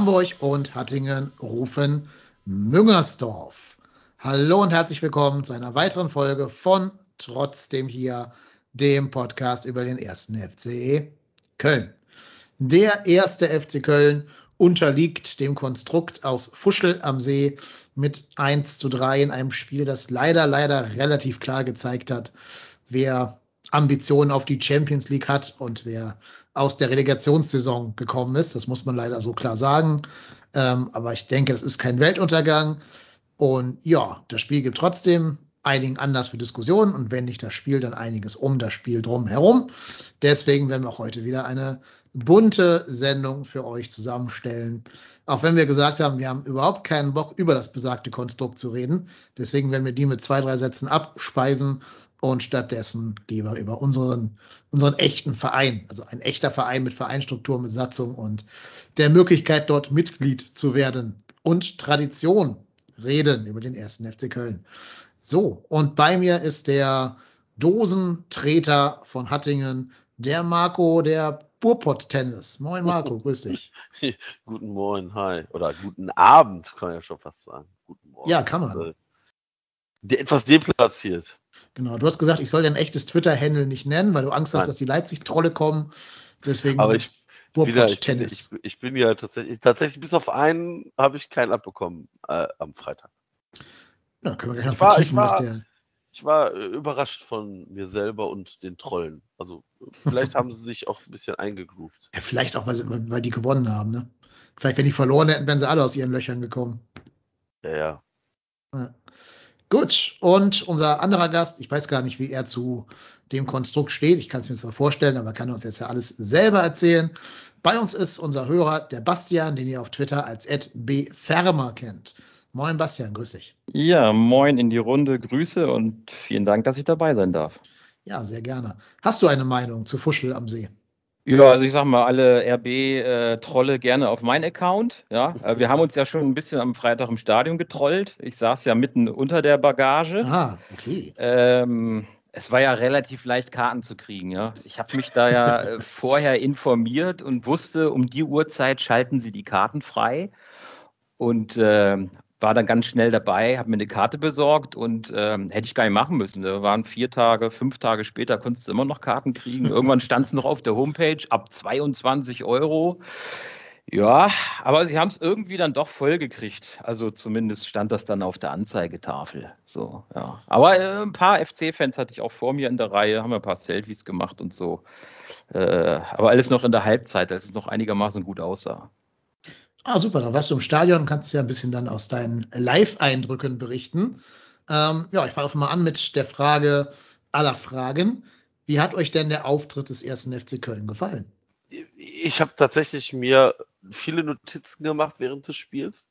Hamburg und Hattingen rufen Müngersdorf. Hallo und herzlich willkommen zu einer weiteren Folge von Trotzdem hier, dem Podcast über den ersten FC Köln. Der erste FC Köln unterliegt dem Konstrukt aus Fuschel am See mit 1 zu 3 in einem Spiel, das leider, leider relativ klar gezeigt hat, wer Ambitionen auf die Champions League hat und wer aus der Relegationssaison gekommen ist. Das muss man leider so klar sagen. Ähm, aber ich denke, das ist kein Weltuntergang. Und ja, das Spiel gibt trotzdem einigen Anlass für Diskussionen und wenn nicht das Spiel, dann einiges um das Spiel drum herum. Deswegen werden wir heute wieder eine bunte Sendung für euch zusammenstellen. Auch wenn wir gesagt haben, wir haben überhaupt keinen Bock, über das besagte Konstrukt zu reden. Deswegen werden wir die mit zwei, drei Sätzen abspeisen und stattdessen lieber über unseren, unseren echten Verein, also ein echter Verein mit Vereinstruktur, mit Satzung und der Möglichkeit, dort Mitglied zu werden und Tradition reden über den ersten FC Köln. So, und bei mir ist der Dosentreter von Hattingen, der Marco der Burpott-Tennis. Moin Marco, grüß dich. guten Morgen, hi. Oder guten Abend, kann man ja schon fast sagen. Guten Morgen. Ja, kann man. Äh, etwas deplatziert. Genau, du hast gesagt, ich soll dein echtes Twitter-Handle nicht nennen, weil du Angst hast, Nein. dass die Leipzig-Trolle kommen. Deswegen Aber ich, wieder, ich, Tennis. Bin, ich, ich, bin ja tatsächlich, tatsächlich bis auf einen habe ich keinen abbekommen äh, am Freitag. Ja, können wir gleich noch vertiefen, was der. Ich war äh, überrascht von mir selber und den Trollen. Also vielleicht haben sie sich auch ein bisschen eingegroovt. Ja, vielleicht auch, weil, sie, weil die gewonnen haben, ne? Vielleicht, wenn die verloren hätten, wären sie alle aus ihren Löchern gekommen. Ja, ja. ja. Gut, und unser anderer Gast, ich weiß gar nicht, wie er zu dem Konstrukt steht. Ich kann es mir zwar vorstellen, aber kann uns jetzt ja alles selber erzählen. Bei uns ist unser Hörer, der Bastian, den ihr auf Twitter als @bfermer kennt. Moin Bastian, grüß dich. Ja, moin in die Runde, Grüße und vielen Dank, dass ich dabei sein darf. Ja, sehr gerne. Hast du eine Meinung zu Fuschel am See? Ja, also ich sag mal, alle RB-Trolle äh, gerne auf meinen Account. Ja, äh, wir haben uns ja schon ein bisschen am Freitag im Stadion getrollt. Ich saß ja mitten unter der Bagage. Ah, okay. Ähm, es war ja relativ leicht, Karten zu kriegen. Ja, ich habe mich da ja äh, vorher informiert und wusste, um die Uhrzeit schalten sie die Karten frei. Und äh, war dann ganz schnell dabei, habe mir eine Karte besorgt und ähm, hätte ich gar nicht machen müssen. Da waren vier Tage, fünf Tage später konntest du immer noch Karten kriegen. Irgendwann stand es noch auf der Homepage ab 22 Euro. Ja, aber sie haben es irgendwie dann doch voll gekriegt. Also zumindest stand das dann auf der Anzeigetafel. So, ja. Aber äh, ein paar FC-Fans hatte ich auch vor mir in der Reihe, haben ein paar Selfies gemacht und so. Äh, aber alles noch in der Halbzeit, als es noch einigermaßen gut aussah. Ah, super, dann warst du im Stadion kannst ja ein bisschen dann aus deinen Live-Eindrücken berichten. Ähm, ja, ich fange mal an mit der Frage aller Fragen. Wie hat euch denn der Auftritt des ersten FC Köln gefallen? Ich habe tatsächlich mir viele Notizen gemacht während des Spiels,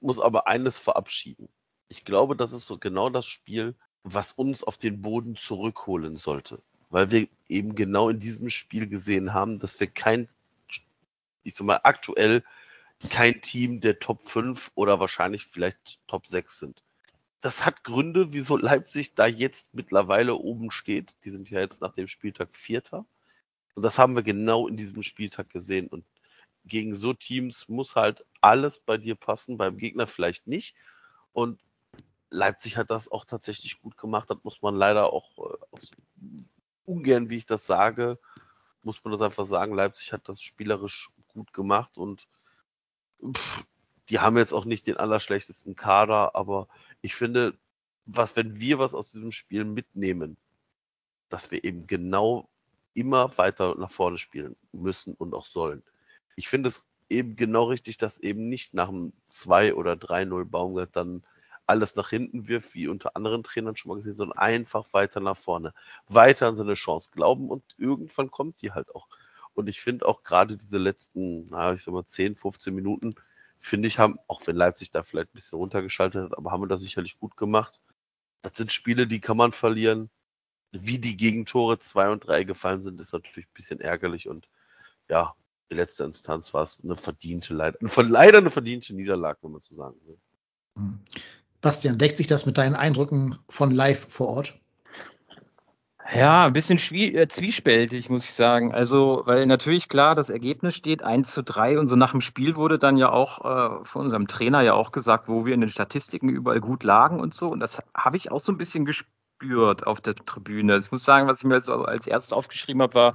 muss aber eines verabschieden. Ich glaube, das ist so genau das Spiel, was uns auf den Boden zurückholen sollte. Weil wir eben genau in diesem Spiel gesehen haben, dass wir kein, ich sag mal, aktuell kein Team der Top 5 oder wahrscheinlich vielleicht Top 6 sind. Das hat Gründe, wieso Leipzig da jetzt mittlerweile oben steht. Die sind ja jetzt nach dem Spieltag Vierter. Und das haben wir genau in diesem Spieltag gesehen. Und gegen so Teams muss halt alles bei dir passen, beim Gegner vielleicht nicht. Und Leipzig hat das auch tatsächlich gut gemacht. Das muss man leider auch äh, ungern, wie ich das sage, muss man das einfach sagen. Leipzig hat das spielerisch gut gemacht und pff, die haben jetzt auch nicht den allerschlechtesten Kader, aber ich finde, was, wenn wir was aus diesem Spiel mitnehmen, dass wir eben genau immer weiter nach vorne spielen müssen und auch sollen. Ich finde es eben genau richtig, dass eben nicht nach einem 2 oder 3-0 Baumgart dann alles nach hinten wirft, wie unter anderen Trainern schon mal gesehen, sondern einfach weiter nach vorne. Weiter an seine Chance glauben und irgendwann kommt die halt auch. Und ich finde auch gerade diese letzten, na, ich sag mal, 10, 15 Minuten, finde ich, haben, auch wenn Leipzig da vielleicht ein bisschen runtergeschaltet hat, aber haben wir das sicherlich gut gemacht. Das sind Spiele, die kann man verlieren. Wie die Gegentore 2 und 3 gefallen sind, ist natürlich ein bisschen ärgerlich und ja, in letzter Instanz war es eine verdiente, leider, leider eine verdiente Niederlage, wenn man so sagen will. Hm. Bastian, deckt sich das mit deinen Eindrücken von live vor Ort? Ja, ein bisschen äh, zwiespältig, muss ich sagen. Also, weil natürlich klar, das Ergebnis steht 1 zu 3 und so nach dem Spiel wurde dann ja auch äh, von unserem Trainer ja auch gesagt, wo wir in den Statistiken überall gut lagen und so. Und das habe ich auch so ein bisschen gespürt auf der Tribüne. Ich muss sagen, was ich mir als, als erstes aufgeschrieben habe, war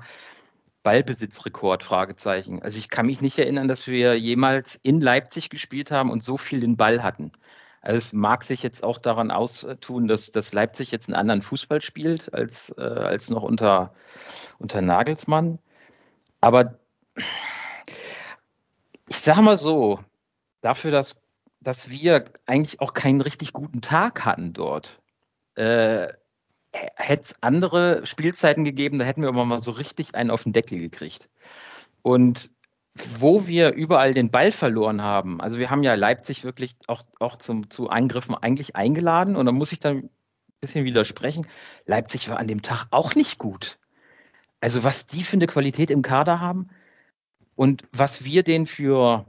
Ballbesitzrekord, Fragezeichen. Also ich kann mich nicht erinnern, dass wir jemals in Leipzig gespielt haben und so viel den Ball hatten. Also es mag sich jetzt auch daran austun, dass, dass Leipzig jetzt einen anderen Fußball spielt als, äh, als noch unter, unter Nagelsmann. Aber ich sage mal so, dafür, dass, dass wir eigentlich auch keinen richtig guten Tag hatten dort, äh, hätte es andere Spielzeiten gegeben, da hätten wir aber mal so richtig einen auf den Deckel gekriegt. Und wo wir überall den Ball verloren haben, also wir haben ja Leipzig wirklich auch, auch zum, zu Eingriffen eigentlich eingeladen und da muss ich dann ein bisschen widersprechen. Leipzig war an dem Tag auch nicht gut. Also was die für eine Qualität im Kader haben und was wir denen für,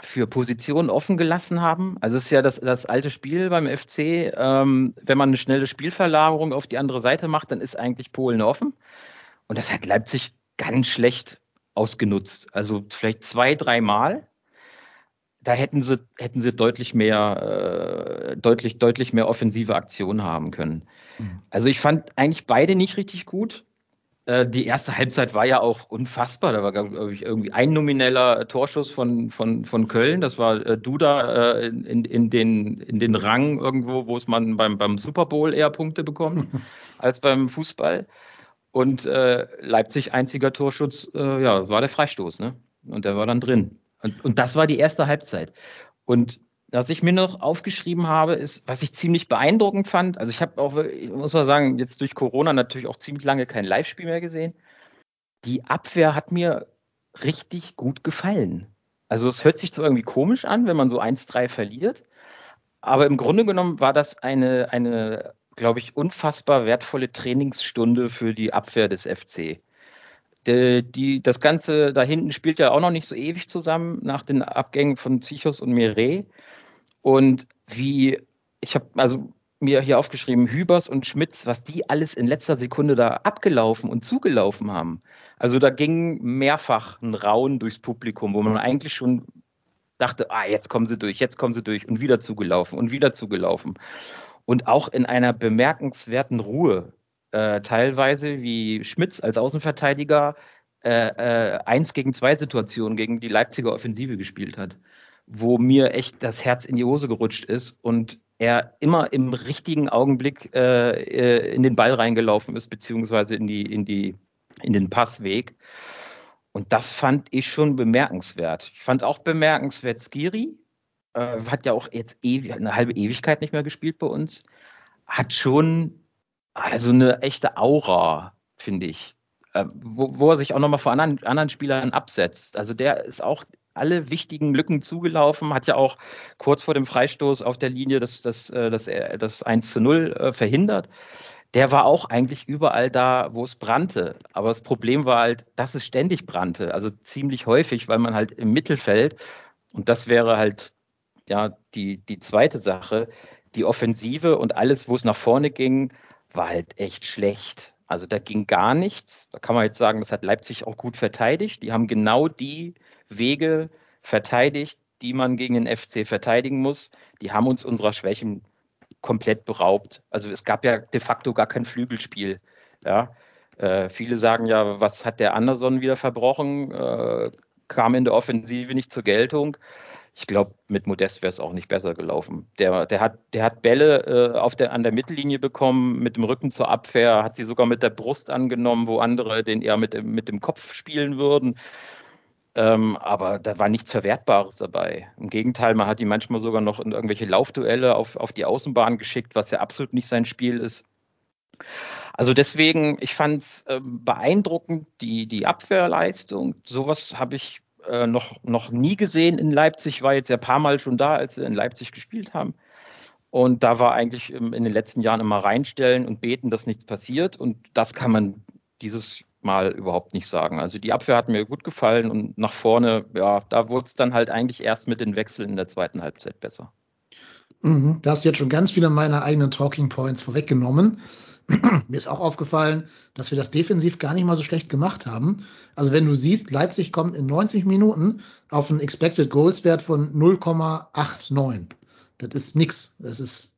für Positionen offen gelassen haben. Also es ist ja das, das alte Spiel beim FC. Ähm, wenn man eine schnelle Spielverlagerung auf die andere Seite macht, dann ist eigentlich Polen offen. Und das hat Leipzig ganz schlecht ausgenutzt. Also vielleicht zwei, dreimal. Da hätten sie, hätten sie deutlich mehr, äh, deutlich, deutlich mehr offensive Aktionen haben können. Mhm. Also ich fand eigentlich beide nicht richtig gut. Äh, die erste Halbzeit war ja auch unfassbar. Da war, glaube ich, irgendwie ein nomineller Torschuss von, von, von Köln. Das war äh, Duda äh, in, in, den, in den Rang irgendwo, wo es man beim, beim Super Bowl eher Punkte bekommt als beim Fußball. Und äh, Leipzig einziger Torschutz, äh, ja, war der Freistoß, ne? Und der war dann drin. Und, und das war die erste Halbzeit. Und was ich mir noch aufgeschrieben habe, ist, was ich ziemlich beeindruckend fand. Also ich habe auch, muss man sagen, jetzt durch Corona natürlich auch ziemlich lange kein Live-Spiel mehr gesehen. Die Abwehr hat mir richtig gut gefallen. Also es hört sich zwar irgendwie komisch an, wenn man so 1-3 verliert, aber im Grunde genommen war das eine, eine glaube ich, unfassbar wertvolle Trainingsstunde für die Abwehr des FC. Die, die, das Ganze da hinten spielt ja auch noch nicht so ewig zusammen nach den Abgängen von Zichos und Mire. Und wie, ich habe also mir hier aufgeschrieben, Hübers und Schmitz, was die alles in letzter Sekunde da abgelaufen und zugelaufen haben. Also da ging mehrfach ein Rauen durchs Publikum, wo man eigentlich schon dachte, ah, jetzt kommen sie durch, jetzt kommen sie durch und wieder zugelaufen und wieder zugelaufen und auch in einer bemerkenswerten Ruhe. Äh, teilweise wie Schmitz als Außenverteidiger äh, äh, eins gegen zwei Situationen gegen die Leipziger Offensive gespielt hat, wo mir echt das Herz in die Hose gerutscht ist und er immer im richtigen Augenblick äh, äh in den Ball reingelaufen ist, beziehungsweise in, die, in, die, in den Passweg. Und das fand ich schon bemerkenswert. Ich fand auch bemerkenswert Skiri, äh, hat ja auch jetzt eine halbe Ewigkeit nicht mehr gespielt bei uns, hat schon also eine echte Aura, finde ich, äh, wo, wo, er sich auch nochmal vor anderen, anderen Spielern absetzt. Also der ist auch alle wichtigen Lücken zugelaufen, hat ja auch kurz vor dem Freistoß auf der Linie das, das, äh, das, das 1 zu 0 äh, verhindert. Der war auch eigentlich überall da, wo es brannte. Aber das Problem war halt, dass es ständig brannte. Also ziemlich häufig, weil man halt im Mittelfeld, und das wäre halt ja, die, die zweite Sache, die Offensive und alles, wo es nach vorne ging, war halt echt schlecht. Also da ging gar nichts. Da kann man jetzt sagen, das hat Leipzig auch gut verteidigt. Die haben genau die Wege verteidigt, die man gegen den FC verteidigen muss. Die haben uns unserer Schwächen komplett beraubt. Also es gab ja de facto gar kein Flügelspiel. Ja. Äh, viele sagen ja, was hat der Anderson wieder verbrochen? Äh, kam in der Offensive nicht zur Geltung ich glaube, mit Modest wäre es auch nicht besser gelaufen. Der, der, hat, der hat Bälle äh, auf der, an der Mittellinie bekommen, mit dem Rücken zur Abwehr, hat sie sogar mit der Brust angenommen, wo andere den eher mit, mit dem Kopf spielen würden. Ähm, aber da war nichts Verwertbares dabei. Im Gegenteil, man hat die manchmal sogar noch in irgendwelche Laufduelle auf, auf die Außenbahn geschickt, was ja absolut nicht sein Spiel ist. Also deswegen, ich fand es äh, beeindruckend, die, die Abwehrleistung. Sowas habe ich äh, noch, noch nie gesehen in Leipzig, war jetzt ja ein paar Mal schon da, als sie in Leipzig gespielt haben. Und da war eigentlich in den letzten Jahren immer reinstellen und beten, dass nichts passiert. Und das kann man dieses Mal überhaupt nicht sagen. Also die Abwehr hat mir gut gefallen und nach vorne, ja, da wurde es dann halt eigentlich erst mit den Wechseln in der zweiten Halbzeit besser. Mhm, da hast du jetzt schon ganz viele meiner eigenen Talking Points vorweggenommen. mir ist auch aufgefallen, dass wir das defensiv gar nicht mal so schlecht gemacht haben. Also wenn du siehst, Leipzig kommt in 90 Minuten auf einen Expected Goals Wert von 0,89. Das ist nix. Das ist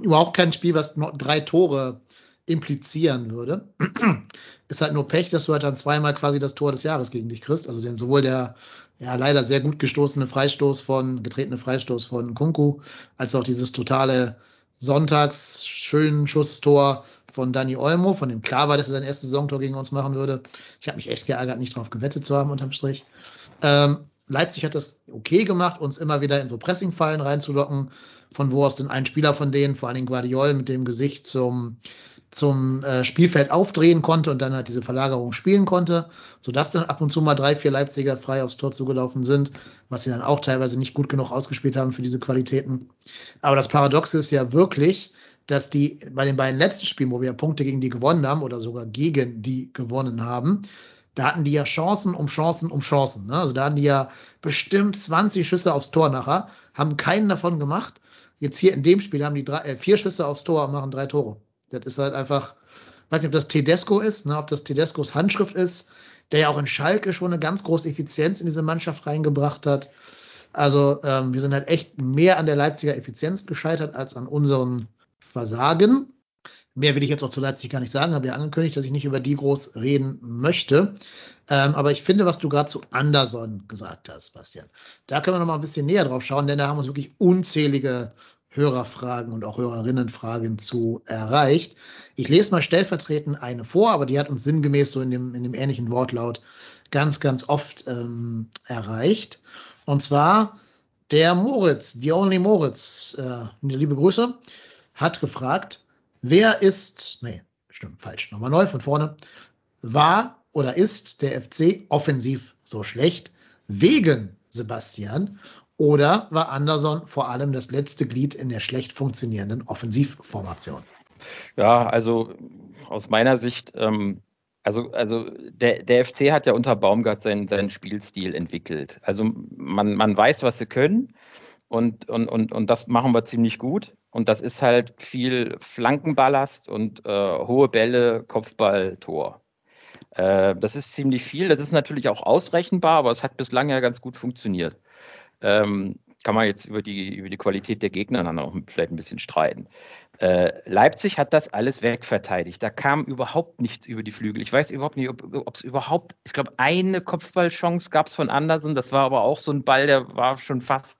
überhaupt kein Spiel, was drei Tore implizieren würde. ist halt nur Pech, dass du halt dann zweimal quasi das Tor des Jahres gegen dich kriegst. Also denn sowohl der ja leider sehr gut gestoßene Freistoß von, getretene Freistoß von Kunku, als auch dieses totale Sonntags schönen Schusstor von Dani Olmo, von dem klar war, dass er sein erstes Saisontor gegen uns machen würde. Ich habe mich echt geärgert, nicht drauf gewettet zu haben unterm Strich. Ähm, Leipzig hat das okay gemacht, uns immer wieder in so Pressingfallen reinzulocken, von wo aus denn ein Spieler von denen, vor allen Dingen Guardiol, mit dem Gesicht zum zum äh, Spielfeld aufdrehen konnte und dann halt diese Verlagerung spielen konnte, sodass dann ab und zu mal drei, vier Leipziger frei aufs Tor zugelaufen sind, was sie dann auch teilweise nicht gut genug ausgespielt haben für diese Qualitäten. Aber das Paradoxe ist ja wirklich, dass die bei den beiden letzten Spielen, wo wir Punkte gegen die gewonnen haben oder sogar gegen die gewonnen haben, da hatten die ja Chancen um Chancen um Chancen. Ne? Also da hatten die ja bestimmt 20 Schüsse aufs Tor nachher, haben keinen davon gemacht. Jetzt hier in dem Spiel haben die drei, äh, vier Schüsse aufs Tor und machen drei Tore. Das ist halt einfach, weiß nicht, ob das Tedesco ist, ne, ob das Tedescos Handschrift ist, der ja auch in Schalke schon eine ganz große Effizienz in diese Mannschaft reingebracht hat. Also ähm, wir sind halt echt mehr an der Leipziger Effizienz gescheitert als an unseren Versagen. Mehr will ich jetzt auch zu Leipzig gar nicht sagen, habe ja angekündigt, dass ich nicht über die groß reden möchte. Ähm, aber ich finde, was du gerade zu Anderson gesagt hast, Bastian, da können wir noch mal ein bisschen näher drauf schauen, denn da haben uns wirklich unzählige Hörerfragen und auch Hörerinnenfragen zu erreicht. Ich lese mal stellvertretend eine vor, aber die hat uns sinngemäß so in dem, in dem ähnlichen Wortlaut ganz, ganz oft ähm, erreicht. Und zwar der Moritz, the only Moritz, äh, liebe Grüße, hat gefragt, wer ist, nee, stimmt, falsch, nochmal neu von vorne, war oder ist der FC offensiv so schlecht wegen Sebastian oder war Anderson vor allem das letzte Glied in der schlecht funktionierenden Offensivformation? Ja, also aus meiner Sicht, ähm, also, also der, der FC hat ja unter Baumgart seinen, seinen Spielstil entwickelt. Also man, man weiß, was sie können und, und, und, und das machen wir ziemlich gut. Und das ist halt viel Flankenballast und äh, hohe Bälle, Kopfball, Tor. Äh, das ist ziemlich viel. Das ist natürlich auch ausrechenbar, aber es hat bislang ja ganz gut funktioniert. Ähm, kann man jetzt über die, über die Qualität der Gegner dann auch vielleicht ein bisschen streiten. Äh, Leipzig hat das alles wegverteidigt. Da kam überhaupt nichts über die Flügel. Ich weiß überhaupt nicht, ob es überhaupt, ich glaube, eine Kopfballchance gab es von Andersen. Das war aber auch so ein Ball, der war schon fast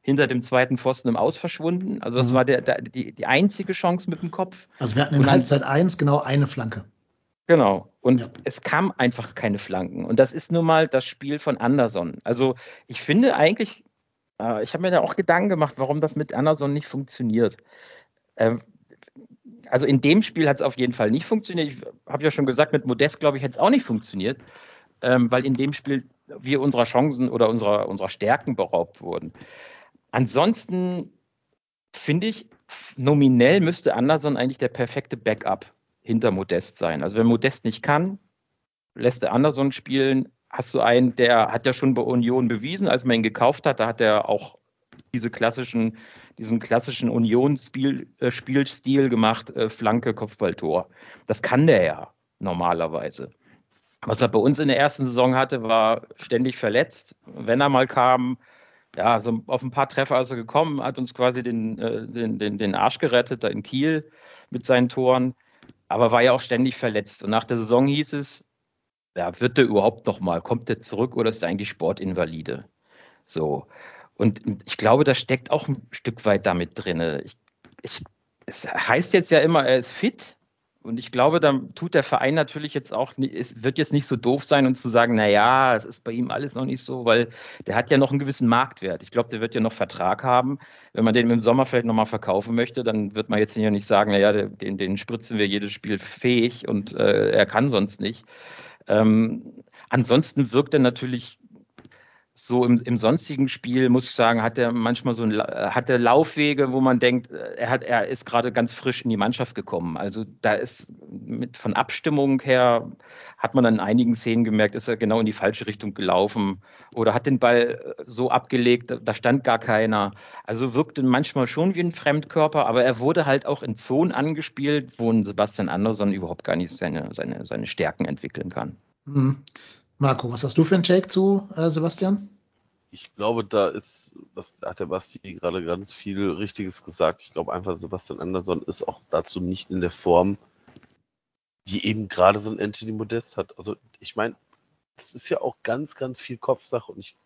hinter dem zweiten Pfosten im Aus verschwunden. Also das mhm. war der, der, die, die einzige Chance mit dem Kopf. Also wir hatten in Halbzeit 1 genau eine Flanke. Genau. Und ja. es kam einfach keine Flanken. Und das ist nun mal das Spiel von Anderson. Also ich finde eigentlich, äh, ich habe mir da auch Gedanken gemacht, warum das mit Anderson nicht funktioniert. Ähm, also in dem Spiel hat es auf jeden Fall nicht funktioniert. Ich habe ja schon gesagt, mit Modest, glaube ich, hätte es auch nicht funktioniert, ähm, weil in dem Spiel wir unserer Chancen oder unserer, unserer Stärken beraubt wurden. Ansonsten finde ich, nominell müsste Anderson eigentlich der perfekte Backup hinter Modest sein. Also wenn Modest nicht kann, lässt der Anderson spielen. Hast du einen, der hat ja schon bei Union bewiesen, als man ihn gekauft hat, da hat er auch diese klassischen, diesen klassischen Union-Spielstil äh, gemacht, äh, Flanke, Kopfballtor. Das kann der ja normalerweise. Was er bei uns in der ersten Saison hatte, war ständig verletzt. Wenn er mal kam, ja, so auf ein paar Treffer ist er gekommen, hat uns quasi den, äh, den, den, den Arsch gerettet, da in Kiel mit seinen Toren aber war ja auch ständig verletzt. Und nach der Saison hieß es, ja, wird der überhaupt noch mal? Kommt der zurück oder ist er eigentlich Sportinvalide? So. Und ich glaube, da steckt auch ein Stück weit damit drin. Ich, ich, es heißt jetzt ja immer, er ist fit, und ich glaube, dann tut der Verein natürlich jetzt auch, es wird jetzt nicht so doof sein und zu sagen, na ja, es ist bei ihm alles noch nicht so, weil der hat ja noch einen gewissen Marktwert. Ich glaube, der wird ja noch Vertrag haben. Wenn man den im Sommer vielleicht nochmal verkaufen möchte, dann wird man jetzt ja nicht sagen, na ja, den, den spritzen wir jedes Spiel fähig und äh, er kann sonst nicht. Ähm, ansonsten wirkt er natürlich so im, im sonstigen Spiel, muss ich sagen, hat er manchmal so ein, hat er Laufwege, wo man denkt, er hat, er ist gerade ganz frisch in die Mannschaft gekommen. Also da ist mit von Abstimmung her hat man an einigen Szenen gemerkt, ist er genau in die falsche Richtung gelaufen oder hat den Ball so abgelegt, da stand gar keiner. Also wirkte manchmal schon wie ein Fremdkörper, aber er wurde halt auch in Zonen angespielt, wo ein Sebastian Andersson überhaupt gar nicht seine, seine, seine Stärken entwickeln kann. Mhm. Marco, was hast du für einen Take zu äh, Sebastian? Ich glaube, da ist, das hat der Basti gerade ganz viel Richtiges gesagt. Ich glaube einfach, Sebastian Andersson ist auch dazu nicht in der Form, die eben gerade so ein Anthony Modest hat. Also ich meine, das ist ja auch ganz, ganz viel Kopfsache und ich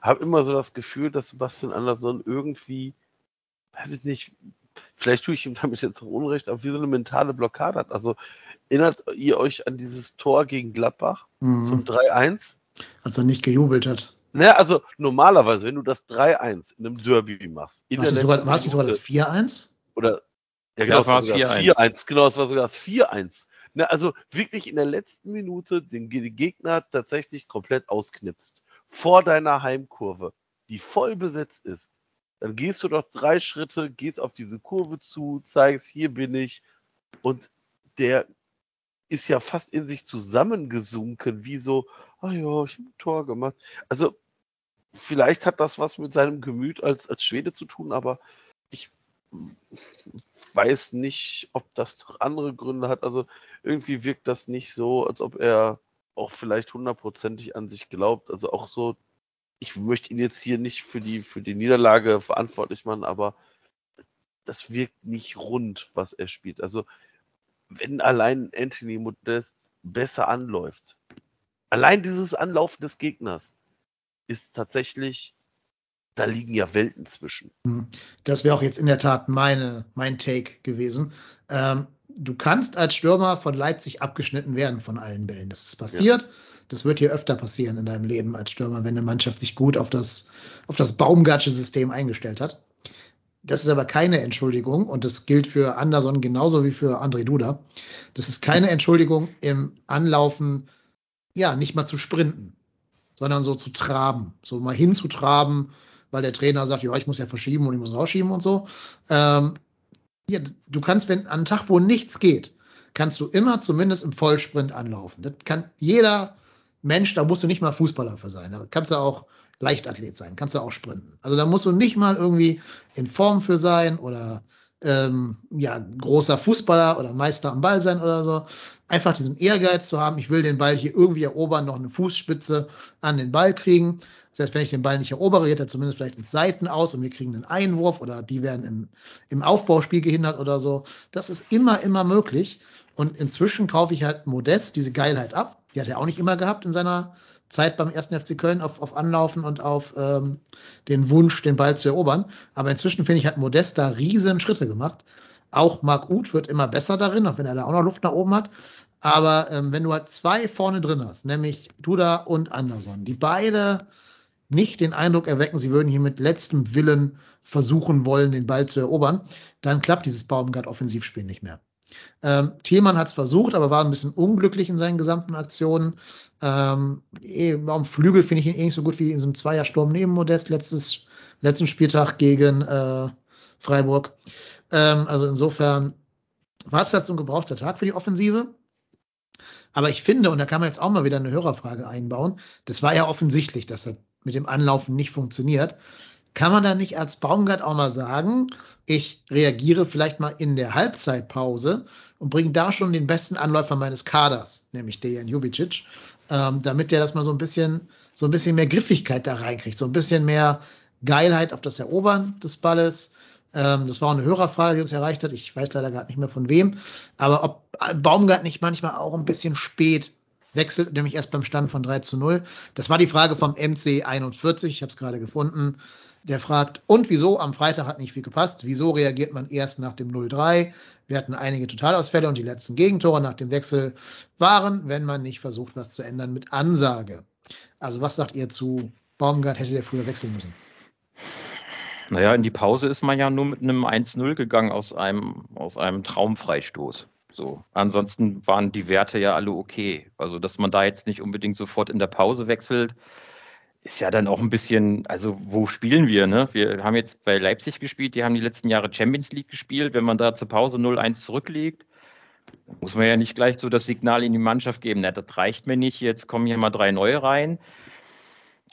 habe immer so das Gefühl, dass Sebastian Andersson irgendwie, weiß ich nicht, vielleicht tue ich ihm damit jetzt auch Unrecht, aber wie so eine mentale Blockade hat. Also erinnert ihr euch an dieses Tor gegen Gladbach mhm. zum 3-1? Als er nicht gejubelt hat. Naja, also normalerweise, wenn du das 3-1 in einem Derby machst. War es nicht sogar das 4-1? Oder, ja, genau, ja, das war sogar das 4-1. Genau, das war sogar das 4-1. Na, also wirklich in der letzten Minute den Gegner tatsächlich komplett ausknipst. Vor deiner Heimkurve, die voll besetzt ist. Dann gehst du doch drei Schritte, gehst auf diese Kurve zu, zeigst, hier bin ich. Und der ist ja fast in sich zusammengesunken, wie so, ah ja, ich habe ein Tor gemacht. Also vielleicht hat das was mit seinem Gemüt als, als Schwede zu tun, aber ich weiß nicht, ob das noch andere Gründe hat. Also irgendwie wirkt das nicht so, als ob er auch vielleicht hundertprozentig an sich glaubt. Also auch so, ich möchte ihn jetzt hier nicht für die, für die Niederlage verantwortlich machen, aber das wirkt nicht rund, was er spielt. Also wenn allein Anthony Modest besser anläuft. Allein dieses Anlaufen des Gegners ist tatsächlich, da liegen ja Welten zwischen. Hm. Das wäre auch jetzt in der Tat meine, mein Take gewesen. Ähm, du kannst als Stürmer von Leipzig abgeschnitten werden von allen Bällen. Das ist passiert. Ja. Das wird hier öfter passieren in deinem Leben als Stürmer, wenn eine Mannschaft sich gut auf das, auf das Baumgartsche System eingestellt hat. Das ist aber keine Entschuldigung und das gilt für Anderson genauso wie für André Duda. Das ist keine Entschuldigung im Anlaufen, ja, nicht mal zu sprinten, sondern so zu traben, so mal hinzutraben, weil der Trainer sagt, ja, ich muss ja verschieben und ich muss rausschieben und so. Ähm, ja, du kannst, wenn an einem Tag, wo nichts geht, kannst du immer zumindest im Vollsprint anlaufen. Das kann jeder Mensch, da musst du nicht mal Fußballer für sein. Da kannst du auch Leichtathlet sein, kannst du auch sprinten. Also da musst du nicht mal irgendwie in Form für sein oder ähm, ja, großer Fußballer oder Meister am Ball sein oder so. Einfach diesen Ehrgeiz zu haben, ich will den Ball hier irgendwie erobern, noch eine Fußspitze an den Ball kriegen. Das heißt, wenn ich den Ball nicht erobere, geht er zumindest vielleicht ins Seiten aus und wir kriegen einen Einwurf oder die werden im, im Aufbauspiel gehindert oder so. Das ist immer, immer möglich. Und inzwischen kaufe ich halt modest diese Geilheit ab. Die hat er auch nicht immer gehabt in seiner Zeit beim ersten FC Köln auf, auf Anlaufen und auf ähm, den Wunsch, den Ball zu erobern. Aber inzwischen finde ich, hat Modest da riesen Schritte gemacht. Auch Marc Uth wird immer besser darin, auch wenn er da auch noch Luft nach oben hat. Aber ähm, wenn du halt zwei vorne drin hast, nämlich Duda und Anderson, die beide nicht den Eindruck erwecken, sie würden hier mit letztem Willen versuchen wollen, den Ball zu erobern, dann klappt dieses Baumgart-Offensivspiel nicht mehr. Ähm, Thielmann hat es versucht, aber war ein bisschen unglücklich in seinen gesamten Aktionen. Ähm, eh, am Flügel finde ich ihn eh nicht so gut wie in diesem Zweiersturm neben Modest letztes, letzten Spieltag gegen äh, Freiburg. Ähm, also insofern war es so ein gebrauchter Tag für die Offensive. Aber ich finde, und da kann man jetzt auch mal wieder eine Hörerfrage einbauen, das war ja offensichtlich, dass das mit dem Anlaufen nicht funktioniert. Kann man da nicht als Baumgart auch mal sagen, ich reagiere vielleicht mal in der Halbzeitpause und bringe da schon den besten Anläufer meines Kaders, nämlich Dejan Jubicic, ähm, damit der das mal so ein bisschen, so ein bisschen mehr Griffigkeit da reinkriegt, so ein bisschen mehr Geilheit auf das Erobern des Balles. Ähm, das war auch eine Hörerfrage, die uns erreicht hat. Ich weiß leider gerade nicht mehr von wem. Aber ob Baumgart nicht manchmal auch ein bisschen spät wechselt, nämlich erst beim Stand von 3 zu 0. Das war die Frage vom MC 41. Ich habe es gerade gefunden. Der fragt, und wieso? Am Freitag hat nicht viel gepasst. Wieso reagiert man erst nach dem 0-3? Wir hatten einige Totalausfälle und die letzten Gegentore nach dem Wechsel waren, wenn man nicht versucht, was zu ändern mit Ansage. Also was sagt ihr zu Baumgart, hätte der früher wechseln müssen? Naja, in die Pause ist man ja nur mit einem 1-0 gegangen aus einem, aus einem Traumfreistoß. So. Ansonsten waren die Werte ja alle okay. Also, dass man da jetzt nicht unbedingt sofort in der Pause wechselt, ist ja dann auch ein bisschen, also wo spielen wir? Ne? Wir haben jetzt bei Leipzig gespielt, die haben die letzten Jahre Champions League gespielt. Wenn man da zur Pause 0-1 zurückliegt, muss man ja nicht gleich so das Signal in die Mannschaft geben, na, das reicht mir nicht, jetzt kommen hier mal drei neue rein.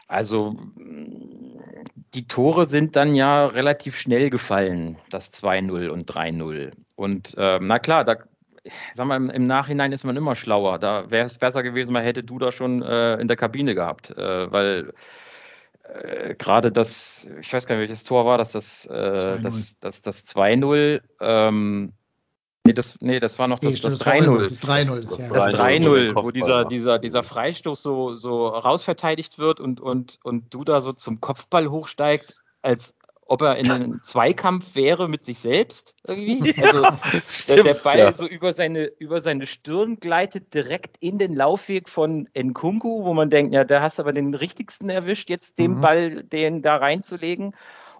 Also die Tore sind dann ja relativ schnell gefallen, das 2-0 und 3-0. Und äh, na klar, da sag mal, im, im, Nachhinein ist man immer schlauer. Da wäre es besser gewesen, man hätte du da schon äh, in der Kabine gehabt, äh, weil äh, gerade das, ich weiß gar nicht, welches Tor war das, das, äh, das, das, das 2-0, ähm, Nee, das, nee, das war noch das, nee, das 3-0. Das 3-0, das, das 3-0, wo dieser, dieser, dieser Freistoß so, so rausverteidigt wird und, und, und du da so zum Kopfball hochsteigst, als ob er in einem Zweikampf wäre mit sich selbst irgendwie. Also Stimmt, der, der, Ball ja. so über seine, über seine Stirn gleitet direkt in den Laufweg von Nkunku, wo man denkt, ja, da hast du aber den richtigsten erwischt, jetzt den mhm. Ball, den da reinzulegen.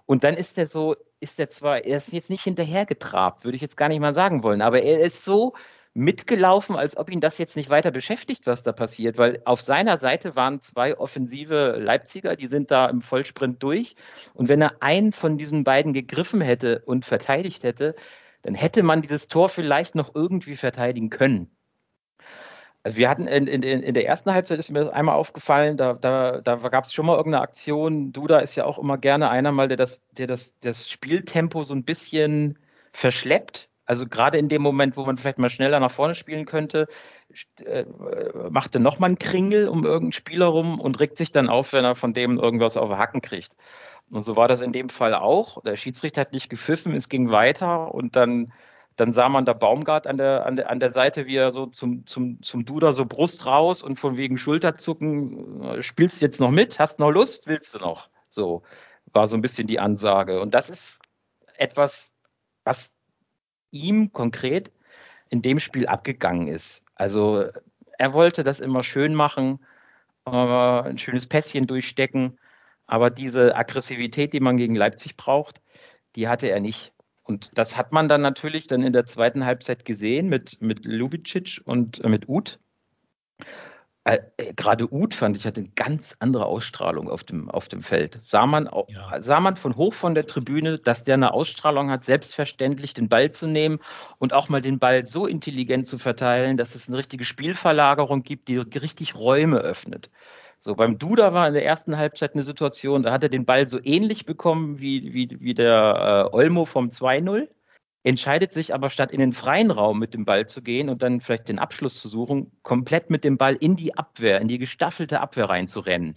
Und dann ist er so, ist er zwar, er ist jetzt nicht hinterhergetrabt, würde ich jetzt gar nicht mal sagen wollen, aber er ist so mitgelaufen, als ob ihn das jetzt nicht weiter beschäftigt, was da passiert, weil auf seiner Seite waren zwei offensive Leipziger, die sind da im Vollsprint durch. Und wenn er einen von diesen beiden gegriffen hätte und verteidigt hätte, dann hätte man dieses Tor vielleicht noch irgendwie verteidigen können. Wir hatten in, in, in der ersten Halbzeit ist mir das einmal aufgefallen, da, da, da gab es schon mal irgendeine Aktion. Duda ist ja auch immer gerne einer mal, der das, der das, das Spieltempo so ein bisschen verschleppt also gerade in dem Moment, wo man vielleicht mal schneller nach vorne spielen könnte, äh, macht er nochmal einen Kringel um irgendeinen Spieler rum und regt sich dann auf, wenn er von dem irgendwas auf den Hacken kriegt. Und so war das in dem Fall auch. Der Schiedsrichter hat nicht gepfiffen, es ging weiter und dann, dann sah man da Baumgart an der, an der, an der Seite, wie er so zum, zum, zum Duder so Brust raus und von wegen Schulterzucken, äh, spielst du jetzt noch mit? Hast noch Lust? Willst du noch? So war so ein bisschen die Ansage. Und das ist etwas, was ihm konkret in dem Spiel abgegangen ist. Also er wollte das immer schön machen, äh, ein schönes Pässchen durchstecken, aber diese Aggressivität, die man gegen Leipzig braucht, die hatte er nicht. Und das hat man dann natürlich dann in der zweiten Halbzeit gesehen mit, mit Lubicic und äh, mit Uth. Äh, äh, gerade Uth fand ich hatte eine ganz andere Ausstrahlung auf dem, auf dem Feld. Sah man, ja. sah man von hoch von der Tribüne, dass der eine Ausstrahlung hat, selbstverständlich den Ball zu nehmen und auch mal den Ball so intelligent zu verteilen, dass es eine richtige Spielverlagerung gibt, die richtig Räume öffnet. So, beim Duda war in der ersten Halbzeit eine Situation, da hat er den Ball so ähnlich bekommen wie, wie, wie der äh, Olmo vom 2-0 entscheidet sich aber statt in den freien Raum mit dem Ball zu gehen und dann vielleicht den Abschluss zu suchen, komplett mit dem Ball in die Abwehr, in die gestaffelte Abwehr reinzurennen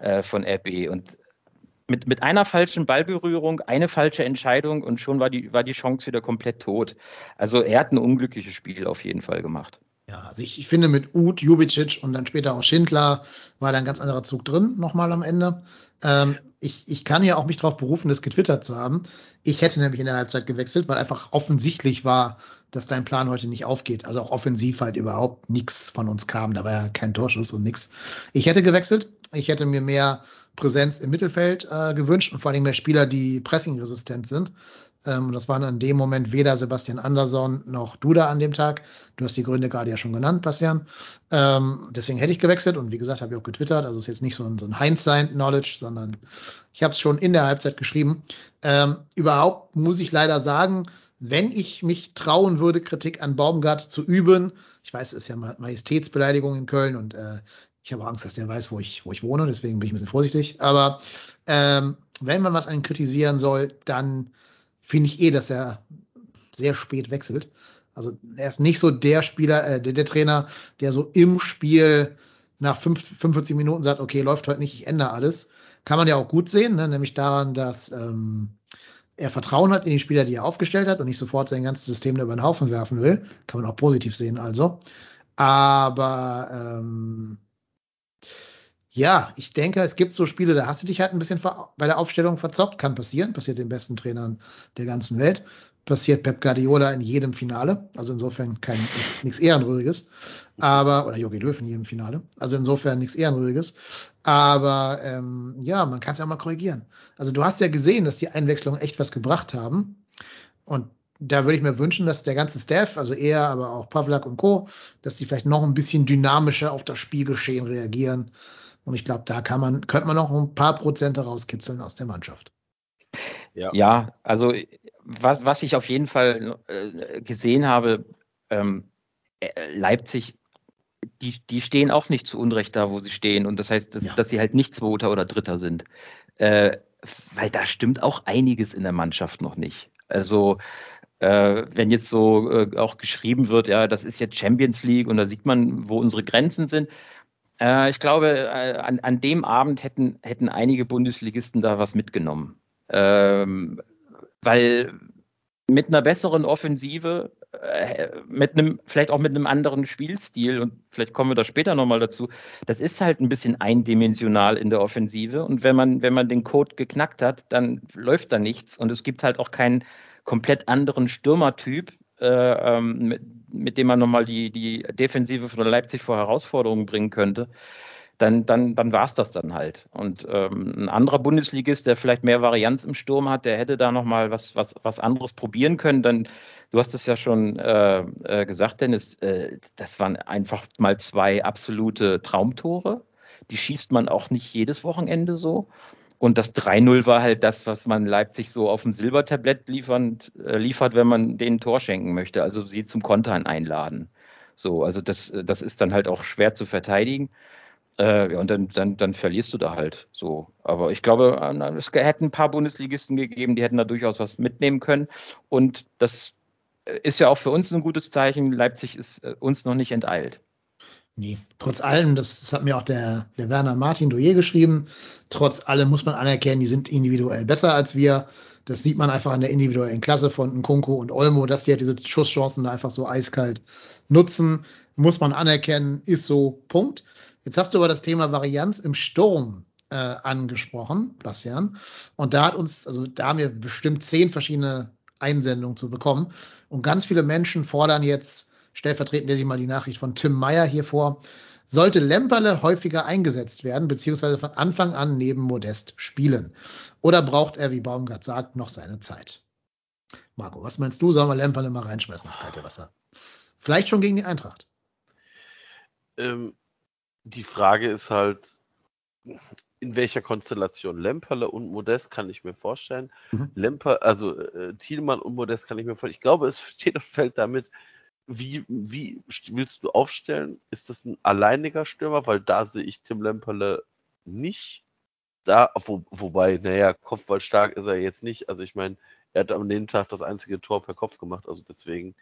äh, von RB. Und mit, mit einer falschen Ballberührung, eine falsche Entscheidung und schon war die, war die Chance wieder komplett tot. Also er hat ein unglückliches Spiel auf jeden Fall gemacht. Ja, also ich, ich finde mit Uth, Jubicic und dann später auch Schindler war da ein ganz anderer Zug drin, nochmal am Ende. Ähm, ich, ich kann ja auch mich darauf berufen, das getwittert zu haben. Ich hätte nämlich in der Halbzeit gewechselt, weil einfach offensichtlich war, dass dein Plan heute nicht aufgeht. Also auch offensiv halt überhaupt nichts von uns kam. Da war ja kein Torschuss und nichts. Ich hätte gewechselt. Ich hätte mir mehr Präsenz im Mittelfeld äh, gewünscht und vor allem mehr Spieler, die pressingresistent sind. Ähm, das waren in dem Moment weder Sebastian Andersson noch Duda an dem Tag. Du hast die Gründe gerade ja schon genannt, Bastian. Ähm, deswegen hätte ich gewechselt und wie gesagt, habe ich auch getwittert. Also es ist jetzt nicht so ein, so ein Hindsight-Knowledge, sondern ich habe es schon in der Halbzeit geschrieben. Ähm, überhaupt muss ich leider sagen, wenn ich mich trauen würde, Kritik an Baumgart zu üben, ich weiß, es ist ja Majestätsbeleidigung in Köln und äh, ich habe Angst, dass der weiß, wo ich, wo ich wohne, deswegen bin ich ein bisschen vorsichtig. Aber ähm, wenn man was ihn kritisieren soll, dann finde ich eh, dass er sehr spät wechselt. Also er ist nicht so der Spieler, äh, der, der Trainer, der so im Spiel nach 5, 45 Minuten sagt, okay, läuft heute nicht, ich ändere alles. Kann man ja auch gut sehen, ne? nämlich daran, dass ähm, er Vertrauen hat in die Spieler, die er aufgestellt hat und nicht sofort sein ganzes System über den Haufen werfen will. Kann man auch positiv sehen, also. Aber ähm, ja, ich denke, es gibt so Spiele, da hast du dich halt ein bisschen bei der Aufstellung verzockt. Kann passieren, passiert den besten Trainern der ganzen Welt. Passiert Pep Guardiola in jedem Finale. Also insofern kein nichts Ehrenrühriges. Aber, oder Jogi Löw in jedem Finale. Also insofern nichts Ehrenrühriges. Aber ähm, ja, man kann es ja auch mal korrigieren. Also du hast ja gesehen, dass die Einwechslungen echt was gebracht haben. Und da würde ich mir wünschen, dass der ganze Staff, also er, aber auch Pavlak und Co., dass die vielleicht noch ein bisschen dynamischer auf das Spielgeschehen reagieren Und ich glaube, da kann man, könnte man noch ein paar Prozente rauskitzeln aus der Mannschaft. Ja, ja also was, was ich auf jeden Fall äh, gesehen habe, ähm, äh, Leipzig, die, die stehen auch nicht zu Unrecht da, wo sie stehen. Und das heißt, dass, ja. dass sie halt nicht Zweiter oder Dritter sind. Äh, weil da stimmt auch einiges in der Mannschaft noch nicht. Also äh, wenn jetzt so äh, auch geschrieben wird, ja, das ist jetzt Champions League und da sieht man, wo unsere Grenzen sind. Äh, ich glaube, äh, an, an dem Abend hätten, hätten einige Bundesligisten da was mitgenommen. Ähm, weil mit einer besseren Offensive, äh, mit einem, vielleicht auch mit einem anderen Spielstil, und vielleicht kommen wir da später nochmal dazu, das ist halt ein bisschen eindimensional in der Offensive. Und wenn man, wenn man den Code geknackt hat, dann läuft da nichts. Und es gibt halt auch keinen komplett anderen Stürmertyp, äh, ähm, mit, mit, dem man nochmal die, die Defensive von Leipzig vor Herausforderungen bringen könnte dann, dann, dann war es das dann halt. Und ähm, ein anderer Bundesligist, der vielleicht mehr Varianz im Sturm hat, der hätte da nochmal was, was, was anderes probieren können. Dann, du hast es ja schon äh, äh, gesagt, Dennis, äh, das waren einfach mal zwei absolute Traumtore. Die schießt man auch nicht jedes Wochenende so. Und das 3-0 war halt das, was man Leipzig so auf dem Silbertablett liefernd, äh, liefert, wenn man denen Tor schenken möchte. Also sie zum Kontern einladen. So, also das, das ist dann halt auch schwer zu verteidigen. Äh, ja, und dann, dann, dann verlierst du da halt so. Aber ich glaube, äh, es hätten ein paar Bundesligisten gegeben, die hätten da durchaus was mitnehmen können. Und das ist ja auch für uns ein gutes Zeichen. Leipzig ist äh, uns noch nicht enteilt. Nee, trotz allem, das, das hat mir auch der, der Werner Martin Doyer geschrieben, trotz allem muss man anerkennen, die sind individuell besser als wir. Das sieht man einfach an der individuellen Klasse von Nkunku und Olmo, dass die halt diese Schusschancen einfach so eiskalt nutzen. Muss man anerkennen, ist so, Punkt. Jetzt hast du aber das Thema Varianz im Sturm äh, angesprochen, Bastian. Und da hat uns, also da haben wir bestimmt zehn verschiedene Einsendungen zu bekommen. Und ganz viele Menschen fordern jetzt, stellvertretend lese ich mal die Nachricht von Tim Meyer hier vor, sollte Lemperle häufiger eingesetzt werden, beziehungsweise von Anfang an neben Modest spielen? Oder braucht er, wie Baumgart sagt, noch seine Zeit? Marco, was meinst du? Sollen wir Lemperle mal reinschmeißen ins kalte Wasser? Vielleicht schon gegen die Eintracht. Ähm, die Frage ist halt, in welcher Konstellation? Lemperle und Modest kann ich mir vorstellen. Mhm. Lemper, also äh, Thielmann und Modest kann ich mir vorstellen. Ich glaube, es steht und fällt damit, wie, wie willst du aufstellen? Ist das ein alleiniger Stürmer? Weil da sehe ich Tim Lemperle nicht. Da, wo, wobei, naja, Kopfball stark ist er jetzt nicht. Also ich meine, er hat am dem Tag das einzige Tor per Kopf gemacht. Also deswegen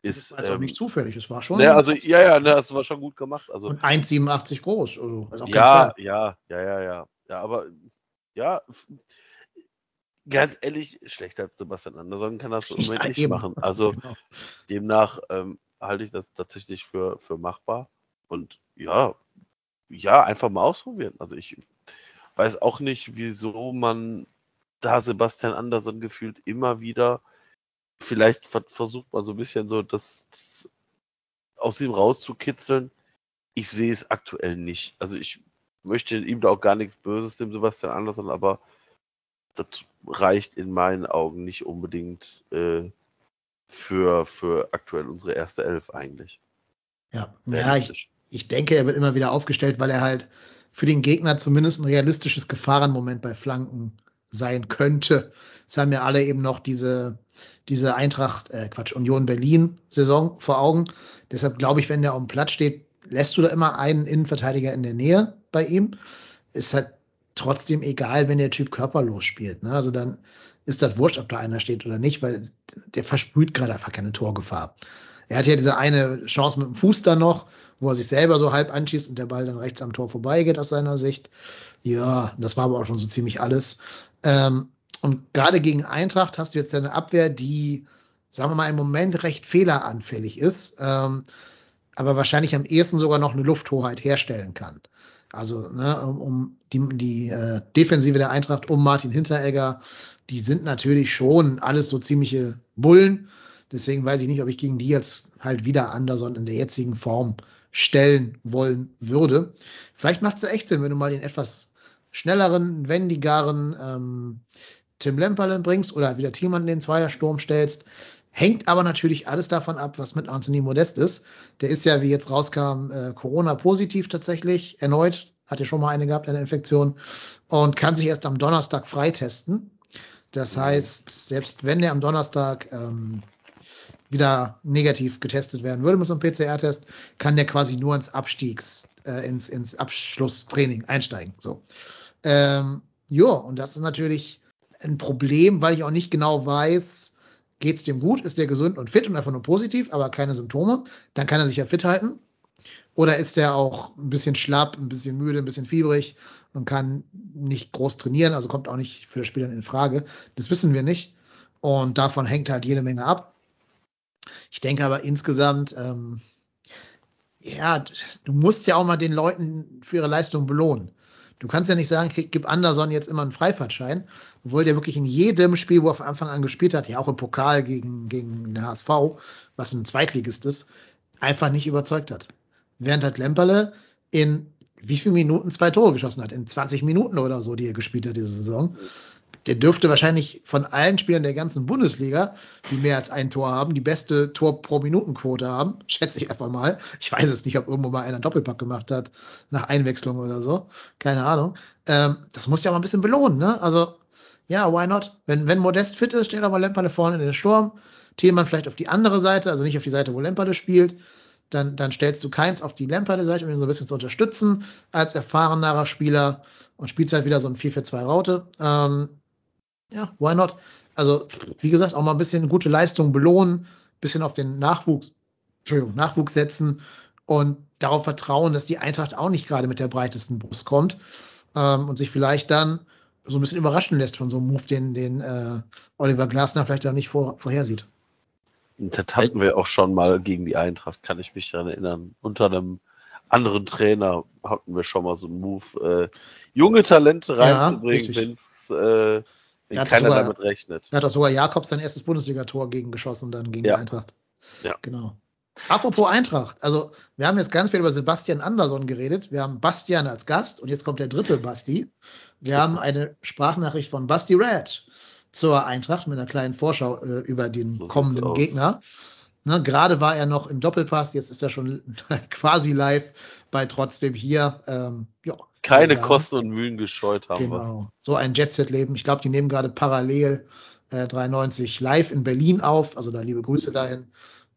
ist. Also ähm, nicht zufällig, es war schon. Ne, also, ja, ja, ne, das war schon gut gemacht. Also, und 1,87 groß. Also, also ja, ja, ja, ja, ja. Ja, aber ja, ganz ehrlich, schlechter als Sebastian Andersson kann das im Moment ja, nicht eben. machen. Also genau. demnach ähm, halte ich das tatsächlich für, für machbar. Und ja, ja, einfach mal ausprobieren. Also ich weiß auch nicht, wieso man da Sebastian Andersson gefühlt immer wieder vielleicht versucht man so ein bisschen so das, das aus ihm rauszukitzeln. Ich sehe es aktuell nicht. Also ich möchte ihm da auch gar nichts Böses, dem Sebastian Andersson, aber das reicht in meinen Augen nicht unbedingt äh, für, für aktuell unsere erste Elf eigentlich. Ja, ja ich, ich denke, er wird immer wieder aufgestellt, weil er halt für den Gegner zumindest ein realistisches Gefahrenmoment bei Flanken sein könnte. Es haben ja alle eben noch diese diese Eintracht, äh, Quatsch, Union Berlin-Saison vor Augen. Deshalb glaube ich, wenn der auf dem Platz steht, lässt du da immer einen Innenverteidiger in der Nähe bei ihm. Ist halt trotzdem egal, wenn der Typ körperlos spielt. Ne? Also dann ist das wurscht, ob da einer steht oder nicht, weil der versprüht gerade einfach keine Torgefahr. Er hat ja diese eine Chance mit dem Fuß da noch, wo er sich selber so halb anschießt und der Ball dann rechts am Tor vorbeigeht aus seiner Sicht. Ja, das war aber auch schon so ziemlich alles. Ähm, und gerade gegen Eintracht hast du jetzt eine Abwehr, die, sagen wir mal, im Moment recht fehleranfällig ist, ähm, aber wahrscheinlich am ehesten sogar noch eine Lufthoheit herstellen kann. Also ne, um, um die, die äh, Defensive der Eintracht um Martin Hinteregger, die sind natürlich schon alles so ziemliche Bullen. Deswegen weiß ich nicht, ob ich gegen die jetzt halt wieder Anderson in der jetzigen Form stellen wollen würde. Vielleicht macht es echt Sinn, wenn du mal den etwas schnelleren, wendigeren ähm, Tim Lemperlen bringst oder wieder Thielmann in den Zweiersturm stellst. Hängt aber natürlich alles davon ab, was mit Anthony Modest ist. Der ist ja, wie jetzt rauskam, äh, Corona-positiv tatsächlich erneut. hat ja schon mal eine gehabt, eine Infektion, und kann sich erst am Donnerstag freitesten. Das mhm. heißt, selbst wenn er am Donnerstag ähm, wieder negativ getestet werden würde mit so einem PCR-Test, kann der quasi nur ins Abstiegs, äh, ins, ins Abschlusstraining einsteigen. So. Ähm, ja, und das ist natürlich ein Problem, weil ich auch nicht genau weiß, geht es dem gut, ist der gesund und fit und einfach nur positiv, aber keine Symptome, dann kann er sich ja fit halten. Oder ist der auch ein bisschen schlapp, ein bisschen müde, ein bisschen fiebrig und kann nicht groß trainieren, also kommt auch nicht für das Spiel dann in Frage. Das wissen wir nicht. Und davon hängt halt jede Menge ab. Ich denke aber insgesamt, ähm, ja, du musst ja auch mal den Leuten für ihre Leistung belohnen. Du kannst ja nicht sagen, gib Anderson jetzt immer einen Freifahrtschein, obwohl der wirklich in jedem Spiel, wo er von Anfang an gespielt hat, ja auch im Pokal gegen, gegen den HSV, was ein Zweitligist ist, einfach nicht überzeugt hat. Während halt Lemperle in wie viele Minuten zwei Tore geschossen hat? In 20 Minuten oder so, die er gespielt hat diese Saison der dürfte wahrscheinlich von allen Spielern der ganzen Bundesliga, die mehr als ein Tor haben, die beste Tor pro Minutenquote haben. Schätze ich einfach mal. Ich weiß es nicht, ob irgendwo mal einer Doppelpack gemacht hat nach Einwechslung oder so. Keine Ahnung. Ähm, das muss ja auch mal ein bisschen belohnen, ne? Also, ja, why not? Wenn, wenn Modest fit ist, steht aber Lemperde vorne in den Sturm. Thielmann vielleicht auf die andere Seite, also nicht auf die Seite, wo Lemperde spielt. Dann, dann stellst du keins auf die Lemperde-Seite, um ihn so ein bisschen zu unterstützen als erfahrenerer Spieler und spielst halt wieder so ein 4-4-2-Raute. Ähm, ja, why not? Also, wie gesagt, auch mal ein bisschen gute Leistung belohnen, bisschen auf den Nachwuchs, Entschuldigung, Nachwuchs setzen und darauf vertrauen, dass die Eintracht auch nicht gerade mit der breitesten Brust kommt ähm, und sich vielleicht dann so ein bisschen überraschen lässt von so einem Move, den, den äh, Oliver Glasner vielleicht auch nicht vor, vorhersieht. Das hatten wir auch schon mal gegen die Eintracht, kann ich mich daran erinnern. Unter einem anderen Trainer hatten wir schon mal so einen Move, äh, junge Talente reinzubringen, ja, wenn es äh, wenn keiner sogar, damit rechnet. Da hat auch sogar Jakobs sein erstes Bundesligator gegen geschossen, dann gegen ja. die Eintracht. Ja. Genau. Apropos Eintracht, also wir haben jetzt ganz viel über Sebastian Andersson geredet. Wir haben Bastian als Gast und jetzt kommt der dritte Basti. Wir haben eine Sprachnachricht von Basti Red zur Eintracht mit einer kleinen Vorschau äh, über den so kommenden Gegner. Ne, Gerade war er noch im Doppelpass, jetzt ist er schon quasi live bei trotzdem hier. Ähm, ja, keine Kosten und Mühen gescheut haben. Genau. Wir. So ein Jet-Set-Leben. Ich glaube, die nehmen gerade parallel äh, 93 live in Berlin auf. Also da liebe Grüße dahin.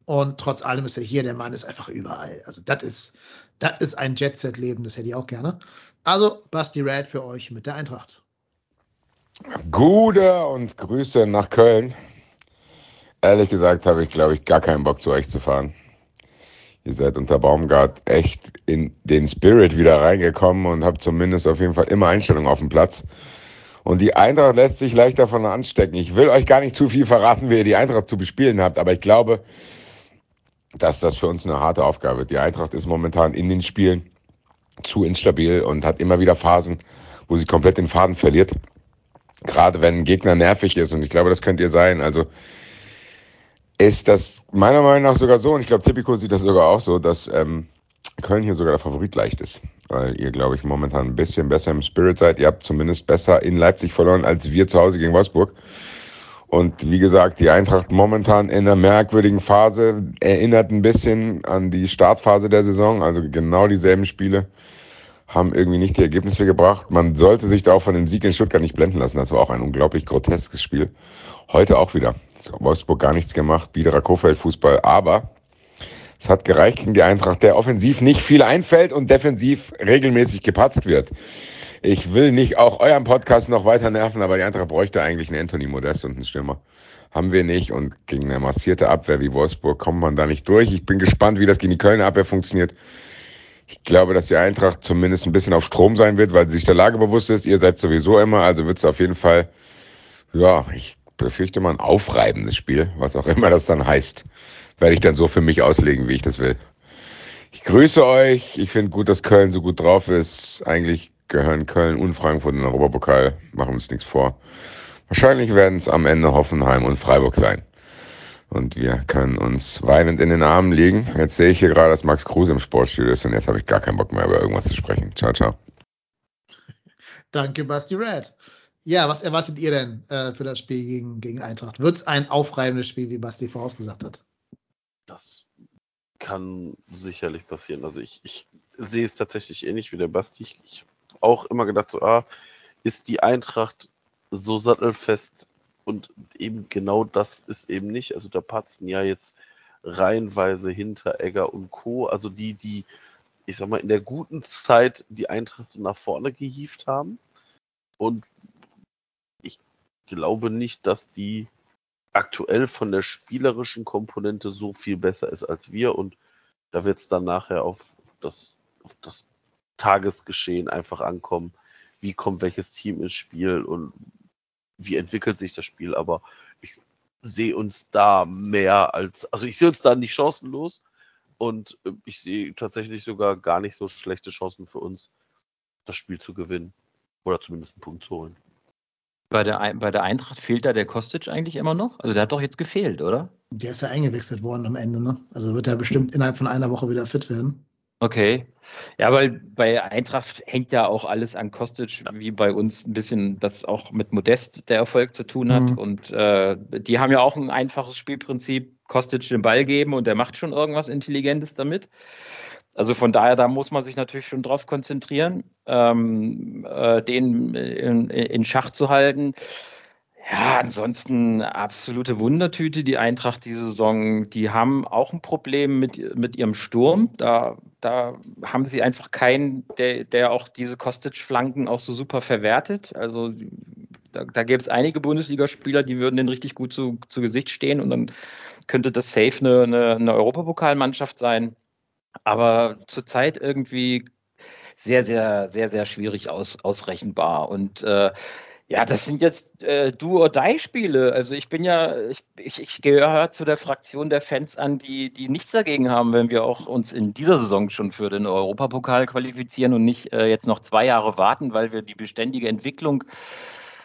Und trotz allem ist er hier, der Mann ist einfach überall. Also das ist, das ist ein Jet-Set-Leben, das hätte ich auch gerne. Also Basti Rad für euch mit der Eintracht. Gute und Grüße nach Köln. Ehrlich gesagt habe ich, glaube ich, gar keinen Bock zu euch zu fahren. Ihr seid unter Baumgart echt in den Spirit wieder reingekommen und habt zumindest auf jeden Fall immer Einstellungen auf dem Platz. Und die Eintracht lässt sich leicht davon anstecken. Ich will euch gar nicht zu viel verraten, wie ihr die Eintracht zu bespielen habt, aber ich glaube, dass das für uns eine harte Aufgabe wird. Die Eintracht ist momentan in den Spielen zu instabil und hat immer wieder Phasen, wo sie komplett den Faden verliert. Gerade wenn ein Gegner nervig ist und ich glaube, das könnt ihr sein. Also ist das meiner Meinung nach sogar so, und ich glaube, Tipico sieht das sogar auch so, dass ähm, Köln hier sogar der Favorit leicht ist. Weil ihr, glaube ich, momentan ein bisschen besser im Spirit seid. Ihr habt zumindest besser in Leipzig verloren als wir zu Hause gegen Wolfsburg. Und wie gesagt, die Eintracht momentan in einer merkwürdigen Phase erinnert ein bisschen an die Startphase der Saison. Also genau dieselben Spiele haben irgendwie nicht die Ergebnisse gebracht. Man sollte sich da auch von dem Sieg in Stuttgart nicht blenden lassen. Das war auch ein unglaublich groteskes Spiel. Heute auch wieder. Wolfsburg gar nichts gemacht, Biederer Kofeld Fußball, aber es hat gereicht gegen die Eintracht, der offensiv nicht viel einfällt und defensiv regelmäßig gepatzt wird. Ich will nicht auch euren Podcast noch weiter nerven, aber die Eintracht bräuchte eigentlich einen Anthony Modest und einen Stürmer. Haben wir nicht und gegen eine massierte Abwehr wie Wolfsburg kommt man da nicht durch. Ich bin gespannt, wie das gegen die Kölner Abwehr funktioniert. Ich glaube, dass die Eintracht zumindest ein bisschen auf Strom sein wird, weil sie sich der Lage bewusst ist. Ihr seid sowieso immer, also wird es auf jeden Fall, ja, ich befürchte mal ein aufreibendes Spiel, was auch immer das dann heißt. Werde ich dann so für mich auslegen, wie ich das will. Ich grüße euch. Ich finde gut, dass Köln so gut drauf ist. Eigentlich gehören Köln und Frankfurt in den Europapokal. Machen uns nichts vor. Wahrscheinlich werden es am Ende Hoffenheim und Freiburg sein. Und wir können uns weinend in den Armen liegen. Jetzt sehe ich hier gerade, dass Max Kruse im Sportstudio ist und jetzt habe ich gar keinen Bock mehr über irgendwas zu sprechen. Ciao, ciao. Danke, Basti Red. Ja, was erwartet ihr denn äh, für das Spiel gegen, gegen Eintracht? Wird es ein aufreibendes Spiel, wie Basti vorausgesagt hat? Das kann sicherlich passieren. Also ich, ich sehe es tatsächlich ähnlich wie der Basti. Ich, ich auch immer gedacht, so, ah, ist die Eintracht so sattelfest und eben genau das ist eben nicht. Also da patzen ja jetzt reihenweise hinter Egger und Co. Also die, die, ich sag mal, in der guten Zeit die Eintracht so nach vorne gehievt haben. Und glaube nicht, dass die aktuell von der spielerischen Komponente so viel besser ist als wir und da wird es dann nachher auf, das, auf das Tagesgeschehen einfach ankommen. Wie kommt welches Team ins Spiel und wie entwickelt sich das Spiel? Aber ich sehe uns da mehr als, also ich sehe uns da nicht chancenlos und äh, ich sehe tatsächlich sogar gar nicht so schlechte Chancen für uns, das Spiel zu gewinnen oder zumindest einen Punkt zu holen. Bei der, bei der Eintracht fehlt da der Kostic eigentlich immer noch? Also der hat doch jetzt gefehlt, oder? Der ist ja eingewechselt worden am Ende, ne? Also wird er bestimmt innerhalb von einer Woche wieder fit werden. Okay. Ja, weil bei Eintracht hängt ja auch alles an Kostic, wie bei uns ein bisschen das auch mit Modest der Erfolg zu tun hat. Mhm. Und äh, die haben ja auch ein einfaches Spielprinzip, Kostic den Ball geben und der macht schon irgendwas Intelligentes damit. Also von daher, da muss man sich natürlich schon drauf konzentrieren, ähm, äh, den in, in, Schach zu halten. Ja, ansonsten absolute Wundertüte, die Eintracht diese Saison. Die haben auch ein Problem mit, mit ihrem Sturm. Da, da haben sie einfach keinen, der, der auch diese Kostic-Flanken auch so super verwertet. Also da, da gäbe es einige Bundesligaspieler, die würden den richtig gut zu, zu Gesicht stehen und dann könnte das safe eine, eine, eine Europapokalmannschaft sein aber zurzeit irgendwie sehr, sehr, sehr, sehr schwierig aus, ausrechenbar. Und äh, ja, das sind jetzt äh, Do-or-Die-Spiele. Also ich bin ja, ich, ich, ich gehöre zu der Fraktion der Fans an, die, die nichts dagegen haben, wenn wir auch uns in dieser Saison schon für den Europapokal qualifizieren und nicht äh, jetzt noch zwei Jahre warten, weil wir die beständige Entwicklung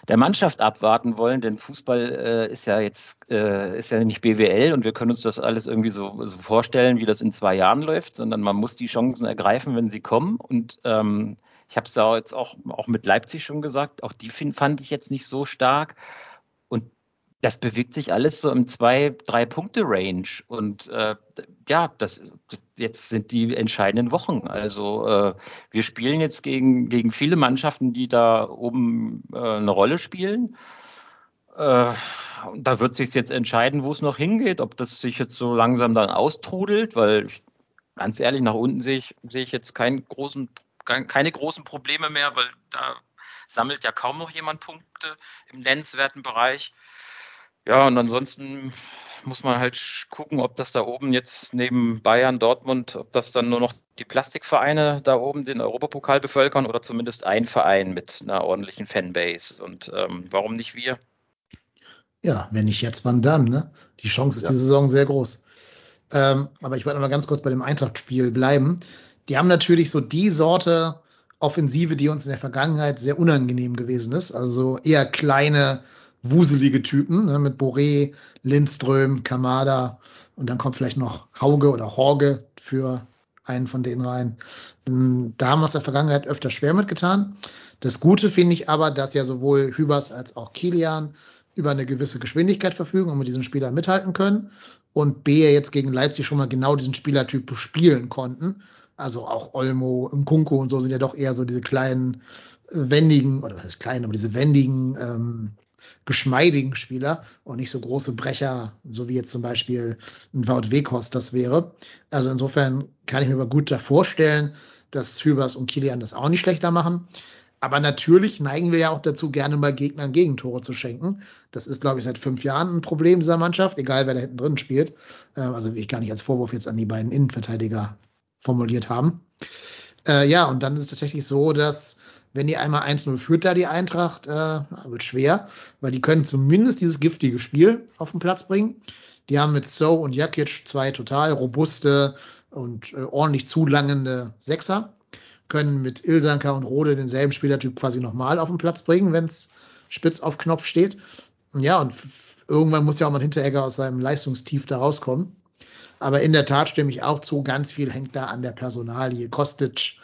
der Mannschaft abwarten wollen, denn Fußball äh, ist ja jetzt äh, ist ja nicht BWL und wir können uns das alles irgendwie so, so, vorstellen, wie das in zwei Jahren läuft, sondern man muss die Chancen ergreifen, wenn sie kommen. Und ähm, ich habe es ja jetzt auch, auch mit Leipzig schon gesagt, auch die find, fand ich jetzt nicht so stark. Und das bewegt sich alles so im zwei, drei Punkte Range. Und äh, ja, das jetzt sind die entscheidenden Wochen. Also äh, wir spielen jetzt gegen, gegen viele Mannschaften, die da oben äh, eine Rolle spielen. Äh, da wird sich jetzt entscheiden, wo es noch hingeht, ob das sich jetzt so langsam dann austrudelt, weil ich, ganz ehrlich, nach unten sehe ich, sehe ich jetzt keinen großen, keine großen Probleme mehr, weil da sammelt ja kaum noch jemand Punkte im nennenswerten Bereich. Ja, und ansonsten muss man halt gucken, ob das da oben jetzt neben Bayern, Dortmund, ob das dann nur noch die Plastikvereine da oben den Europapokal bevölkern oder zumindest ein Verein mit einer ordentlichen Fanbase. Und ähm, warum nicht wir? Ja, wenn nicht jetzt, wann dann? Ne? Die Chance ist ja. die Saison sehr groß. Ähm, aber ich wollte mal ganz kurz bei dem Eintracht-Spiel bleiben. Die haben natürlich so die Sorte Offensive, die uns in der Vergangenheit sehr unangenehm gewesen ist. Also eher kleine, wuselige Typen, ne, mit Boré, Lindström, Kamada und dann kommt vielleicht noch Hauge oder Horge für einen von denen rein. Ähm, da haben wir es in der Vergangenheit öfter schwer mitgetan. Das Gute finde ich aber, dass ja sowohl Hübers als auch Kilian über eine gewisse Geschwindigkeit verfügen und mit diesem Spieler mithalten können. Und B jetzt gegen Leipzig schon mal genau diesen Spielertyp spielen konnten. Also auch Olmo, Nkunku und so sind ja doch eher so diese kleinen, äh, wendigen, oder was ist klein, aber diese wendigen ähm, geschmeidigen Spieler und nicht so große Brecher, so wie jetzt zum Beispiel ein Wout Weghorst das wäre. Also insofern kann ich mir aber gut da vorstellen, dass Hübers und Kilian das auch nicht schlechter machen. Aber natürlich neigen wir ja auch dazu, gerne mal Gegnern Gegentore zu schenken. Das ist, glaube ich, seit fünf Jahren ein Problem dieser Mannschaft, egal wer da hinten drin spielt. Ähm, also will ich gar nicht als Vorwurf jetzt an die beiden Innenverteidiger formuliert haben. Äh, ja, und dann ist es tatsächlich so, dass wenn die einmal 1-0 führt, da die Eintracht, äh, wird schwer, weil die können zumindest dieses giftige Spiel auf den Platz bringen. Die haben mit So und Jakic zwei total robuste und äh, ordentlich zulangende Sechser, können mit Ilsanka und Rode denselben Spielertyp quasi nochmal auf den Platz bringen, wenn es spitz auf Knopf steht. Ja, und irgendwann muss ja auch mal ein Hinteregger aus seinem Leistungstief da rauskommen. Aber in der Tat stimme ich auch zu, ganz viel hängt da an der Personalie. Kostic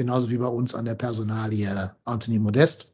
genauso wie bei uns an der Personalie Anthony Modest.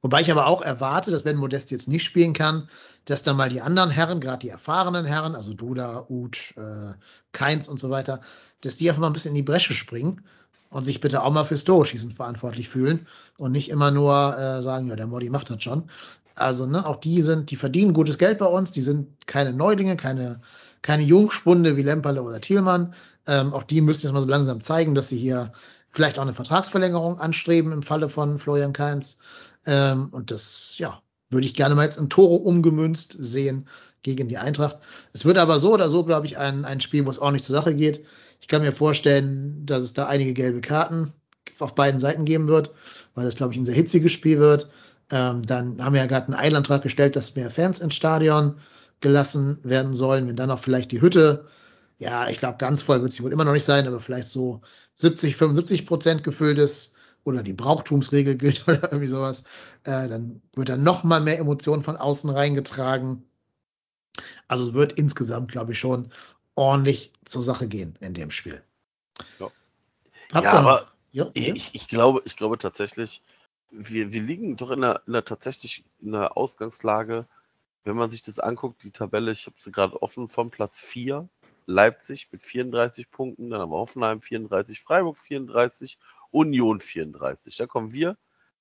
Wobei ich aber auch erwarte, dass wenn Modest jetzt nicht spielen kann, dass dann mal die anderen Herren, gerade die erfahrenen Herren, also Duda, Uth, äh, Keins und so weiter, dass die einfach mal ein bisschen in die Bresche springen und sich bitte auch mal fürs Tore-Schießen verantwortlich fühlen und nicht immer nur äh, sagen, ja, der Modi macht das schon. Also, ne, auch die sind, die verdienen gutes Geld bei uns, die sind keine Neulinge, keine, keine Jungspunde wie Lemperle oder Thielmann. Ähm, auch die müssen jetzt mal so langsam zeigen, dass sie hier vielleicht auch eine Vertragsverlängerung anstreben im Falle von Florian Kainz. Ähm, und das, ja, würde ich gerne mal jetzt in Tore umgemünzt sehen gegen die Eintracht. Es wird aber so oder so, glaube ich, ein, ein Spiel, wo es ordentlich zur Sache geht. Ich kann mir vorstellen, dass es da einige gelbe Karten auf beiden Seiten geben wird, weil das, glaube ich, ein sehr hitziges Spiel wird. Ähm, dann haben wir ja gerade einen Eilantrag gestellt, dass mehr Fans ins Stadion gelassen werden sollen. Wenn dann auch vielleicht die Hütte, ja, ich glaube, ganz voll wird sie wohl immer noch nicht sein, aber vielleicht so 70, 75 Prozent gefüllt ist, oder die Brauchtumsregel gilt oder irgendwie sowas, äh, dann wird da noch mal mehr Emotionen von außen reingetragen. Also es wird insgesamt, glaube ich, schon ordentlich zur Sache gehen in dem Spiel. Ja, ja aber ja, ich, ich, glaube, ich glaube tatsächlich, wir, wir liegen doch in der, in der tatsächlich in der Ausgangslage, wenn man sich das anguckt, die Tabelle, ich habe sie gerade offen vom Platz 4, Leipzig mit 34 Punkten, dann haben wir Hoffenheim 34, Freiburg 34 Union 34. Da kommen wir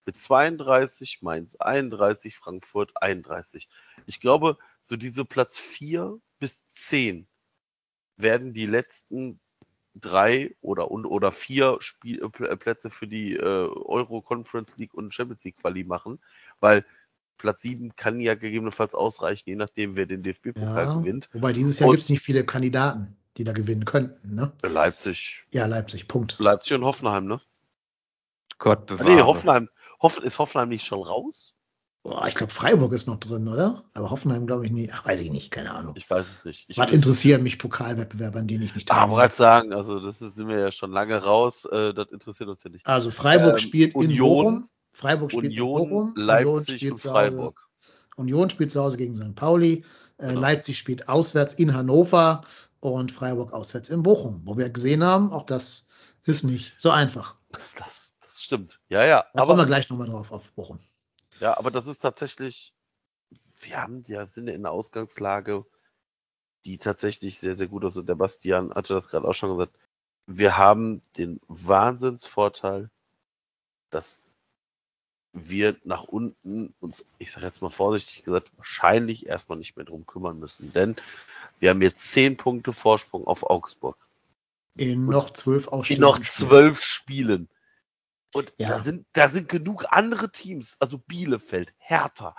mit 32, Mainz 31, Frankfurt 31. Ich glaube, so diese Platz 4 bis 10 werden die letzten drei oder oder vier Spiel, äh, Plätze für die äh, Euro Conference League und Champions League Quali machen, weil Platz 7 kann ja gegebenenfalls ausreichen, je nachdem, wer den DFB-Pokal ja, gewinnt. Wobei dieses Jahr gibt es nicht viele Kandidaten, die da gewinnen könnten. Ne? Leipzig. Ja, Leipzig, Punkt. Leipzig und Hoffenheim, ne? Gott bewahre. Nee, Hoffenheim. Hoff, ist Hoffenheim nicht schon raus? Boah, ich glaube, Freiburg ist noch drin, oder? Aber Hoffenheim glaube ich nicht. Ach, weiß ich nicht, keine Ahnung. Ich weiß es nicht. Ich Was interessieren mich Pokalwettbewerbe, an denen ich nicht teilnehme? Ah, bereits sagen, also das ist, sind wir ja schon lange raus. Äh, das interessiert uns ja nicht. Also Freiburg ähm, spielt Union, in Bochum. Freiburg spielt Union, Bochum. Leipzig Union und Freiburg. Union spielt zu Hause gegen St. Pauli. Äh, genau. Leipzig spielt auswärts in Hannover und Freiburg auswärts in Bochum. Wo wir gesehen haben, auch das ist nicht so einfach. Das stimmt. Ja, ja. Da aber, kommen wir gleich nochmal drauf auf Bochum. Ja, aber das ist tatsächlich, wir haben ja sind in der Ausgangslage, die tatsächlich sehr, sehr gut ist. Und der Bastian hatte das gerade auch schon gesagt. Wir haben den Wahnsinnsvorteil, dass wir nach unten uns, ich sage jetzt mal vorsichtig gesagt, wahrscheinlich erstmal nicht mehr drum kümmern müssen. Denn wir haben jetzt zehn Punkte Vorsprung auf Augsburg. In noch zwölf Ausspielen. In noch zwölf Spielen. Und ja. da, sind, da sind genug andere Teams, also Bielefeld, Hertha,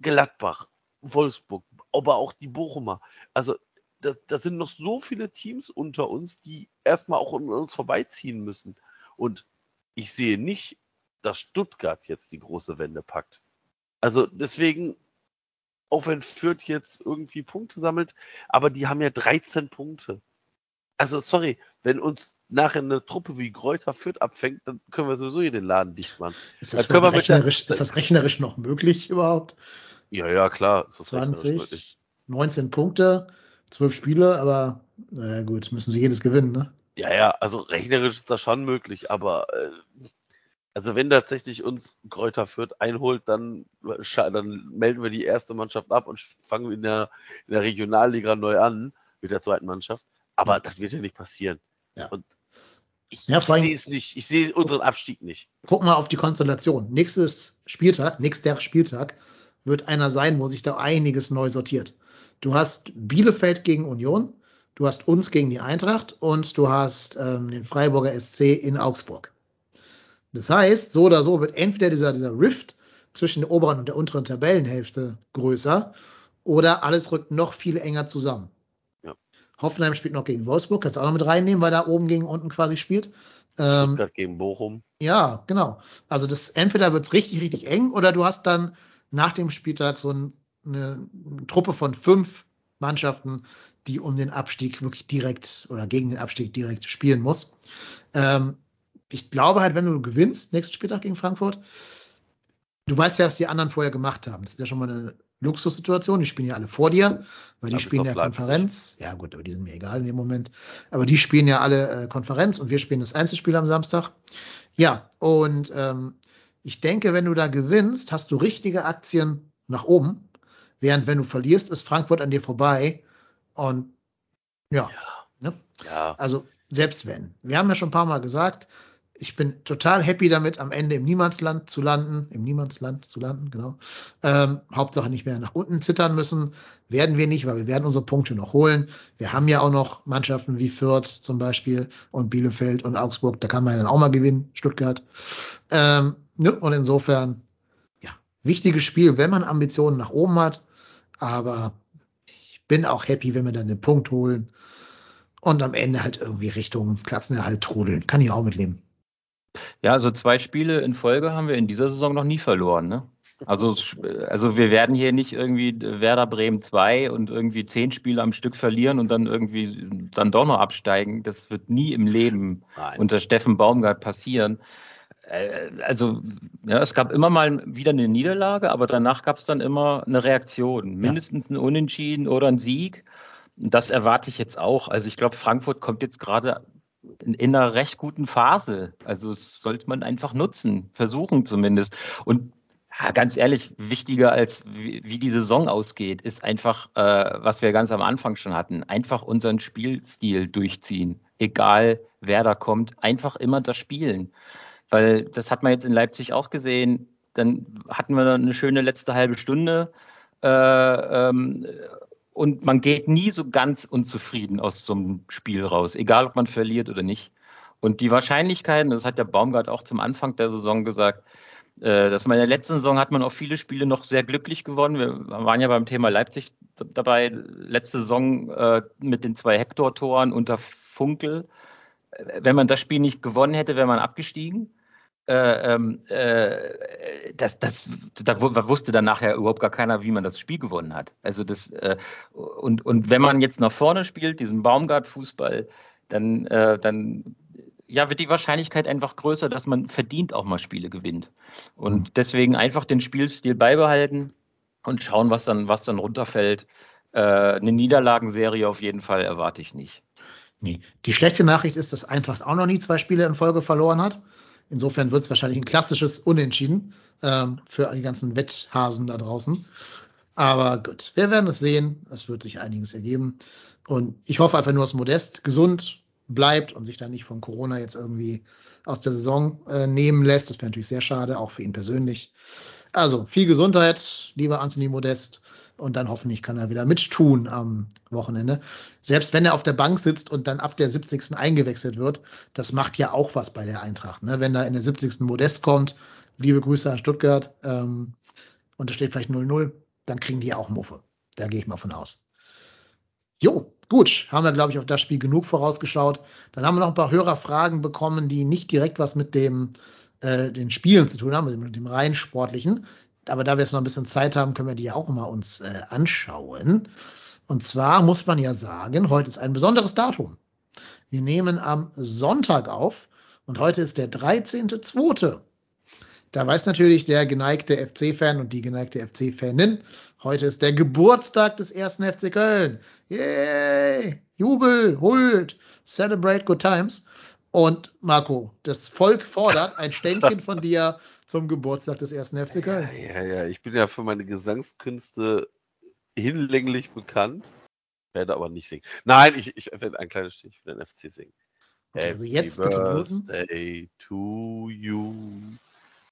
Gladbach, Wolfsburg, aber auch die Bochumer. Also da, da sind noch so viele Teams unter uns, die erstmal auch an uns vorbeiziehen müssen. Und ich sehe nicht, dass Stuttgart jetzt die große Wende packt. Also deswegen, auch wenn Fürth jetzt irgendwie Punkte sammelt, aber die haben ja 13 Punkte. Also sorry, wenn uns nachher eine Truppe wie Kräuter Fürth abfängt, dann können wir sowieso hier den Laden dicht machen. Ist das, rechnerisch, der, ist das rechnerisch noch möglich überhaupt? Ja, ja, klar. Ist das 20, 19 Punkte, 12 Spiele, aber naja gut, müssen sie jedes gewinnen, ne? Ja, ja, also rechnerisch ist das schon möglich, aber äh, also wenn tatsächlich uns Kräuter Fürth einholt, dann, dann melden wir die erste Mannschaft ab und fangen in der, in der Regionalliga neu an mit der zweiten Mannschaft. Aber das wird ja nicht passieren. Ja. Und ich, ja, ich sehe es nicht. Ich sehe unseren Abstieg nicht. Guck mal auf die Konstellation. Nächstes Spieltag, nächster Spieltag wird einer sein, wo sich da einiges neu sortiert. Du hast Bielefeld gegen Union, du hast uns gegen die Eintracht und du hast ähm, den Freiburger SC in Augsburg. Das heißt, so oder so wird entweder dieser, dieser Rift zwischen der oberen und der unteren Tabellenhälfte größer oder alles rückt noch viel enger zusammen. Hoffenheim spielt noch gegen Wolfsburg, kannst du auch noch mit reinnehmen, weil da oben gegen unten quasi spielt. Ähm, gegen Bochum. Ja, genau. Also das entweder wird es richtig, richtig eng oder du hast dann nach dem Spieltag so ein, eine, eine, Truppe von fünf Mannschaften, die um den Abstieg wirklich direkt oder gegen den Abstieg direkt spielen muss. Ähm, ich glaube halt, wenn du gewinnst, nächsten Spieltag gegen Frankfurt, du weißt ja, was die anderen vorher gemacht haben. Das ist ja schon mal eine Luxussituation. Die spielen ja alle vor dir, weil die spielen ja Konferenz. Ja, gut, aber die sind mir egal in dem Moment. Aber die spielen ja alle äh, Konferenz und wir spielen das Einzelspiel am Samstag. Ja, und ähm, Ich denke, wenn du da gewinnst, hast du richtige Aktien nach oben. Während wenn du verlierst, ist Frankfurt an dir vorbei. Und ja. ja. Ne? ja. Also selbst wenn. Wir haben ja schon ein paar Mal gesagt, ich bin total happy damit, am Ende im Niemandsland zu landen, im Niemandsland zu landen, genau. Ähm, Hauptsache nicht mehr nach unten zittern müssen. Werden wir nicht, weil wir werden unsere Punkte noch holen. Wir haben ja auch noch Mannschaften wie Fürth zum Beispiel und Bielefeld und Augsburg, da kann man ja dann auch mal gewinnen, Stuttgart. Ähm, ne? Und insofern, ja, wichtiges Spiel, wenn man Ambitionen nach oben hat. Aber ich bin auch happy, wenn wir dann den Punkt holen und am Ende halt irgendwie Richtung Klassenerhalt trudeln. Kann ich auch mitleben. Ja, also zwei Spiele in Folge haben wir in dieser Saison noch nie verloren. Ne? Also, also wir werden hier nicht irgendwie Werder Bremen 2 und irgendwie zehn Spiele am Stück verlieren und dann irgendwie dann doch noch absteigen. Das wird nie im Leben Nein. unter Steffen Baumgart passieren. Äh, also ja, es gab immer mal wieder eine Niederlage, aber danach gab es dann immer eine Reaktion. Mindestens ein Unentschieden oder ein Sieg. Das erwarte ich jetzt auch. Also ich glaube, Frankfurt kommt jetzt gerade in, in, einer recht guten Phase. Also das sollte man einfach nutzen, versuchen zumindest. Und ja, ganz ehrlich, wichtiger als wie, wie, die Saison ausgeht, ist einfach, äh, was wir ganz am Anfang schon hatten, einfach unseren Spielstil durchziehen. Egal wer da kommt, einfach immer das Spielen. Weil das hat man jetzt in Leipzig auch gesehen. Dann hatten wir eine schöne letzte halbe Stunde. Äh, ähm, und man geht nie so ganz unzufrieden aus so einem Spiel raus, egal ob man verliert oder nicht. Und die Wahrscheinlichkeiten, das hat der Baumgart auch zum Anfang der Saison gesagt, äh, dass man in der letzten Saison hat man auch viele Spiele noch sehr glücklich gewonnen. Wir waren ja beim Thema Leipzig dabei, letzte Saison äh, mit den zwei Hector-Toren unter Funkel. Wenn man das Spiel nicht gewonnen hätte, wäre man abgestiegen. Äh, ähm, äh, das, das, da wusste dann nachher überhaupt gar keiner, wie man das Spiel gewonnen hat. Also das, äh, und, und wenn man jetzt nach vorne spielt, diesen Baumgart-Fußball, dann, äh, dann ja, wird die Wahrscheinlichkeit einfach größer, dass man verdient auch mal Spiele gewinnt. Und mhm. deswegen einfach den Spielstil beibehalten und schauen, was dann, was dann runterfällt. Äh, eine Niederlagenserie auf jeden Fall erwarte ich nicht. Nee. Die schlechte Nachricht ist, dass Eintracht auch noch nie zwei Spiele in Folge verloren hat. Insofern wird es wahrscheinlich ein klassisches Unentschieden ähm, für die ganzen Wetthasen da draußen. Aber gut, wir werden es sehen. Es wird sich einiges ergeben. Und ich hoffe einfach nur, dass Modest gesund bleibt und sich dann nicht von Corona jetzt irgendwie aus der Saison äh, nehmen lässt. Das wäre natürlich sehr schade, auch für ihn persönlich. Also viel Gesundheit, lieber Anthony Modest und dann hoffentlich kann er wieder mittun am Wochenende. Selbst wenn er auf der Bank sitzt und dann ab der 70. eingewechselt wird, das macht ja auch was bei der Eintracht. Ne? Wenn da in der 70. Modest kommt, liebe Grüße an Stuttgart, ähm, und es steht vielleicht 0-0, dann kriegen die auch Muffe. Da gehe ich mal von aus. Jo, gut, haben wir, glaube ich, auf das Spiel genug vorausgeschaut. Dann haben wir noch ein paar Hörerfragen bekommen, die nicht direkt was mit dem äh, den Spielen zu tun haben, also mit dem rein sportlichen aber da wir jetzt noch ein bisschen Zeit haben, können wir die ja auch mal uns äh, anschauen. Und zwar muss man ja sagen, heute ist ein besonderes Datum. Wir nehmen am Sonntag auf und heute ist der 13.2. Da weiß natürlich der geneigte FC-Fan und die geneigte FC-Fanin, heute ist der Geburtstag des ersten FC Köln. Yay! Jubel, Hult, celebrate good times. Und Marco, das Volk fordert ein Ständchen von dir zum Geburtstag des ersten FC Köln. Ja, ja, ja, ich bin ja für meine Gesangskünste hinlänglich bekannt, werde aber nicht singen. Nein, ich, ich werde ein kleines Stich für den FC singen. Okay, also jetzt bitte Birthday to you.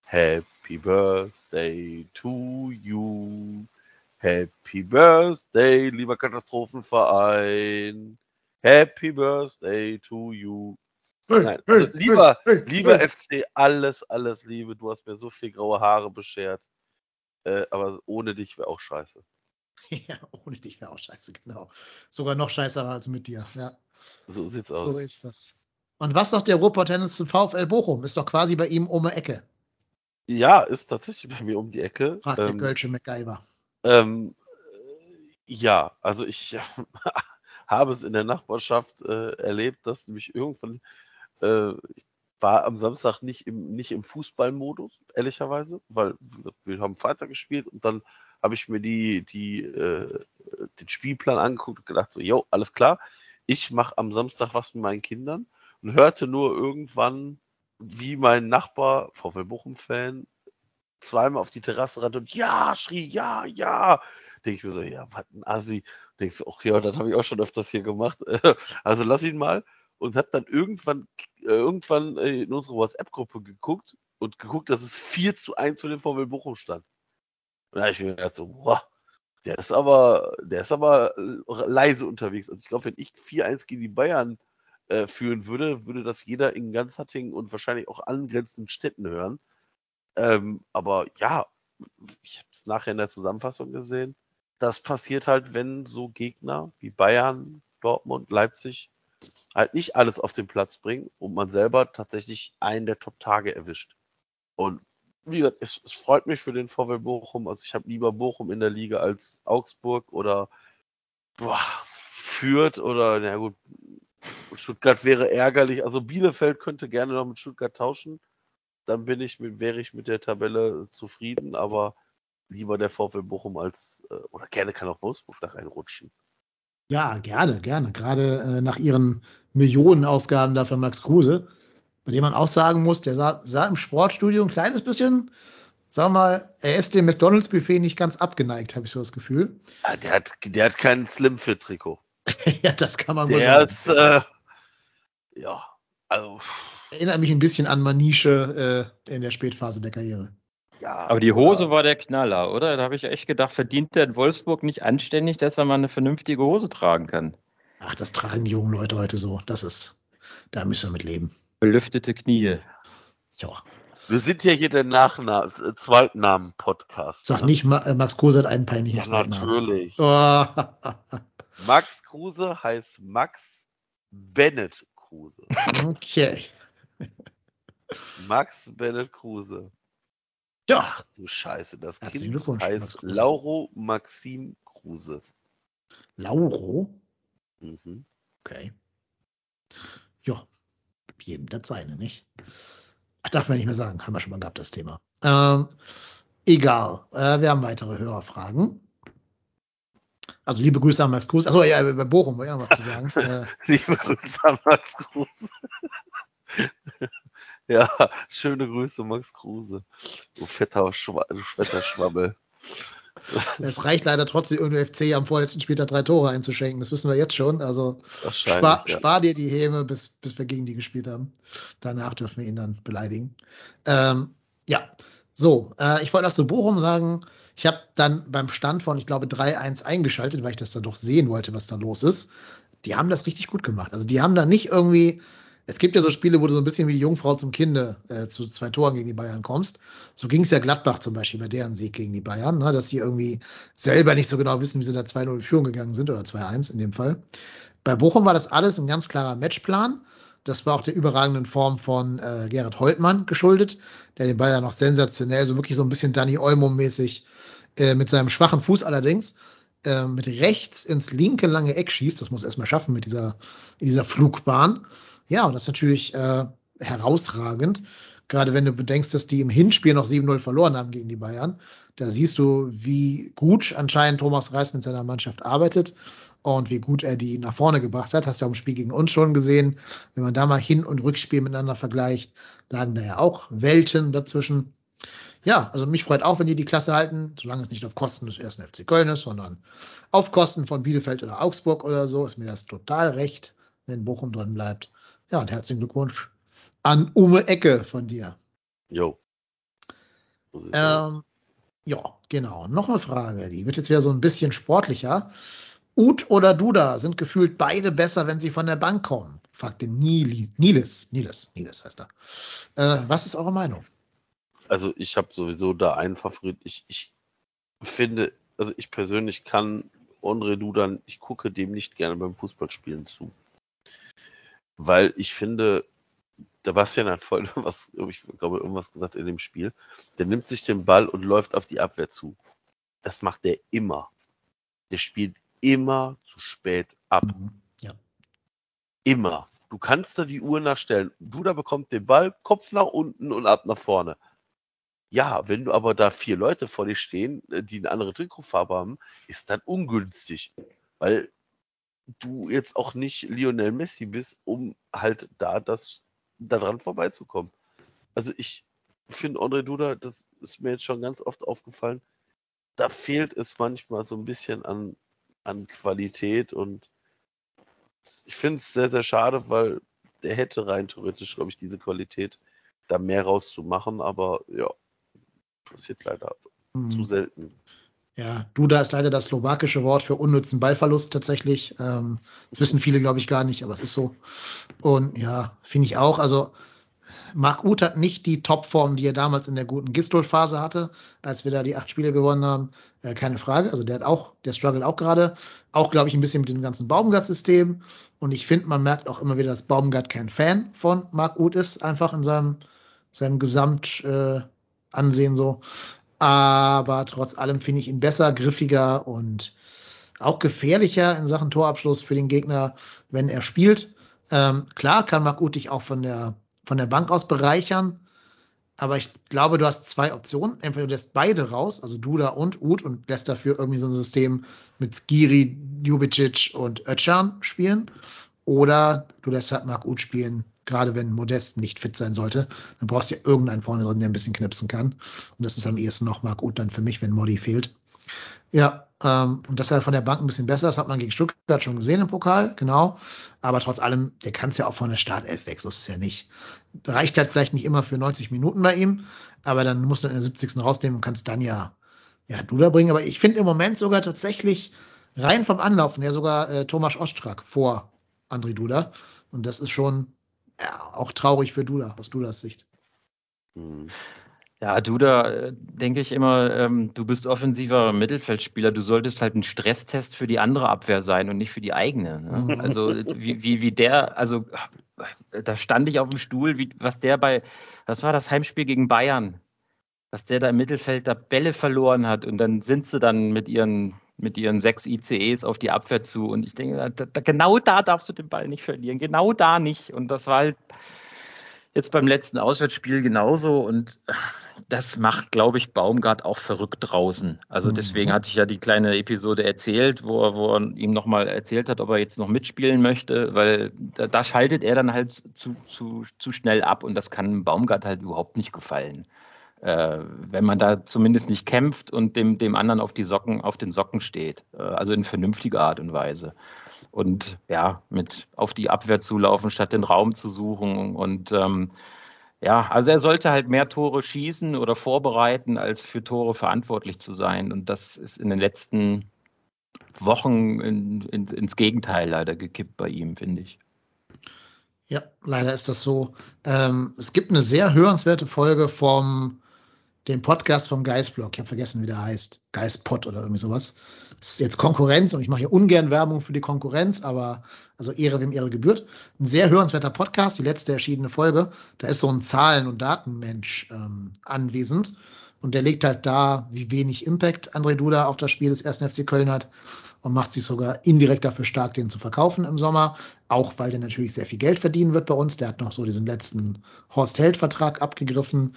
Happy Birthday to you. Happy Birthday, lieber Katastrophenverein. Happy Birthday to you. Nein, also lieber, lieber FC, alles, alles Liebe. Du hast mir so viel graue Haare beschert. Äh, aber ohne dich wäre auch scheiße. Ja, ohne dich wäre auch scheiße, genau. Sogar noch scheißer als mit dir, ja. So sieht's aus. So ist das. Und was sagt der Ruhrpott Tennis zum VfL Bochum? Ist doch quasi bei ihm um die Ecke. Ja, ist tatsächlich bei mir um die Ecke. Fragt ähm, der Kölsche MacGyver. Ähm, ja, also ich habe es in der Nachbarschaft äh, erlebt, dass nämlich irgendwann äh, war am Samstag nicht im, nicht im Fußballmodus, ehrlicherweise, weil wir haben Freitag gespielt und dann habe ich mir die, die, äh, den Spielplan angeguckt und gedacht, so, jo, alles klar, ich mache am Samstag was mit meinen Kindern und hörte nur irgendwann, wie mein Nachbar, VfL Bochum-Fan, zweimal auf die Terrasse rannte und ja, schrie, ja, ja. Denke ich mir so, ja, was ein Assi. Denkst du, ach ja, das habe ich auch schon öfters hier gemacht. also lass ihn mal. Und hat dann irgendwann, äh, irgendwann in unsere WhatsApp-Gruppe geguckt und geguckt, dass es 4 zu 1 für den VW Bochum stand. Und da habe ich mir gedacht so, wow, der ist aber, der ist aber äh, leise unterwegs. Also ich glaube, wenn ich 4-1 gegen die Bayern äh, führen würde, würde das jeder in ganz Hattingen und wahrscheinlich auch angrenzenden Städten hören. Ähm, aber ja, ich habe es nachher in der Zusammenfassung gesehen. Das passiert halt, wenn so Gegner wie Bayern, Dortmund, Leipzig halt nicht alles auf den Platz bringen und man selber tatsächlich einen der Top-Tage erwischt. Und wie gesagt, es, es, freut mich für den VW Bochum. Also ich habe lieber Bochum in der Liga als Augsburg oder boah, Fürth oder, na gut, Stuttgart wäre ärgerlich. Also Bielefeld könnte gerne noch mit Stuttgart tauschen. Dann bin ich mit, wäre ich mit der Tabelle zufrieden, aber lieber der VfL Bochum als, äh, oder gerne kann auch Wolfsburg da reinrutschen. Ja, gerne, gerne. Gerade äh, nach ihren Millionenausgaben da für Max Kruse, bei dem man auch sagen muss, der sah, sah im Sportstudio ein kleines bisschen, sagen wir mal, er ist dem McDonalds-Buffet nicht ganz abgeneigt, habe ich so das Gefühl. Ja, der hat, der hat kein Slim-Fit-Trikot. ja, das kann man der wohl sagen. Ist, äh, ja, also. Erinnert mich ein bisschen an Manische äh, in der Spätphase der Karriere. Ja, aber die Hose war der Knaller, oder? Da habe ich echt gedacht, verdient der in Wolfsburg nicht anständig, dass man mal eine vernünftige Hose tragen kann. Ach, das tragen die jungen Leute heute so. Das ist, da müssen wir mit leben. Belüftete Knie. Ja. Wir sind ja hier der Nachnamen, äh, Zweitnamen-Podcast. Sag ne? nicht, äh, Max Kruse hat einen peinlichen ja, Zweitnamen. Natürlich. Oh. Max Kruse heißt Max Bennett Kruse. Okay. Max Bennett Kruse. Ja. Du Scheiße, das Kind heißt. Lauro Maxim Kruse. Lauro? Mhm. Okay. Ja, jedem das seine, nicht? Ach, darf man nicht mehr sagen, haben wir schon mal gehabt, das Thema. Ähm, egal, äh, wir haben weitere Hörerfragen. Also liebe Grüße an Max Kruse. Achso, ja, über Bochum wollte ich noch was zu sagen. äh, Liebe Grüße an Max Kruse. Ja, schöne Grüße, Max Kruse. Du fetter, Schwa du fetter Schwabbel. es reicht leider trotzdem, irgendein FC am vorletzten Spieltag drei Tore einzuschenken. Das wissen wir jetzt schon. Also spar, ja. spar dir die Häme, bis, bis wir gegen die gespielt haben. Danach dürfen wir ihn dann beleidigen. Ähm, ja, so, äh, ich wollte noch zu Bochum sagen, ich habe dann beim Stand von, ich glaube, 3-1 eingeschaltet, weil ich das dann doch sehen wollte, was da los ist. Die haben das richtig gut gemacht. Also die haben da nicht irgendwie, es gibt ja so Spiele, wo du so ein bisschen wie die Jungfrau zum Kinde äh, zu zwei Toren gegen die Bayern kommst. So ging es ja Gladbach zum Beispiel bei deren Sieg gegen die Bayern, ne, dass sie irgendwie selber nicht so genau wissen, wie sie da 2-0 in Führung gegangen sind oder 2-1 in dem Fall. Bei Bochum war das alles ein ganz klarer Matchplan. Das war auch der überragenden Form von äh, Gerrit Holtmann geschuldet, der den Bayern noch sensationell, so wirklich so ein bisschen Danny Olmo-mäßig äh, mit seinem schwachen Fuß allerdings äh, mit rechts ins linke lange Eck schießt. Das muss er erstmal schaffen mit dieser, dieser Flugbahn. Ja, und das ist natürlich äh, herausragend. Gerade wenn du bedenkst, dass die im Hinspiel noch 7-0 verloren haben gegen die Bayern. Da siehst du, wie gut anscheinend Thomas Reis mit seiner Mannschaft arbeitet und wie gut er die nach vorne gebracht hat. Hast du ja im Spiel gegen uns schon gesehen. Wenn man da mal Hin- und Rückspiel miteinander vergleicht, lagen da ja auch Welten dazwischen. Ja, also mich freut auch, wenn die die Klasse halten, solange es nicht auf Kosten des ersten FC Köln ist, sondern auf Kosten von Bielefeld oder Augsburg oder so, ist mir das total recht, wenn Bochum drin bleibt. Ja, und herzlichen Glückwunsch an Ume Ecke von dir. Jo. Ähm, ja, genau. Noch eine Frage, die wird jetzt wieder so ein bisschen sportlicher. Ut oder Duda sind gefühlt beide besser, wenn sie von der Bank kommen, fragte Nili, Niles. Niles, Niles heißt er. Äh, was ist eure Meinung? Also ich habe sowieso da einen Favorit. Ich, ich finde, also ich persönlich kann Andre Dudan, ich gucke dem nicht gerne beim Fußballspielen zu. Weil ich finde, der Bastian hat voll was, ich glaube, irgendwas gesagt in dem Spiel. Der nimmt sich den Ball und läuft auf die Abwehr zu. Das macht er immer. Der spielt immer zu spät ab. Mhm. Ja. Immer. Du kannst da die Uhr nachstellen. Duda bekommt den Ball, Kopf nach unten und ab nach vorne. Ja, wenn du aber da vier Leute vor dir stehen, äh, die eine andere Trikotfarbe haben, ist das ungünstig. Weil du jetzt auch nicht Lionel Messi bist, um halt da das daran vorbeizukommen. Also ich, finde Andre Duda, das ist mir jetzt schon ganz oft aufgefallen, da fehlt es manchmal so ein bisschen an, an Qualität und ich finde es sehr, sehr schade, weil der hätte rein theoretisch, glaube ich, diese Qualität, da mehr rauszumachen, aber ja, passiert leider hm. zu selten. Ja, Duda ist leider das slowakische Wort für unnützen Ballverlust tatsächlich. Ähm, das wissen viele, glaube ich, gar nicht, aber es ist so. Und ja, finde ich auch. Also Marc Uth hat nicht die Topform, die er damals in der guten Gistol-Phase hatte, als wir da die acht Spiele gewonnen haben. Äh, keine Frage. Also der hat auch, der struggelt auch gerade. Auch, glaube ich, ein bisschen mit dem ganzen Baumgart-System. Und ich finde, man merkt auch immer wieder, dass Baumgart kein Fan von Marc Uth ist, einfach in seinem, seinem Gesamtansehen äh, so. Aber trotz allem finde ich ihn besser, griffiger und auch gefährlicher in Sachen Torabschluss für den Gegner, wenn er spielt. Ähm, klar kann Marc dich auch von der von der Bank aus bereichern. Aber ich glaube, du hast zwei Optionen. Entweder du lässt beide raus, also Duda und Ud, und lässt dafür irgendwie so ein System mit Skiri, Ljubicic und Özcan spielen. Oder du lässt halt Marc Ud spielen, gerade wenn Modest nicht fit sein sollte. Dann brauchst du ja irgendeinen vorne drin, der ein bisschen knipsen kann. Und das ist am ehesten noch Marc Ud dann für mich, wenn Modi fehlt. Ja, ähm, und das ist halt von der Bank ein bisschen besser. Das hat man gegen Stuttgart schon gesehen im Pokal, genau. Aber trotz allem, der kann es ja auch von der Startelf weg, so ist es ja nicht. Reicht halt vielleicht nicht immer für 90 Minuten bei ihm, aber dann musst du in der 70. rausnehmen und kannst dann ja, ja, Duda bringen. Aber ich finde im Moment sogar tatsächlich rein vom Anlaufen ja sogar äh, Thomas Ostrak vor André Duda. Und das ist schon ja, auch traurig für Duda, aus Dudas Sicht. Mhm. Ja, du da äh, denke ich immer, ähm, du bist offensiver Mittelfeldspieler, du solltest halt ein Stresstest für die andere Abwehr sein und nicht für die eigene. Ne? Mhm. Also wie, wie, wie der, also da stand ich auf dem Stuhl, wie, was der bei, was war das Heimspiel gegen Bayern, was der da im Mittelfeld da Bälle verloren hat und dann sind sie dann mit ihren mit ihren sechs ICEs auf die Abwehr zu und ich denke, da, da, genau da darfst du den Ball nicht verlieren, genau da nicht und das war halt jetzt beim letzten Auswärtsspiel genauso und das macht, glaube ich, Baumgart auch verrückt draußen. Also mhm. deswegen hatte ich ja die kleine Episode erzählt, wo er, wo er ihm nochmal erzählt hat, ob er jetzt noch mitspielen möchte, weil da, da schaltet er dann halt zu, zu, zu schnell ab und das kann Baumgart halt überhaupt nicht gefallen. Äh, wenn man da zumindest nicht kämpft und dem, dem anderen auf die Socken, auf den Socken steht. Äh, also in vernünftiger Art und Weise und ja, mit auf die Abwehr zulaufen, statt den Raum zu suchen. Und ähm, ja, also er sollte halt mehr Tore schießen oder vorbereiten, als für Tore verantwortlich zu sein. Und das ist in den letzten Wochen in, in, ins Gegenteil leider gekippt bei ihm, finde ich. Ja, leider ist das so. Ähm, es gibt eine sehr hörenswerte Folge vom den Podcast vom Geistblog. Ich habe vergessen, wie der heißt. Geistpod oder irgendwie sowas. Das ist jetzt Konkurrenz und ich mache hier ungern Werbung für die Konkurrenz, aber also Ehre, wem Ehre gebührt. Ein sehr hörenswerter Podcast, die letzte erschienene Folge. Da ist so ein Zahlen- und Datenmensch ähm, anwesend und der legt halt da, wie wenig Impact André Duda auf das Spiel des 1. FC Köln hat und macht sich sogar indirekt dafür stark, den zu verkaufen im Sommer. Auch weil der natürlich sehr viel Geld verdienen wird bei uns. Der hat noch so diesen letzten Horst Held-Vertrag abgegriffen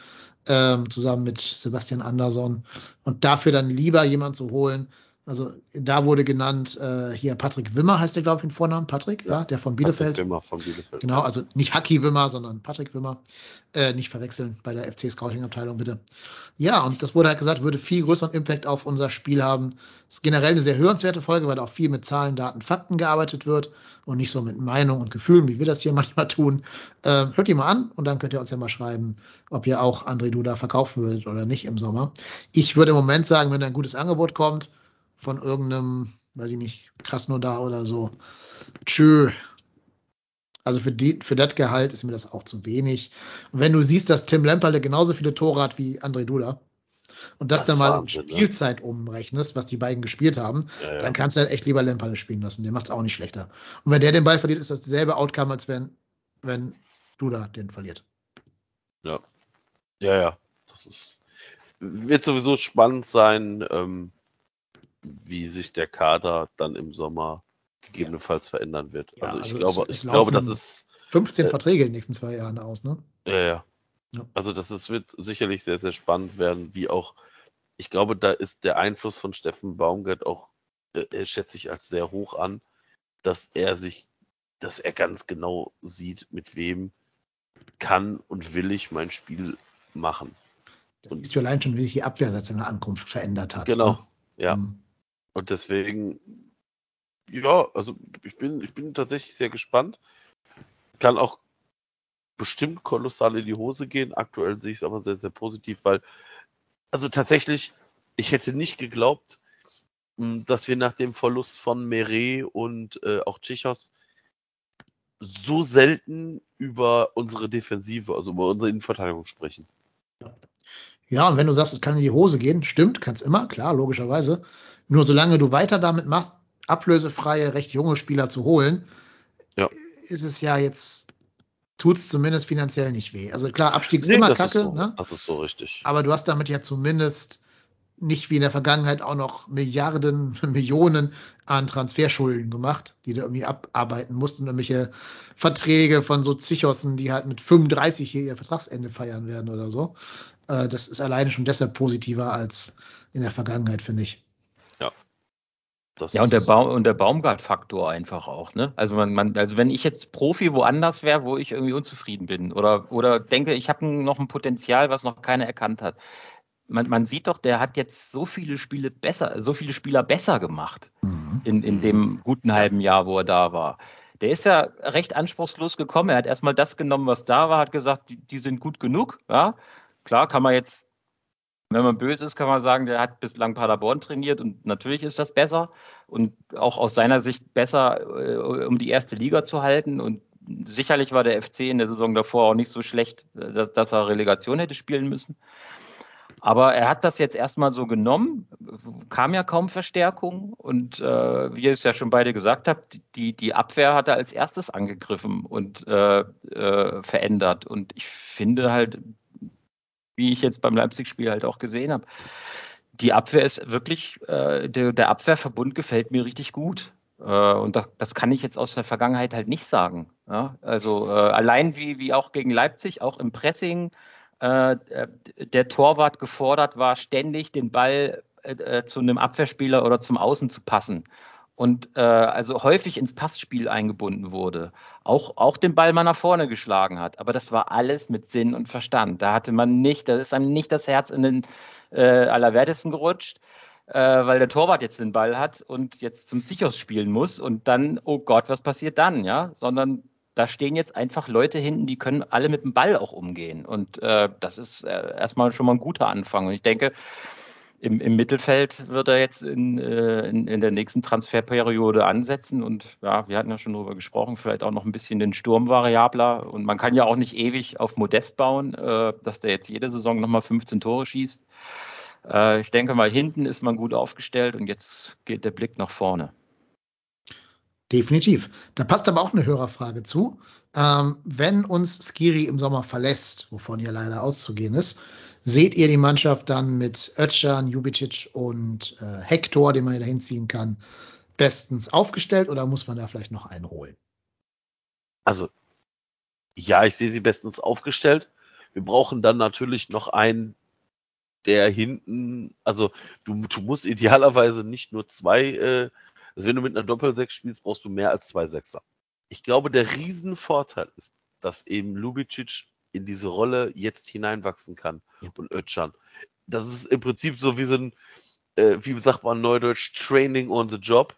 ähm, zusammen mit Sebastian Andersson. Und dafür dann lieber jemand zu holen, also da wurde genannt, äh, hier Patrick Wimmer heißt der, glaube ich, im Vornamen. Patrick, ja, der von Bielefeld. Patrick Wimmer von Bielefeld. Genau, also nicht Haki Wimmer, sondern Patrick Wimmer. Äh, nicht verwechseln bei der FC Scouting Abteilung, bitte. Ja, und das wurde halt gesagt, würde viel größeren Impact auf unser Spiel haben. Das ist generell eine sehr hörenswerte Folge, weil auch viel mit Zahlen, Daten, Fakten gearbeitet wird und nicht so mit Meinung und Gefühlen, wie wir das hier manchmal tun. Äh, hört die mal an und dann könnt ihr uns ja mal schreiben, ob ihr auch André Duda verkaufen würdet oder nicht im Sommer. Ich würde im Moment sagen, wenn ein gutes Angebot kommt, von irgendeinem, weiß ich nicht, Krasnodar oder so. Tschö. Also für, die, für das Gehalt ist mir das auch zu wenig. Und wenn du siehst, dass Tim Lemperle genauso viele Tore hat wie André Duda und das, das dann mal Wahnsinn, in ne? Spielzeit ne? umrechnest, was die beiden gespielt haben, ja, ja. dann kannst du halt echt lieber Lemperle spielen lassen. Der macht es auch nicht schlechter. Und wenn der den Ball verliert, ist das dasselbe Outcome, als wenn, wenn Duda den verliert. Ja. Ja, ja. Das ist, wird sowieso spannend sein. Ähm, wie sich der Kader dann im Sommer gegebenenfalls ja. verändern wird. Ja, also ich also glaube, es, es ich glaube, das ist 15 äh, Verträge in den nächsten zwei Jahren aus, ne? Ja, ja. ja. Also das ist, wird sicherlich sehr, sehr spannend werden, wie auch, ich glaube, da ist der Einfluss von Steffen Baumgart auch, äh, schätze ich als sehr hoch an, dass er sich, dass er ganz genau sieht, mit wem kann und will ich mein Spiel machen. Das siehst du allein schon, wie sich die Abwehr seit seiner Ankunft verändert hat. Genau, ne? ja. Mhm. Und deswegen, ja, also ich bin, ich bin tatsächlich sehr gespannt. Kann auch bestimmt kolossal in die Hose gehen. Aktuell sehe ich es aber sehr, sehr positiv, weil, also tatsächlich, ich hätte nicht geglaubt, mh, dass wir nach dem Verlust von Meret und äh, auch Tschichos so selten über unsere Defensive, also über unsere Innenverteidigung sprechen. Ja, und wenn du sagst, es kann in die Hose gehen, stimmt, kann es immer, klar, logischerweise. Nur solange du weiter damit machst, ablösefreie, recht junge Spieler zu holen, Ja. ist es ja jetzt, tut es zumindest finanziell nicht weh. Also klar, Abstieg ist Nee, immer kacke, ist so, ne? das ist so richtig. aber du hast damit ja zumindest nicht wie in der Vergangenheit auch noch Milliarden, Millionen an Transferschulden gemacht, die du irgendwie abarbeiten musst und irgendwelche Verträge von so Zichossen, die halt mit 35 hier ihr Vertragsende feiern werden oder so. Äh, das ist alleine schon deshalb positiver als in der Vergangenheit, finde ich. Das Ja, und der, ist- ba und der Baumgart-Faktor einfach auch, ne? Also man, man, also wenn ich jetzt Profi woanders wäre, wo ich irgendwie unzufrieden bin oder, oder denke, ich habe noch ein Potenzial, was noch keiner erkannt hat. Man, man sieht doch, der hat jetzt so viele Spiele besser, so viele Spieler besser gemacht Mhm. in, in dem guten halben Jahr, wo er da war. Der ist ja recht anspruchslos gekommen. Er hat erstmal das genommen, was da war, hat gesagt, die, die sind gut genug. Ja, klar kann man jetzt, wenn man böse ist, kann man sagen, der hat bislang Paderborn trainiert und natürlich ist das besser und auch aus seiner Sicht besser, äh, um die erste Liga zu halten. Und sicherlich war der FC in der Saison davor auch nicht so schlecht, äh, dass, dass er Relegation hätte spielen müssen. Aber er hat das jetzt erstmal so genommen, kam ja kaum Verstärkung und äh, wie ihr es ja schon beide gesagt habt, die, die Abwehr hat er als erstes angegriffen und äh, äh, verändert. Und ich finde halt, wie ich jetzt beim Leipzig-Spiel halt auch gesehen habe, die Abwehr ist wirklich, äh, der, der Abwehrverbund gefällt mir richtig gut. Äh, und das, das kann ich jetzt aus der Vergangenheit halt nicht sagen. Ja? Also äh, allein wie, wie auch gegen Leipzig, auch im Pressing, der Torwart gefordert war, ständig den Ball äh, zu einem Abwehrspieler oder zum Außen zu passen. Und äh, also häufig ins Passspiel eingebunden wurde. Auch, auch den Ball mal nach vorne geschlagen hat. Aber das war alles mit Sinn und Verstand. Da hatte man nicht, da ist einem nicht das Herz in den äh, Allerwertesten gerutscht, äh, weil der Torwart jetzt den Ball hat und jetzt zum Sichos spielen muss und dann, oh Gott, was passiert dann, ja? Sondern da stehen jetzt einfach Leute hinten, die können alle mit dem Ball auch umgehen. Und äh, das ist äh, erstmal schon mal ein guter Anfang. Und ich denke, im, im Mittelfeld wird er jetzt in, äh, in, in, der nächsten Transferperiode ansetzen. Und ja, wir hatten ja schon darüber gesprochen, vielleicht auch noch ein bisschen den Sturm variabler. Und man kann ja auch nicht ewig auf Modest bauen, äh, dass der jetzt jede Saison nochmal 15 Tore schießt. Äh, ich denke mal, hinten ist man gut aufgestellt und jetzt geht der Blick nach vorne. Definitiv. Da passt aber auch eine Hörerfrage zu. Ähm, wenn uns Skiri im Sommer verlässt, wovon ja leider auszugehen ist, seht ihr die Mannschaft dann mit Özcan, Jubicic und äh, Hector, den man da hinziehen kann, bestens aufgestellt oder muss man da vielleicht noch einen holen? Also, ja, ich sehe sie bestens aufgestellt. Wir brauchen dann natürlich noch einen, der hinten, also du, du musst idealerweise nicht nur zwei äh, also wenn du mit einer Doppel-Sechs spielst, brauchst du mehr als zwei Sechser. Ich glaube, der Riesenvorteil ist, dass eben Lubicic in diese Rolle jetzt hineinwachsen kann ja. und Özcan. Das ist im Prinzip so wie so ein, äh, wie sagt man neudeutsch, Training on the Job.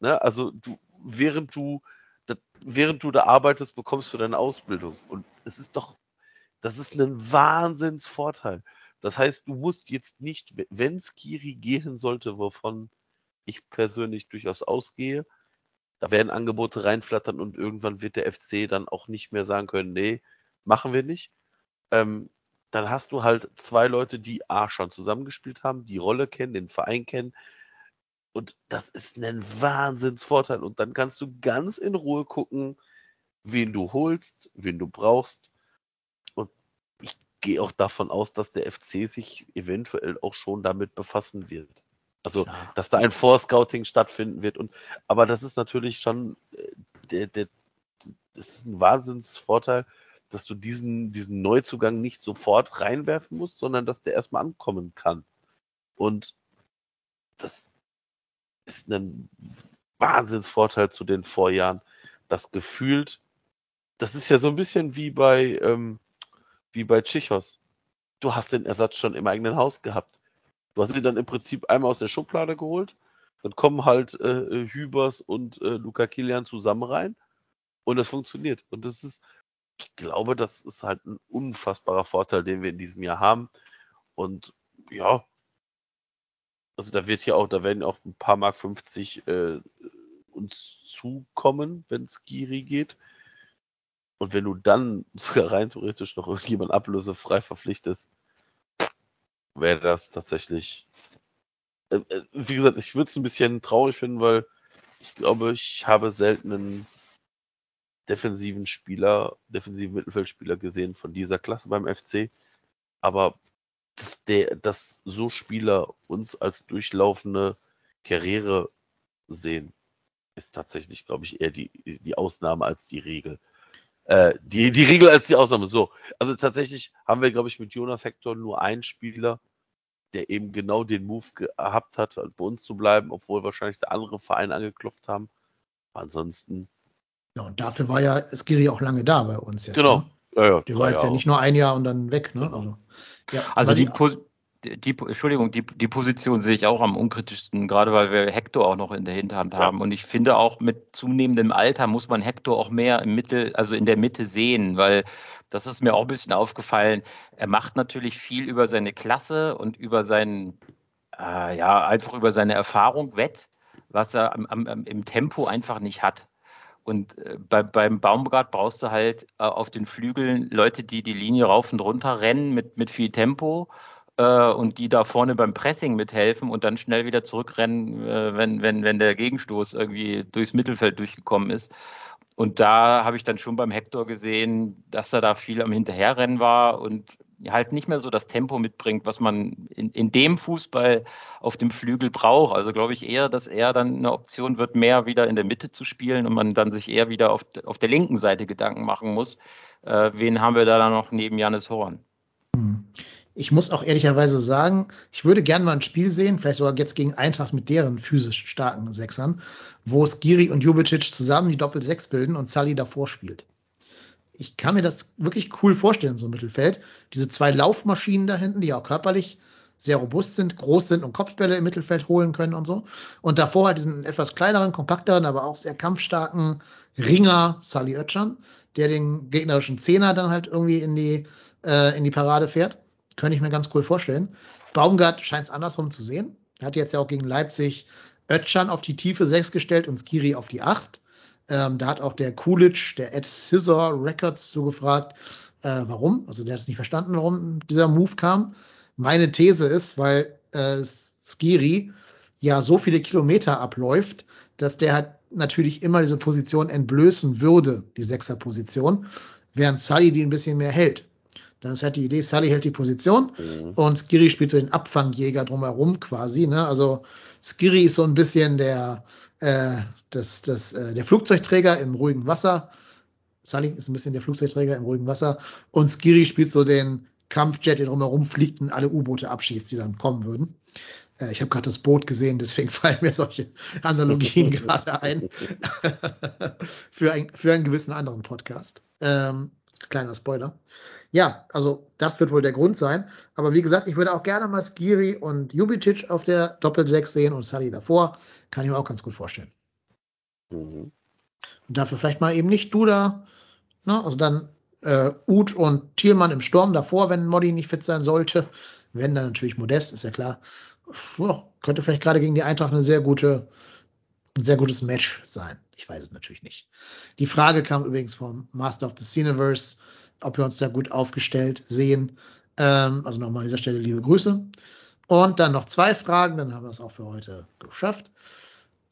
Ne? Also du, während du, da, während du da arbeitest, bekommst du deine Ausbildung. Und es ist doch, das ist ein Wahnsinnsvorteil. Das heißt, du musst jetzt nicht, wenn Skiri gehen sollte, wovon ich persönlich durchaus ausgehe. Da werden Angebote reinflattern und irgendwann wird der FC dann auch nicht mehr sagen können, nee, machen wir nicht. Ähm, dann hast du halt zwei Leute, die A schon zusammengespielt haben, die Rolle kennen, den Verein kennen. Und das ist ein Wahnsinnsvorteil. Und dann kannst du ganz in Ruhe gucken, wen du holst, wen du brauchst. Und ich gehe auch davon aus, dass der FC sich eventuell auch schon damit befassen wird. Also, Klar. dass da ein Vorscouting stattfinden wird. Und, aber das ist natürlich schon, der, der, das ist ein Wahnsinnsvorteil, dass du diesen, diesen Neuzugang nicht sofort reinwerfen musst, sondern dass der erstmal ankommen kann. Und das ist ein Wahnsinnsvorteil zu den Vorjahren. Das gefühlt, das ist ja so ein bisschen wie bei, ähm, wie bei Chichos. du hast den Ersatz schon im eigenen Haus gehabt. Du hast ihn dann im Prinzip einmal aus der Schublade geholt, dann kommen halt äh, Hübers und äh, Luca Kilian zusammen rein und das funktioniert. Und das ist, ich glaube, das ist halt ein unfassbarer Vorteil, den wir in diesem Jahr haben. Und ja, also da wird ja auch, da werden auch ein paar Mark 50 äh, uns zukommen, wenn es Giri geht. Und wenn du dann sogar rein theoretisch noch irgendjemand ablösefrei verpflichtest, wäre das tatsächlich. Äh, äh, wie gesagt, ich würde es ein bisschen traurig finden, weil ich glaube, ich habe selten einen defensiven Spieler, defensiven Mittelfeldspieler gesehen von dieser Klasse beim FC. Aber dass, der, dass so Spieler uns als durchlaufende Karriere sehen, ist tatsächlich, glaube ich, eher die, die Ausnahme als die Regel. Äh, die, die Regel als die Ausnahme. So. Also tatsächlich haben wir, glaube ich, mit Jonas Hector nur einen Spieler, der eben genau den Move gehabt hat, bei uns zu bleiben, obwohl wahrscheinlich der andere Verein angeklopft haben. Ansonsten. Ja, und dafür war ja Skiri auch lange da bei uns jetzt. Genau. Ne? Ja, ja, Der war jetzt ja nicht nur ein Jahr und dann weg, ne? Genau. Also, ja, Also die, ich- Po- die, Entschuldigung, die, die Position sehe ich auch am unkritischsten, gerade weil wir Hector auch noch in der Hinterhand haben. Und ich finde auch mit zunehmendem Alter muss man Hector auch mehr im Mittel, also in der Mitte sehen, weil das ist mir auch ein bisschen aufgefallen. Er macht natürlich viel über seine Klasse und über seinen, äh, ja, einfach über seine Erfahrung wett, was er am, am, im Tempo einfach nicht hat. Und äh, bei, beim Baumgart brauchst du halt äh, auf den Flügeln Leute, die die Linie rauf und runter rennen mit, mit viel Tempo äh, und die da vorne beim Pressing mithelfen und dann schnell wieder zurückrennen, äh, wenn, wenn, wenn der Gegenstoß irgendwie durchs Mittelfeld durchgekommen ist. Und da habe ich dann schon beim Hector gesehen, dass er da viel am Hinterherrennen war und halt nicht mehr so das Tempo mitbringt, was man in, in dem Fußball auf dem Flügel braucht. Also glaube ich eher, dass er dann eine Option wird, mehr wieder in der Mitte zu spielen und man dann sich eher wieder auf, auf der linken Seite Gedanken machen muss. Äh, wen haben wir da dann noch neben Janis Horn? Ich muss auch ehrlicherweise sagen, ich würde gerne mal ein Spiel sehen, vielleicht sogar jetzt gegen Eintracht mit deren physisch starken Sechsern, wo Skiri und Jubicic zusammen die Doppel-Sechs bilden und Sully davor spielt. Ich kann mir das wirklich cool vorstellen, so ein Mittelfeld. Diese zwei Laufmaschinen da hinten, die auch körperlich sehr robust sind, groß sind und Kopfbälle im Mittelfeld holen können und so. Und davor halt diesen etwas kleineren, kompakteren, aber auch sehr kampfstarken Ringer Sully Oetschan, der den gegnerischen Zehner dann halt irgendwie in die, äh, in die Parade fährt. Könnte ich mir ganz cool vorstellen. Baumgart scheint es andersrum zu sehen. Er hat jetzt ja auch gegen Leipzig Ötchan auf die tiefe 6 gestellt und Skiri auf die 8. Ähm, da hat auch der Coolidge, der Ed Scissor Records so gefragt, äh, warum. Also der hat es nicht verstanden, warum dieser Move kam. Meine These ist, weil äh, Skiri ja so viele Kilometer abläuft, dass der halt natürlich immer diese Position entblößen würde, die Sechser-Position, während Sully die ein bisschen mehr hält. Dann ist halt die Idee, Sully hält die Position mhm. und Skiri spielt so den Abfangjäger drumherum quasi. Ne? Also Skiri ist so ein bisschen der, äh, das, das, äh, der Flugzeugträger im ruhigen Wasser. Sully ist ein bisschen der Flugzeugträger im ruhigen Wasser. Und Skiri spielt so den Kampfjet, der drumherum fliegt und alle U-Boote abschießt, die dann kommen würden. Äh, ich habe gerade das Boot gesehen, deswegen fallen mir solche Analogien gerade ein. für, ein, für einen gewissen anderen Podcast. Ähm, kleiner Spoiler. Ja, also das wird wohl der Grund sein. Aber wie gesagt, ich würde auch gerne mal Skiri und Jubicic auf der Doppel-6 sehen und Sully davor. Kann ich mir auch ganz gut vorstellen. Mhm. Und dafür vielleicht mal eben nicht Duda. Ne? Also dann äh, Uth und Thielmann im Sturm davor, wenn Modi nicht fit sein sollte. Wenn dann natürlich Modest, ist ja klar. Ja, könnte vielleicht gerade gegen die Eintracht eine sehr gute, ein sehr gutes Match sein. Ich weiß es natürlich nicht. Die Frage kam übrigens vom Master of the Cineverse, ob wir uns da gut aufgestellt sehen. Ähm, also nochmal an dieser Stelle liebe Grüße. Und dann noch zwei Fragen, dann haben wir es auch für heute geschafft.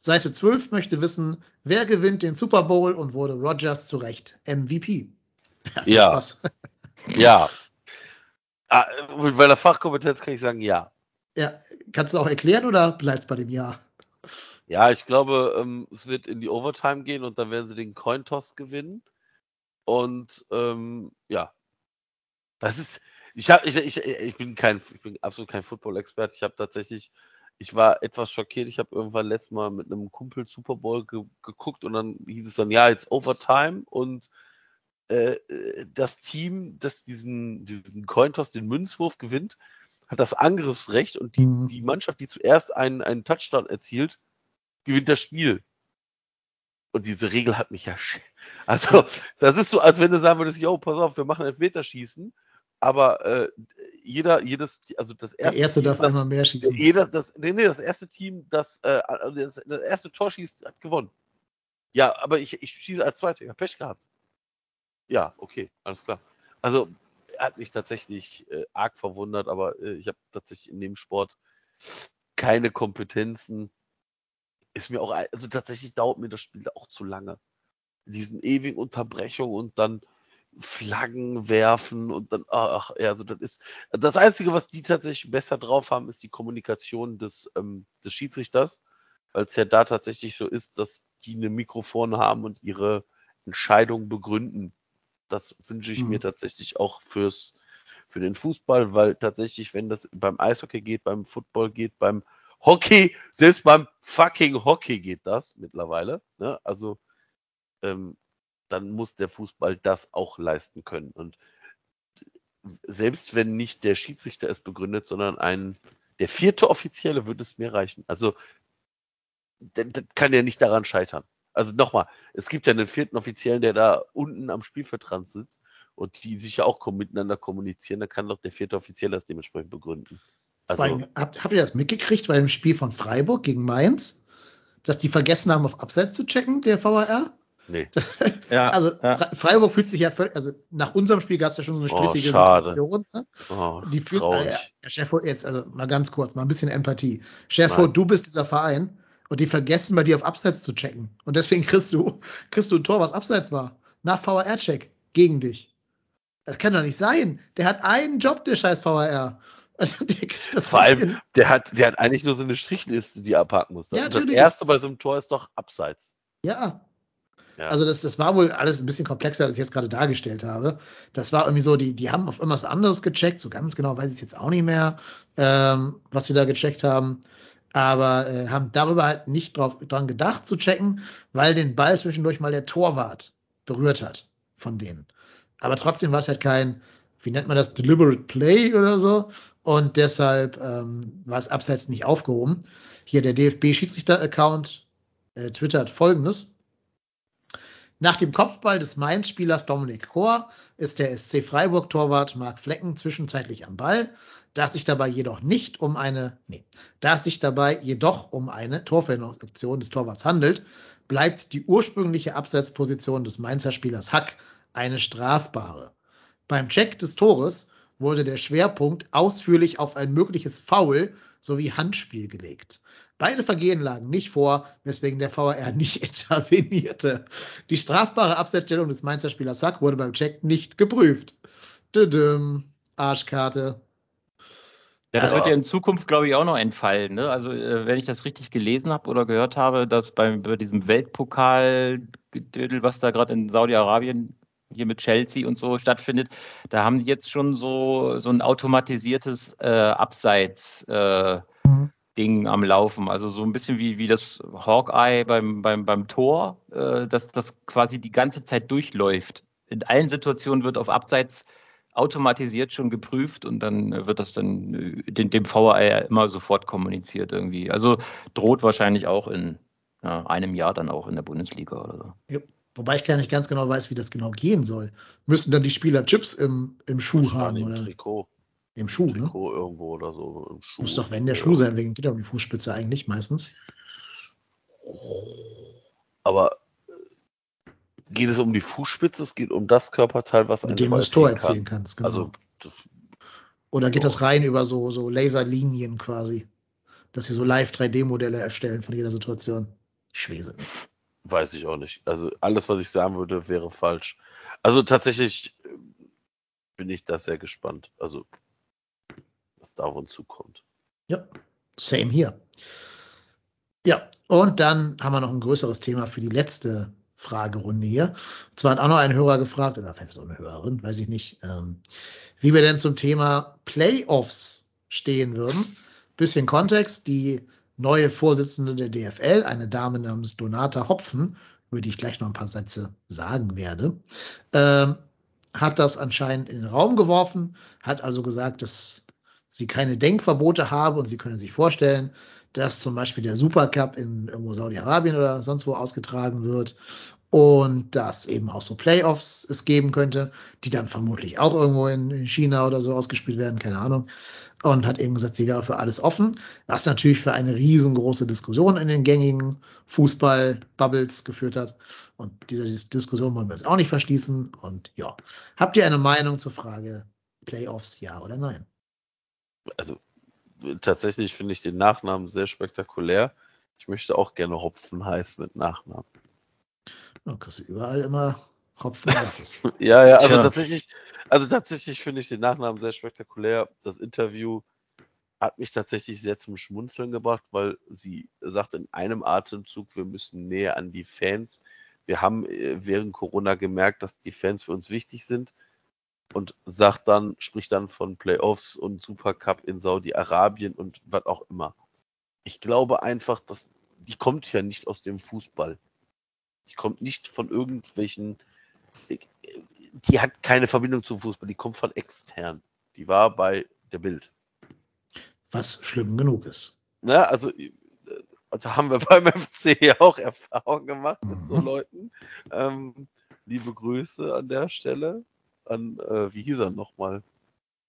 Seite 12 möchte wissen, wer gewinnt den Super Bowl und wurde Rogers zu Recht MVP? Ja. ja. Ah, mit meiner Fachkompetenz kann ich sagen, ja. Ja, kannst du auch erklären oder bleibst bei dem Ja? Ja, ich glaube, ähm, es wird in die Overtime gehen und dann werden sie den Cointoss gewinnen. Und ähm, ja, das ist. Ich habe, ich, ich, ich bin kein, ich bin absolut kein Football-Experte. Ich habe tatsächlich, ich war etwas schockiert. Ich habe irgendwann letztes Mal mit einem Kumpel Super Bowl ge geguckt und dann hieß es dann, ja, jetzt Overtime und äh, das Team, das diesen, diesen Cointoss, den Münzwurf gewinnt, hat das Angriffsrecht und die, Mhm. die Mannschaft, die zuerst einen, einen Touchdown erzielt, gewinnt das Spiel. Und diese Regel hat mich ja. sch- Also, das ist so, als wenn du sagen würdest, yo, pass auf, wir machen Elfmeterschießen, aber äh, jeder, jedes, also das Der erste, erste Team, darf das, einmal mehr schießen. jeder, das, nee, nee, das erste Team, das, äh, das, das erste Tor schießt, hat gewonnen. Ja, aber ich, ich schieße als Zweiter, ich habe Pech gehabt. Ja, okay, alles klar. Also, er hat mich tatsächlich äh, arg verwundert, aber äh, ich habe tatsächlich in dem Sport keine Kompetenzen. Ist mir auch, also tatsächlich dauert mir das Spiel auch zu lange. Diesen ewigen Unterbrechungen und dann Flaggen werfen und dann, ach, ja, also das ist, das Einzige, was die tatsächlich besser drauf haben, ist die Kommunikation des, ähm, des Schiedsrichters, weil es ja da tatsächlich so ist, dass die eine Mikrofon haben und ihre Entscheidung begründen. Das wünsche ich mir Mhm. tatsächlich auch fürs, für den Fußball, weil tatsächlich, wenn das beim Eishockey geht, beim Football geht, beim Hockey, selbst beim fucking Hockey geht das mittlerweile, ne? Also, ähm, dann muss der Fußball das auch leisten können. Und selbst wenn nicht der Schiedsrichter es begründet, sondern ein, der vierte Offizielle würde es mir reichen. Also, das, das kann ja nicht daran scheitern. Also nochmal, es gibt ja einen vierten Offiziellen, der da unten am Spielfeldrand sitzt und die sich ja auch miteinander kommunizieren, dann kann doch der vierte Offizielle das dementsprechend begründen. Vor Also, allem, habt, habt ihr das mitgekriegt bei dem Spiel von Freiburg gegen Mainz? Dass die vergessen haben, auf Abseits zu checken, der VAR? nee. Ja, Also ja. Fre- Freiburg fühlt sich ja völlig, also nach unserem Spiel gab es ja schon so eine Oh, stressige schade. Situation. Ne? Oh, Die fühlt, äh, ja, Chef, jetzt, also mal ganz kurz, mal ein bisschen Empathie. Chef, Nein. du bist dieser Verein und die vergessen bei dir auf Abseits zu checken. Und deswegen kriegst du, kriegst du ein Tor, was Abseits war. Nach VAR-Check. Gegen dich. Das kann doch nicht sein. Der hat einen Job, der scheiß VAR. Also, der kriegt das Vor allem, hin. der hat, der hat eigentlich nur so eine Strichliste, die er abhaken muss. Ja, Und das erste bei so einem Tor ist doch Abseits. Ja, Ja. Also das, das war wohl alles ein bisschen komplexer, als ich jetzt gerade dargestellt habe. Das war irgendwie so, die, die haben auf irgendwas anderes gecheckt, so ganz genau weiß ich es jetzt auch nicht mehr, ähm, was sie da gecheckt haben. Aber äh, haben darüber halt nicht drauf, dran gedacht zu checken, weil den Ball zwischendurch mal der Torwart berührt hat von denen. Aber trotzdem war es halt kein, wie nennt man das, deliberate play oder so. Und deshalb ähm, war es abseits nicht aufgehoben. Hier der DFB-Schiedsrichter-Account äh, twittert folgendes. Nach dem Kopfball des Mainz-Spielers Dominik Kor ist der SC Freiburg-Torwart Marc Flecken zwischenzeitlich am Ball, da es sich dabei jedoch nicht um eine, nee, da es sich dabei jedoch um eine Torverhinderungsaktion des Torwarts handelt, bleibt die ursprüngliche Abseitsposition des Mainzer Spielers Hack eine strafbare. Beim Check des Tores wurde der Schwerpunkt ausführlich auf ein mögliches Foul sowie Handspiel gelegt. Beide Vergehen lagen nicht vor, weswegen der VAR nicht intervenierte. Die strafbare Absetzstellung des Mainzer Spielers Sack wurde beim Check nicht geprüft. Düdüm, Arschkarte. Ja, das wird ja in Zukunft, glaube ich, auch noch entfallen. Ne? Also, äh, wenn ich das richtig gelesen habe oder gehört habe, dass beim, bei diesem Weltpokal, was da gerade in Saudi-Arabien hier mit Chelsea und so stattfindet, da haben die jetzt schon so, so ein automatisiertes äh, Abseits. Äh, Mhm. Ding am Laufen. Also so ein bisschen wie, wie das Hawkeye beim, beim, beim Tor, äh, dass das quasi die ganze Zeit durchläuft. In allen Situationen wird auf Abseits automatisiert schon geprüft und dann wird das dann äh, dem, dem VAR immer sofort kommuniziert irgendwie. Also droht wahrscheinlich auch in ja, einem Jahr dann auch in der Bundesliga oder so. Wobei ich gar nicht ganz genau weiß, wie das genau gehen soll. Müssen dann die Spieler Chips im, im Schuh haben Im oder Trikot. im Schuh, ne? Trikot irgendwo oder so. Im Schuh. Muss doch wenn der. Schuh sein, wegen geht ja um die Fußspitze eigentlich meistens. Aber äh, geht es um die Fußspitze? Es geht um das Körperteil, was Mit dem du das Tor erzielen erzielen kann. kannst, genau. Also, das Oder geht Ja. das rein über so, so Laserlinien quasi? Dass sie so live 3D-Modelle erstellen von jeder Situation. Schwese. Weiß ich auch nicht. Also, alles, was ich sagen würde, wäre falsch. Also, tatsächlich äh, bin ich da sehr gespannt. Also, was da auf uns zukommt. Ja, same hier. Ja, und dann haben wir noch ein größeres Thema für die letzte Fragerunde hier. Und zwar hat auch noch ein Hörer gefragt, oder vielleicht so eine Hörerin, weiß ich nicht, ähm, wie wir denn zum Thema Playoffs stehen würden. Bisschen Kontext, die neue Vorsitzende der DFL, eine Dame namens Donata Hopfen, über die ich gleich noch ein paar Sätze sagen werde, ähm, hat das anscheinend in den Raum geworfen, hat also gesagt, dass sie keine Denkverbote haben und sie können sich vorstellen, dass zum Beispiel der Supercup in irgendwo Saudi-Arabien oder sonst wo ausgetragen wird und dass eben auch so Playoffs es geben könnte, die dann vermutlich auch irgendwo in, China oder so ausgespielt werden, keine Ahnung. Und hat eben gesagt, sie wäre für alles offen, was natürlich für eine riesengroße Diskussion in den gängigen Fußball-Bubbles geführt hat. Und diese Diskussion wollen wir jetzt auch nicht verschließen. Und ja, habt ihr eine Meinung zur Frage Playoffs, ja oder nein? Also tatsächlich finde ich den Nachnamen sehr spektakulär. Ich möchte auch gerne Hopfen heiß mit Nachnamen. Dann kriegst du überall immer Hopfen gratis. ja, ja, also Tja. tatsächlich, also tatsächlich finde ich den Nachnamen sehr spektakulär. Das Interview hat mich tatsächlich sehr zum Schmunzeln gebracht, weil sie sagt in einem Atemzug, wir müssen näher an die Fans. Wir haben äh, während Corona gemerkt, dass die Fans für uns wichtig sind und sagt dann, spricht dann von Playoffs und Supercup in Saudi-Arabien und was auch immer. Ich glaube einfach, dass die kommt ja nicht aus dem Fußball. Die kommt nicht von irgendwelchen, die hat keine Verbindung zum Fußball, die kommt von extern. Die war bei der Bild. Was schlimm genug ist. Ja, also, also haben wir beim FC ja auch Erfahrungen gemacht mit so mhm. Leuten. Ähm, liebe Grüße an der Stelle an, äh, wie hieß er nochmal?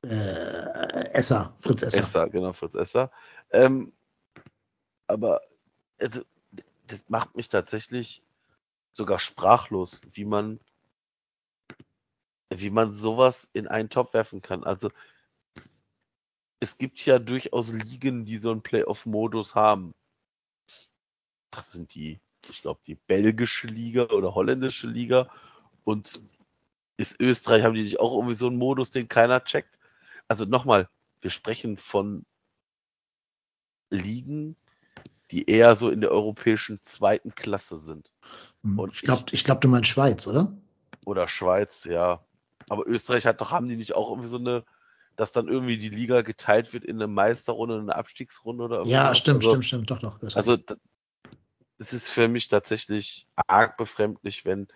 Äh, Esser, Fritz Esser. Esser, genau, Fritz Esser. Ähm, aber also, das macht mich tatsächlich sogar sprachlos, wie man, wie man sowas in einen Topf werfen kann. Also es gibt ja durchaus Ligen, die so einen Playoff-Modus haben. Das sind die, ich glaube, die belgische Liga oder holländische Liga. Und ist Österreich, haben die nicht auch irgendwie so einen Modus, den keiner checkt? Also nochmal, wir sprechen von Ligen, die eher so in der europäischen zweiten Klasse sind. Hm. Und ich glaube, ich glaub, du meinst Schweiz, oder? Oder Schweiz, ja. Aber Österreich hat doch, haben die nicht auch irgendwie so eine, dass dann irgendwie die Liga geteilt wird in eine Meisterrunde und eine Abstiegsrunde oder? Ja, stimmt, also, stimmt, stimmt, doch, doch. Also, es ist für mich tatsächlich arg befremdlich, wenn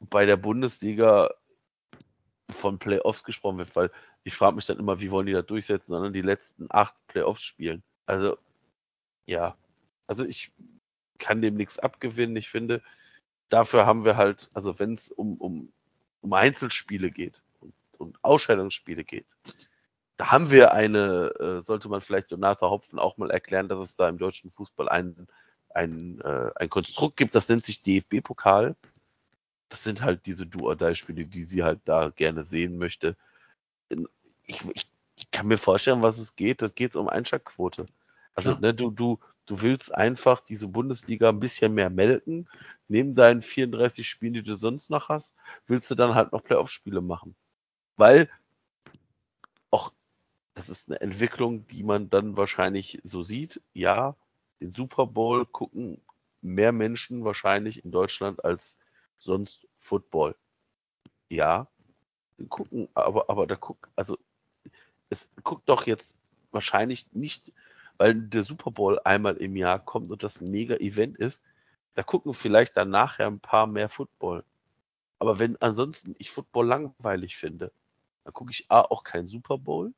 bei der Bundesliga von Playoffs gesprochen wird, weil ich frage mich dann immer, wie wollen die da durchsetzen, sondern die letzten acht Playoffs spielen. Also, ja. Also ich kann dem nichts abgewinnen. Ich finde, dafür haben wir halt, also wenn es um, um, um Einzelspiele geht und, und Ausscheidungsspiele geht, da haben wir eine, äh, sollte man vielleicht Donata Hopfen auch mal erklären, dass es da im deutschen Fußball ein, ein, äh, ein Konstrukt gibt, das nennt sich DFB-Pokal. Das sind halt diese Do-or-Die-Spiele, die sie halt da gerne sehen möchte. Ich, ich, ich kann mir vorstellen, was es geht. Da geht es um Einschlagquote. Also, ja. ne, du, du, du willst einfach diese Bundesliga ein bisschen mehr melken. Neben deinen 34 Spielen, die du sonst noch hast, willst du dann halt noch Playoff-Spiele machen. Weil auch das ist eine Entwicklung, die man dann wahrscheinlich so sieht. Ja, den Super Bowl gucken mehr Menschen wahrscheinlich in Deutschland als sonst Football. Ja, gucken, aber, aber da guckt, also es guckt doch jetzt wahrscheinlich nicht weil der Super Bowl einmal im Jahr kommt und das ein mega Event ist, da gucken vielleicht dann nachher ein paar mehr Football. Aber wenn ansonsten ich Football langweilig finde, dann gucke ich A auch kein Super Bowl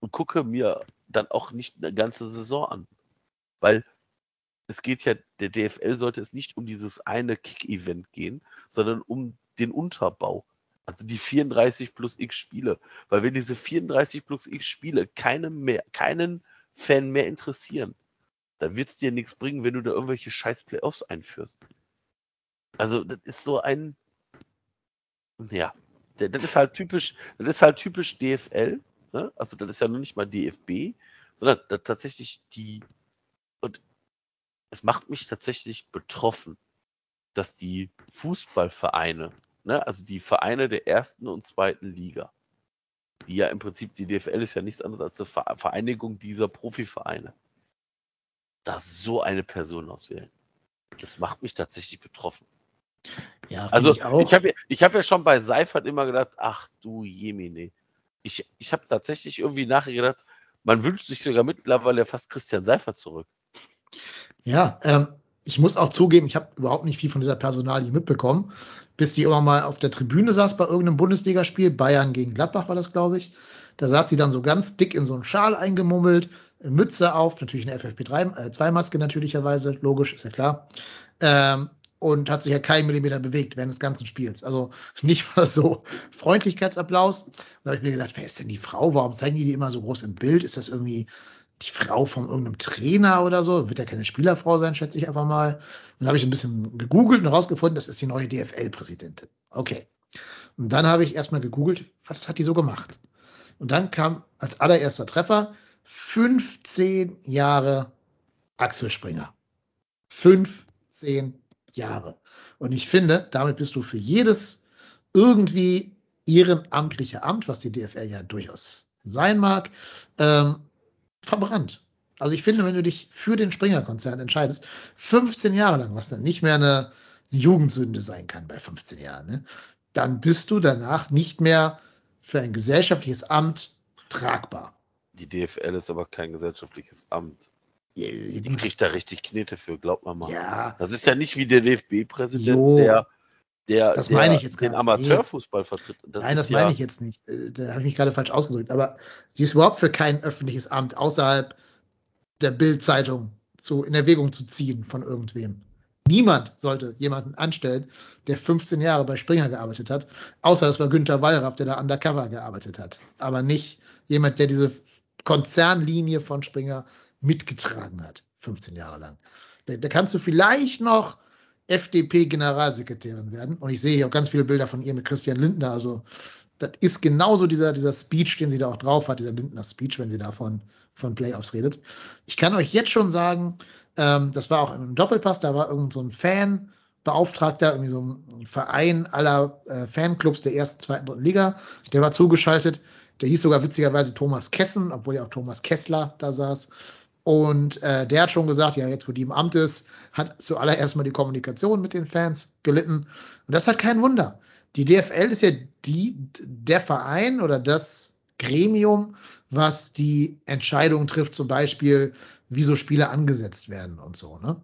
und gucke mir dann auch nicht eine ganze Saison an. Weil es geht ja, der DFL sollte es nicht um dieses eine Kick-Event gehen, sondern um den Unterbau. Also die 34 plus X Spiele. Weil wenn diese 34 plus X Spiele keinen mehr, keinen Fan mehr interessieren. Da wird es dir nichts bringen, wenn du da irgendwelche scheiß Playoffs einführst. Also, das ist so ein, ja, das ist halt typisch, das ist halt typisch DFL, ne? also das ist ja noch nicht mal DFB, sondern das tatsächlich die, und es macht mich tatsächlich betroffen, dass die Fußballvereine, ne, also die Vereine der ersten und zweiten Liga, die ja im Prinzip, die DFL ist ja nichts anderes als eine Vereinigung dieser Profivereine, da so eine Person auswählen. Das macht mich tatsächlich betroffen. Ja, also ich, ich habe ich hab ja schon bei Seifert immer gedacht, ach du Jemine. Ich, ich habe tatsächlich irgendwie nachher gedacht, man wünscht sich sogar mittlerweile fast Christian Seifert zurück. Ja, ähm, ich muss auch zugeben, ich habe überhaupt nicht viel von dieser Personalie mitbekommen, bis sie immer mal auf der Tribüne saß bei irgendeinem Bundesligaspiel, Bayern gegen Gladbach war das, glaube ich. Da saß sie dann so ganz dick in so einen Schal eingemummelt, Mütze auf, natürlich eine FFP2-Maske natürlicherweise, logisch, ist ja klar. Ähm, und hat sich ja keinen Millimeter bewegt während des ganzen Spiels. Also nicht mal so Freundlichkeitsapplaus. Und da habe ich mir gedacht, wer ist denn die Frau? Warum zeigen die die immer so groß im Bild? Ist das irgendwie die Frau von irgendeinem Trainer oder so? Wird ja keine Spielerfrau sein, schätze ich einfach mal. Und dann habe ich ein bisschen gegoogelt und herausgefunden, das ist die neue DFL-Präsidentin. Okay. Und dann habe ich erstmal gegoogelt, was hat die so gemacht? Und dann kam als allererster Treffer 15 Jahre Axel Springer. 15 Jahre. Und ich finde, damit bist du für jedes irgendwie ehrenamtliche Amt, was die DFL ja durchaus sein mag, ähm, verbrannt. Also ich finde, wenn du dich für den Springer-Konzern entscheidest, 15 Jahre lang, was dann nicht mehr eine, eine Jugendsünde sein kann bei 15 Jahren, ne, dann bist du danach nicht mehr für ein gesellschaftliches Amt tragbar. Die DFL ist aber kein gesellschaftliches Amt. Die kriegt da richtig Knete für, glaubt man mal. Ja. Das ist ja nicht wie der DFB-Präsident, der, der, das meine ich jetzt den gar nicht. Amateurfußball vertritt. Das Nein, das meine ja, ich jetzt nicht. Äh, da habe ich mich gerade falsch ausgedrückt. Aber sie ist überhaupt für kein öffentliches Amt außerhalb der Bild-Zeitung zu, in Erwägung zu ziehen von irgendwem. Niemand sollte jemanden anstellen, der 15 Jahre bei Springer gearbeitet hat, außer das war Günther Wallraff, der da undercover gearbeitet hat. Aber nicht jemand, der diese Konzernlinie von Springer mitgetragen hat, 15 Jahre lang. Da, da kannst du vielleicht noch FDP-Generalsekretärin werden. Und ich sehe hier auch ganz viele Bilder von ihr mit Christian Lindner. Also das ist genauso dieser, dieser Speech, den sie da auch drauf hat, dieser Lindner-Speech, wenn sie davon von Playoffs redet. Ich kann euch jetzt schon sagen, ähm, das war auch im Doppelpass, da war irgend so ein Fan, Beauftragter, irgendwie so ein Verein aller äh, Fanclubs der ersten, zweiten, dritten Liga, der war zugeschaltet. Der hieß sogar witzigerweise Thomas Kessen, obwohl ja auch Thomas Kessler da saß. Und äh, der hat schon gesagt, ja, jetzt wo die im Amt ist, hat zuallererst mal die Kommunikation mit den Fans gelitten. Und das ist halt kein Wunder. Die DFL ist ja die, der Verein oder das Gremium, was die Entscheidung trifft, zum Beispiel, wie so Spiele angesetzt werden und so, ne?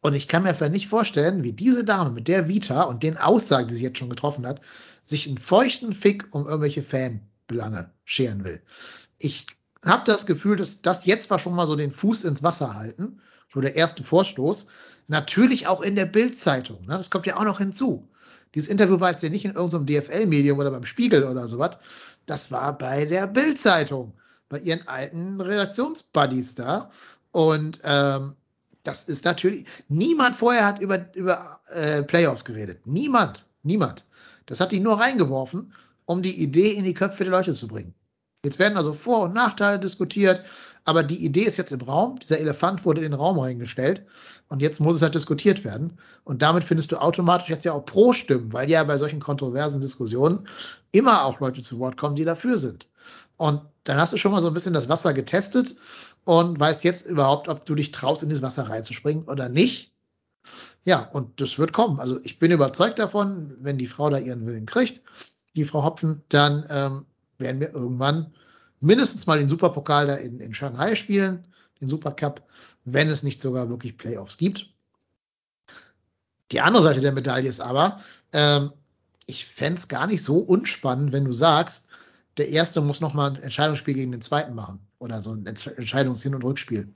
Und ich kann mir einfach nicht vorstellen, wie diese Dame mit der Vita und den Aussagen, die sie jetzt schon getroffen hat, sich einen feuchten Fick um irgendwelche Fanbelange scheren will. Ich habe das Gefühl, dass das jetzt war schon mal so den Fuß ins Wasser halten, so der erste Vorstoß. Natürlich auch in der Bildzeitung. Ne? Das kommt ja auch noch hinzu. Dieses Interview war jetzt ja nicht in irgendeinem DFL-Medium oder beim Spiegel oder sowas. Das war bei der Bildzeitung, bei ihren alten Redaktionsbuddies da. Und ähm, das ist natürlich, niemand vorher hat über, über äh, Playoffs geredet. Niemand, niemand. Das hat die nur reingeworfen, um die Idee in die Köpfe der Leute zu bringen. Jetzt werden also Vor- und Nachteile diskutiert, aber die Idee ist jetzt im Raum. Dieser Elefant wurde in den Raum reingestellt und jetzt muss es halt diskutiert werden. Und damit findest du automatisch jetzt ja auch Pro-Stimmen, weil ja bei solchen kontroversen Diskussionen immer auch Leute zu Wort kommen, die dafür sind. Und dann hast du schon mal so ein bisschen das Wasser getestet und weißt jetzt überhaupt, ob du dich traust, in das Wasser reinzuspringen oder nicht. Ja, und das wird kommen. Also ich bin überzeugt davon, wenn die Frau da ihren Willen kriegt, die Frau Hopfen, dann ähm, werden wir irgendwann mindestens mal den Superpokal da in, in Shanghai spielen, den Supercup, wenn es nicht sogar wirklich Playoffs gibt. Die andere Seite der Medaille ist aber, ähm, ich fände es gar nicht so unspannend, wenn du sagst, der Erste muss noch mal ein Entscheidungsspiel gegen den Zweiten machen oder so ein Entscheidungshin- und Rückspiel.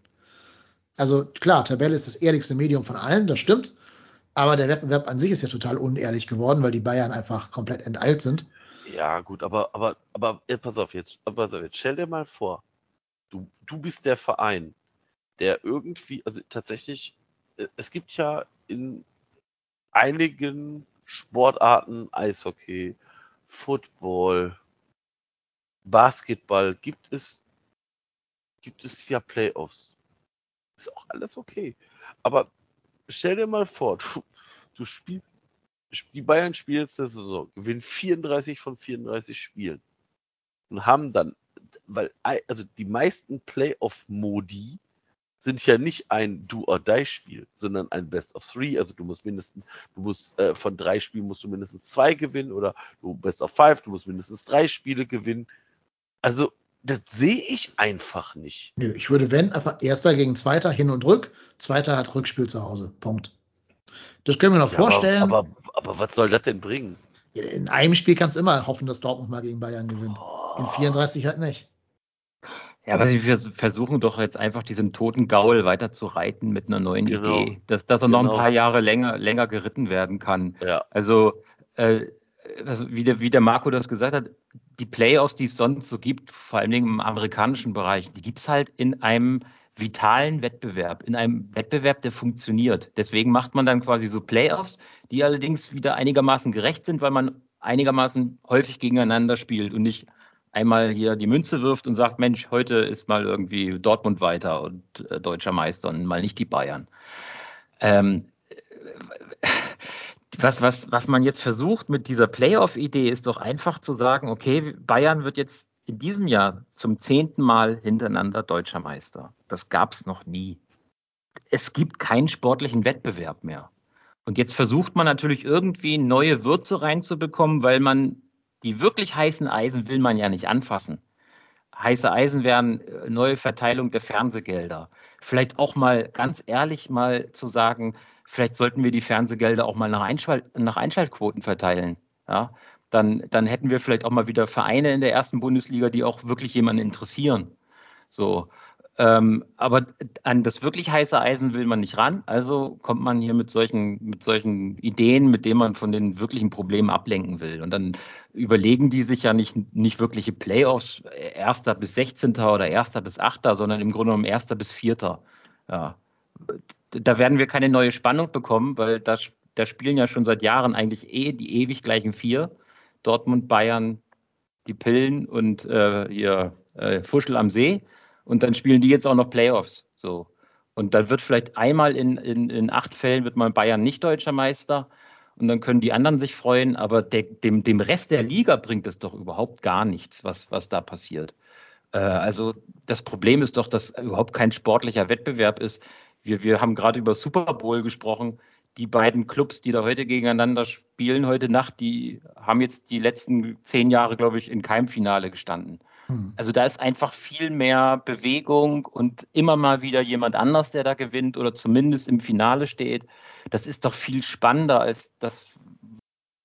Also klar, Tabelle ist das ehrlichste Medium von allen, das stimmt. Aber der Wettbewerb an sich ist ja total unehrlich geworden, weil die Bayern einfach komplett enteilt sind. Ja, gut, aber, aber, aber, ja, pass auf jetzt, pass auf jetzt, stell dir mal vor, du, du bist der Verein, der irgendwie, also tatsächlich, äh, es gibt ja in einigen Sportarten, Eishockey, Football, Basketball, gibt es, gibt es ja Playoffs. Ist auch alles okay. Aber stell dir mal vor, du, du spielst die Bayern spielen jetzt der Saison, gewinnen 34 von 34 Spielen und haben dann, weil also die meisten Playoff-Modi sind ja nicht ein Do-or-Die-Spiel, sondern ein Best of Three. Also du musst mindestens, du musst äh, von drei Spielen musst du mindestens zwei gewinnen oder du Best of Five, du musst mindestens drei Spiele gewinnen. Also das sehe ich einfach nicht. Nö, ich würde, wenn, einfach Erster gegen Zweiter hin und rück. Zweiter hat Rückspiel zu Hause. Punkt. Das können wir noch Ja, vorstellen. Aber, aber, aber was soll das denn bringen? In einem Spiel kannst du immer hoffen, dass Dortmund mal gegen Bayern gewinnt. In 34 halt nicht. Ja, aber sie vers- versuchen doch jetzt einfach diesen toten Gaul weiter zu reiten mit einer neuen Genau. Idee, dass, dass er noch ein Genau. paar Jahre länger, länger geritten werden kann. Ja, Also, äh, also wie, der, wie der Marco das gesagt hat, die Playoffs, die es sonst so gibt, vor allen Dingen im amerikanischen Bereich, die gibt's halt in einem vitalen Wettbewerb, in einem Wettbewerb, der funktioniert. Deswegen macht man dann quasi so Playoffs, die allerdings wieder einigermaßen gerecht sind, weil man einigermaßen häufig gegeneinander spielt und nicht einmal hier die Münze wirft und sagt, Mensch, heute ist mal irgendwie Dortmund weiter und äh, deutscher Meister und mal nicht die Bayern. Ähm, was, was, was man jetzt versucht mit dieser Playoff-Idee ist doch einfach zu sagen, okay, Bayern wird jetzt in diesem Jahr zum zehnten Mal hintereinander deutscher Meister. Das gab es noch nie. Es gibt keinen sportlichen Wettbewerb mehr. Und jetzt versucht man natürlich irgendwie neue Würze reinzubekommen, weil man die wirklich heißen Eisen will man ja nicht anfassen. Heiße Eisen wären äh, neue Verteilung der Fernsehgelder. Vielleicht auch mal ganz ehrlich mal zu sagen, vielleicht sollten wir die Fernsehgelder auch mal nach, Einschal nach Einschaltquoten verteilen. Ja, dann, dann hätten wir vielleicht auch mal wieder Vereine in der ersten Bundesliga, die auch wirklich jemanden interessieren. So. Ähm, aber an das wirklich heiße Eisen will man nicht ran. Also kommt man hier mit solchen, mit solchen Ideen, mit denen man von den wirklichen Problemen ablenken will. Und dann überlegen die sich ja nicht, nicht wirkliche Playoffs, erster bis 16. oder erster bis 8., sondern im Grunde genommen erster bis vierter. Ja. Da werden wir keine neue Spannung bekommen, weil da, da spielen ja schon seit Jahren eigentlich eh die ewig gleichen vier. Dortmund, Bayern, die Pillen und äh, hier äh, Fuschel am See. Und dann spielen die jetzt auch noch Playoffs. So. Und dann wird vielleicht einmal in, in, in acht Fällen wird mal Bayern nicht deutscher Meister. Und dann können die anderen sich freuen, aber der, dem, dem Rest der Liga bringt es doch überhaupt gar nichts, was, was da passiert. Äh, also das Problem ist doch, dass überhaupt kein sportlicher Wettbewerb ist. Wir, wir haben gerade über Super Bowl gesprochen. Die beiden Clubs, die da heute gegeneinander spielen, heute Nacht, die haben jetzt die letzten zehn Jahre, glaube ich, in keinem Finale gestanden. Hm. Also da ist einfach viel mehr Bewegung und immer mal wieder jemand anders, der da gewinnt oder zumindest im Finale steht. Das ist doch viel spannender als das,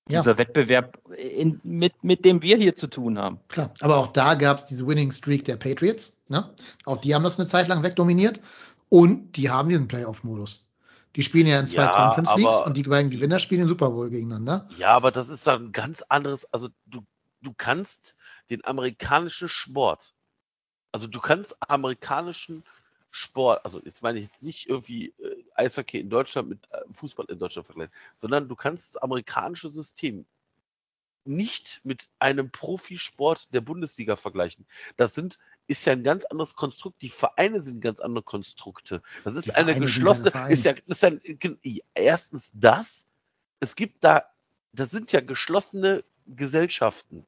Ja. dieser Wettbewerb, in, mit, mit dem wir hier zu tun haben. Klar, aber auch da gab es diese Winning Streak der Patriots. Ne? Auch die haben das eine Zeit lang wegdominiert und die haben diesen Playoff-Modus. Die spielen ja in zwei Ja, Conference Leagues aber- und die beiden Gewinner spielen den Super Bowl gegeneinander. ja, aber das ist dann ein ganz anderes. Also du, du kannst den amerikanischen Sport, also du kannst amerikanischen Sport, also jetzt meine ich jetzt nicht irgendwie äh, Eishockey in Deutschland mit äh, Fußball in Deutschland vergleichen, sondern du kannst das amerikanische System nicht mit einem Profisport der Bundesliga vergleichen. Das sind, ist ja ein ganz anderes Konstrukt. Die Vereine sind ganz andere Konstrukte. Das ist Die eine Vereine geschlossene, ist ja, ist ein, erstens das, es gibt da, das sind ja geschlossene Gesellschaften.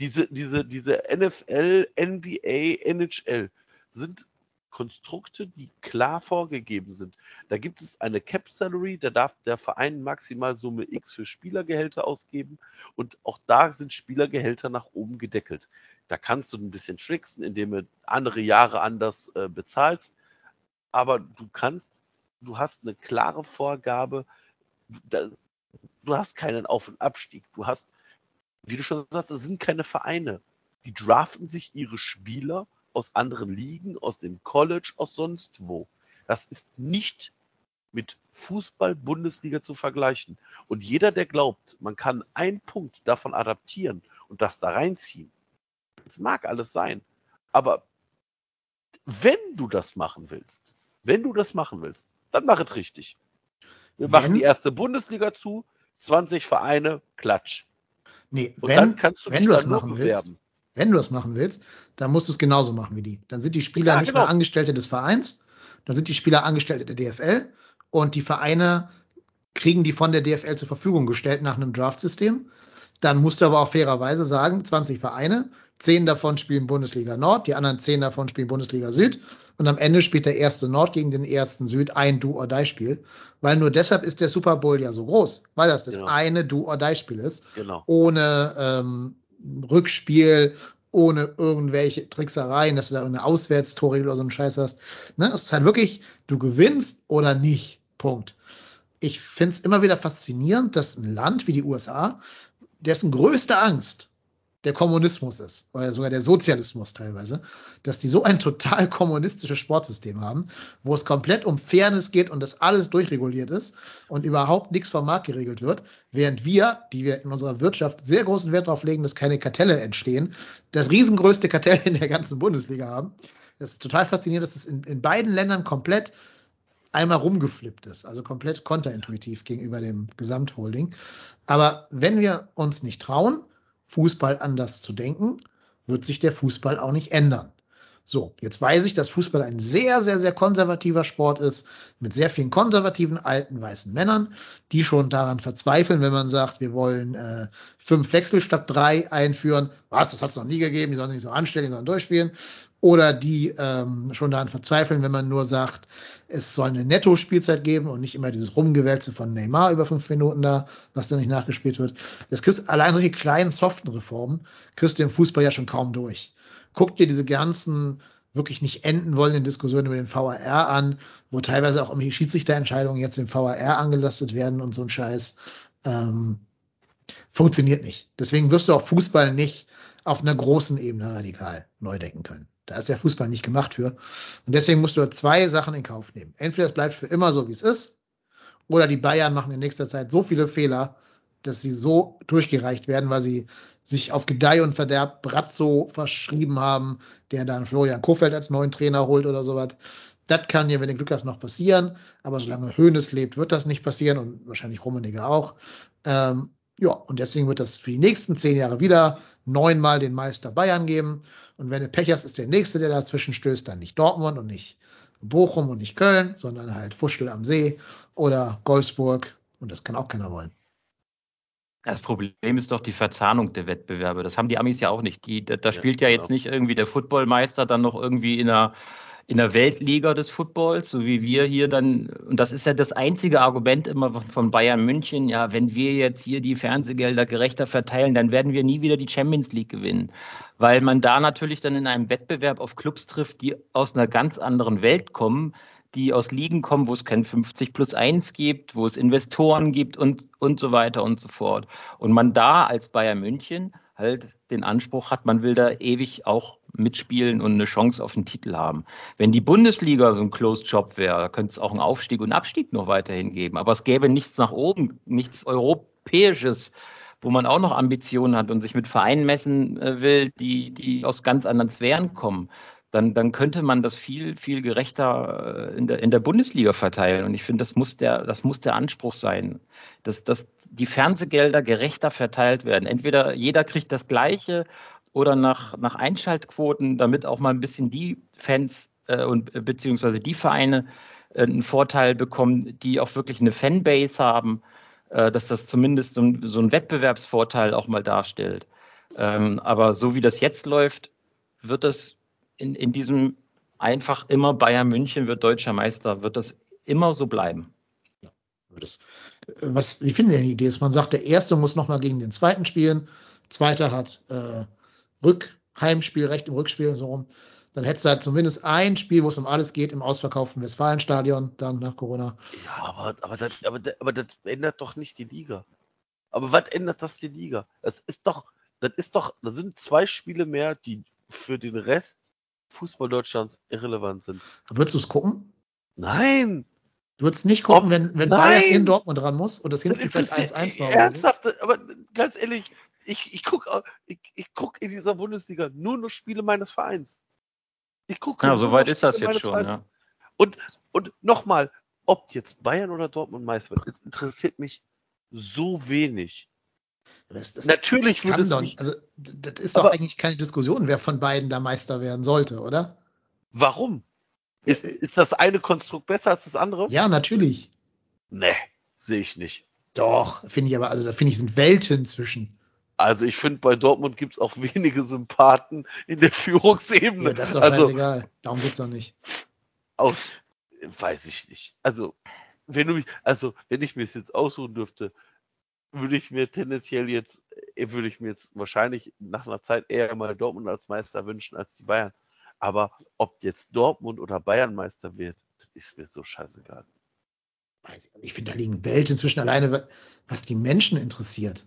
Diese, diese, diese NFL, NBA, NHL sind Konstrukte, die klar vorgegeben sind. Da gibt es eine Cap Salary, da darf der Verein maximal Summe X für Spielergehälter ausgeben und auch da sind Spielergehälter nach oben gedeckelt. Da kannst du ein bisschen tricksen, indem du andere Jahre anders äh, bezahlst, aber du kannst, du hast eine klare Vorgabe, da, du hast keinen Auf- und Abstieg, du hast, wie du schon sagst, es sind keine Vereine. Die draften sich ihre Spieler aus anderen Ligen, aus dem College, aus sonst wo. Das ist nicht mit Fußball-Bundesliga zu vergleichen. Und jeder, der glaubt, man kann einen Punkt davon adaptieren und das da reinziehen, das mag alles sein. Aber wenn du das machen willst, wenn du das machen willst, dann mach es richtig. Wir machen Wenn? die erste Bundesliga zu, 20 Vereine, klatsch. Nee, Und wenn, dann kannst du wenn dich du das machen bewerben. willst, wenn du das machen willst, dann musst du es genauso machen wie die. Dann sind die Spieler Ja, nicht genau. mehr Angestellte des Vereins, dann sind die Spieler Angestellte der DFL und die Vereine kriegen die von der DFL zur Verfügung gestellt nach einem Draftsystem. Dann musst du aber auch fairerweise sagen, 20 Vereine, 10 davon spielen Bundesliga Nord, die anderen 10 davon spielen Bundesliga Süd und am Ende spielt der erste Nord gegen den ersten Süd ein Do-or-Die-Spiel, weil nur deshalb ist der Super Bowl ja so groß, weil das das Genau. eine Do-or-Die-Spiel ist Genau. ohne ähm, Rückspiel, ohne irgendwelche Tricksereien, dass du da eine Auswärtstorregel oder so einen Scheiß hast. Ne? Es ist halt wirklich, du gewinnst oder nicht. Punkt. Ich finde es immer wieder faszinierend, dass ein Land wie die USA, dessen größte Angst der Kommunismus ist, oder sogar der Sozialismus teilweise, dass die so ein total kommunistisches Sportsystem haben, wo es komplett um Fairness geht und das alles durchreguliert ist und überhaupt nichts vom Markt geregelt wird, während wir, die wir in unserer Wirtschaft sehr großen Wert darauf legen, dass keine Kartelle entstehen, das riesengrößte Kartell in der ganzen Bundesliga haben. Das ist total faszinierend, dass es in, in beiden Ländern komplett einmal rumgeflippt ist, also komplett konterintuitiv gegenüber dem Gesamtholding. Aber wenn wir uns nicht trauen, Fußball anders zu denken, wird sich der Fußball auch nicht ändern. So, jetzt weiß ich, dass Fußball ein sehr, sehr, sehr konservativer Sport ist, mit sehr vielen konservativen alten weißen Männern, die schon daran verzweifeln, wenn man sagt, wir wollen äh, fünf Wechsel statt drei einführen. Was, das hat es noch nie gegeben, die sollen sich nicht so anstellen, die sollen durchspielen. Oder die ähm, schon daran verzweifeln, wenn man nur sagt, es soll eine Netto-Spielzeit geben und nicht immer dieses Rumgewälze von Neymar über fünf Minuten da, was dann nicht nachgespielt wird. Das kriegst allein solche kleinen soften Reformen kriegst du im Fußball ja schon kaum durch guck dir diese ganzen wirklich nicht enden wollenden Diskussionen über den VAR an, wo teilweise auch irgendwie Schiedsrichterentscheidungen jetzt im VAR angelastet werden und so ein Scheiß. Ähm, funktioniert nicht. Deswegen wirst du auch Fußball nicht auf einer großen Ebene radikal neu denken können. Da ist der Fußball nicht gemacht für. Und deswegen musst du zwei Sachen in Kauf nehmen. Entweder es bleibt für immer so, wie es ist, oder die Bayern machen in nächster Zeit so viele Fehler, dass sie so durchgereicht werden, weil sie sich auf Gedeih und Verderb Brazzo verschrieben haben, der dann Florian Kofeld als neuen Trainer holt oder sowas. Das kann ja, wenn du Glück hast, noch passieren. Aber solange Hoeneß lebt, wird das nicht passieren und wahrscheinlich Rummenigge auch. Ähm, ja, und deswegen wird das für die nächsten zehn Jahre wieder neunmal den Meister Bayern geben. Und wenn du Pech hast, ist der nächste, der dazwischen stößt, dann nicht Dortmund und nicht Bochum und nicht Köln, sondern halt Fuschel am See oder Golfsburg. Und das kann auch keiner wollen. Das Problem ist doch die Verzahnung der Wettbewerbe. Das haben die Amis ja auch nicht. Die, da, da spielt ja, ja jetzt genau. nicht irgendwie der Footballmeister dann noch irgendwie in einer, in der Weltliga des Footballs, so wie wir hier dann. Und das ist ja das einzige Argument immer von Bayern München. Ja, wenn wir jetzt hier die Fernsehgelder gerechter verteilen, dann werden wir nie wieder die Champions League gewinnen. Weil man da natürlich dann in einem Wettbewerb auf Clubs trifft, die aus einer ganz anderen Welt kommen die aus Ligen kommen, wo es kein 50 plus 1 gibt, wo es Investoren gibt und, und so weiter und so fort. Und man da als Bayern München halt den Anspruch hat, man will da ewig auch mitspielen und eine Chance auf den Titel haben. Wenn die Bundesliga so ein Closed Job wäre, könnte es auch einen Aufstieg und Abstieg noch weiterhin geben. Aber es gäbe nichts nach oben, nichts Europäisches, wo man auch noch Ambitionen hat und sich mit Vereinen messen äh, will, die, die aus ganz anderen Sphären kommen dann, dann könnte man das viel, viel gerechter äh, in der, in der Bundesliga verteilen. Und ich finde, das muss der, das muss der Anspruch sein, dass, dass die Fernsehgelder gerechter verteilt werden. Entweder jeder kriegt das Gleiche oder nach, nach Einschaltquoten, damit auch mal ein bisschen die Fans äh, und äh, beziehungsweise die Vereine äh, einen Vorteil bekommen, die auch wirklich eine Fanbase haben, äh, dass das zumindest so so ein Wettbewerbsvorteil auch mal darstellt. Ähm, aber so wie das jetzt läuft, wird das in, in diesem einfach immer Bayern München wird deutscher Meister, wird das immer so bleiben. Ja, das, was, wie finden Sie die Idee? Ist, man sagt, der Erste muss nochmal gegen den Zweiten spielen, Zweiter hat äh, Rückheimspiel, Recht im Rückspiel, so rum. Dann hättest du halt zumindest ein Spiel, wo es um alles geht, im ausverkauften Westfalenstadion, dann nach Corona. Ja, aber, aber, das, aber, aber das ändert doch nicht die Liga. Aber was ändert das die Liga? Das ist doch, das ist doch, da sind zwei Spiele mehr, die für den Rest Fußball Deutschlands irrelevant sind. Würdest du es gucken? Nein! Du würdest nicht gucken, Ob, wenn, wenn Bayern in Dortmund dran muss und das Hinspiel 1-1 war. Ernsthaft, so? aber ganz ehrlich, ich, ich gucke ich, ich guck in dieser Bundesliga nur noch Spiele meines Vereins. Ich gucke. Ja, so weit ist das jetzt schon, ja. Und, und nochmal, ob jetzt Bayern oder Dortmund Meister wird, interessiert mich so wenig. Das, das Natürlich würde es doch, nicht. Also, das ist doch eigentlich keine Diskussion, wer von beiden da Meister werden sollte, oder? Warum? Ist, ist das eine Konstrukt besser als das andere? Ja, natürlich. Nee, sehe ich nicht. Doch, finde ich aber, also da finde ich, sind Welten zwischen. Also ich finde, bei Dortmund gibt es auch wenige Sympathen in der Führungsebene. Ja, das ist doch also, scheißegal. Darum geht es doch nicht. Auch, weiß ich nicht. Also, wenn du mich, also, wenn ich mir es jetzt aussuchen dürfte, würde ich mir tendenziell jetzt, würde ich mir jetzt wahrscheinlich nach einer Zeit eher mal Dortmund als Meister wünschen als die Bayern. Aber ob jetzt Dortmund oder Bayern Meister wird, ist mir so scheißegal. Ich finde, da liegen Welten inzwischen alleine, was die Menschen interessiert.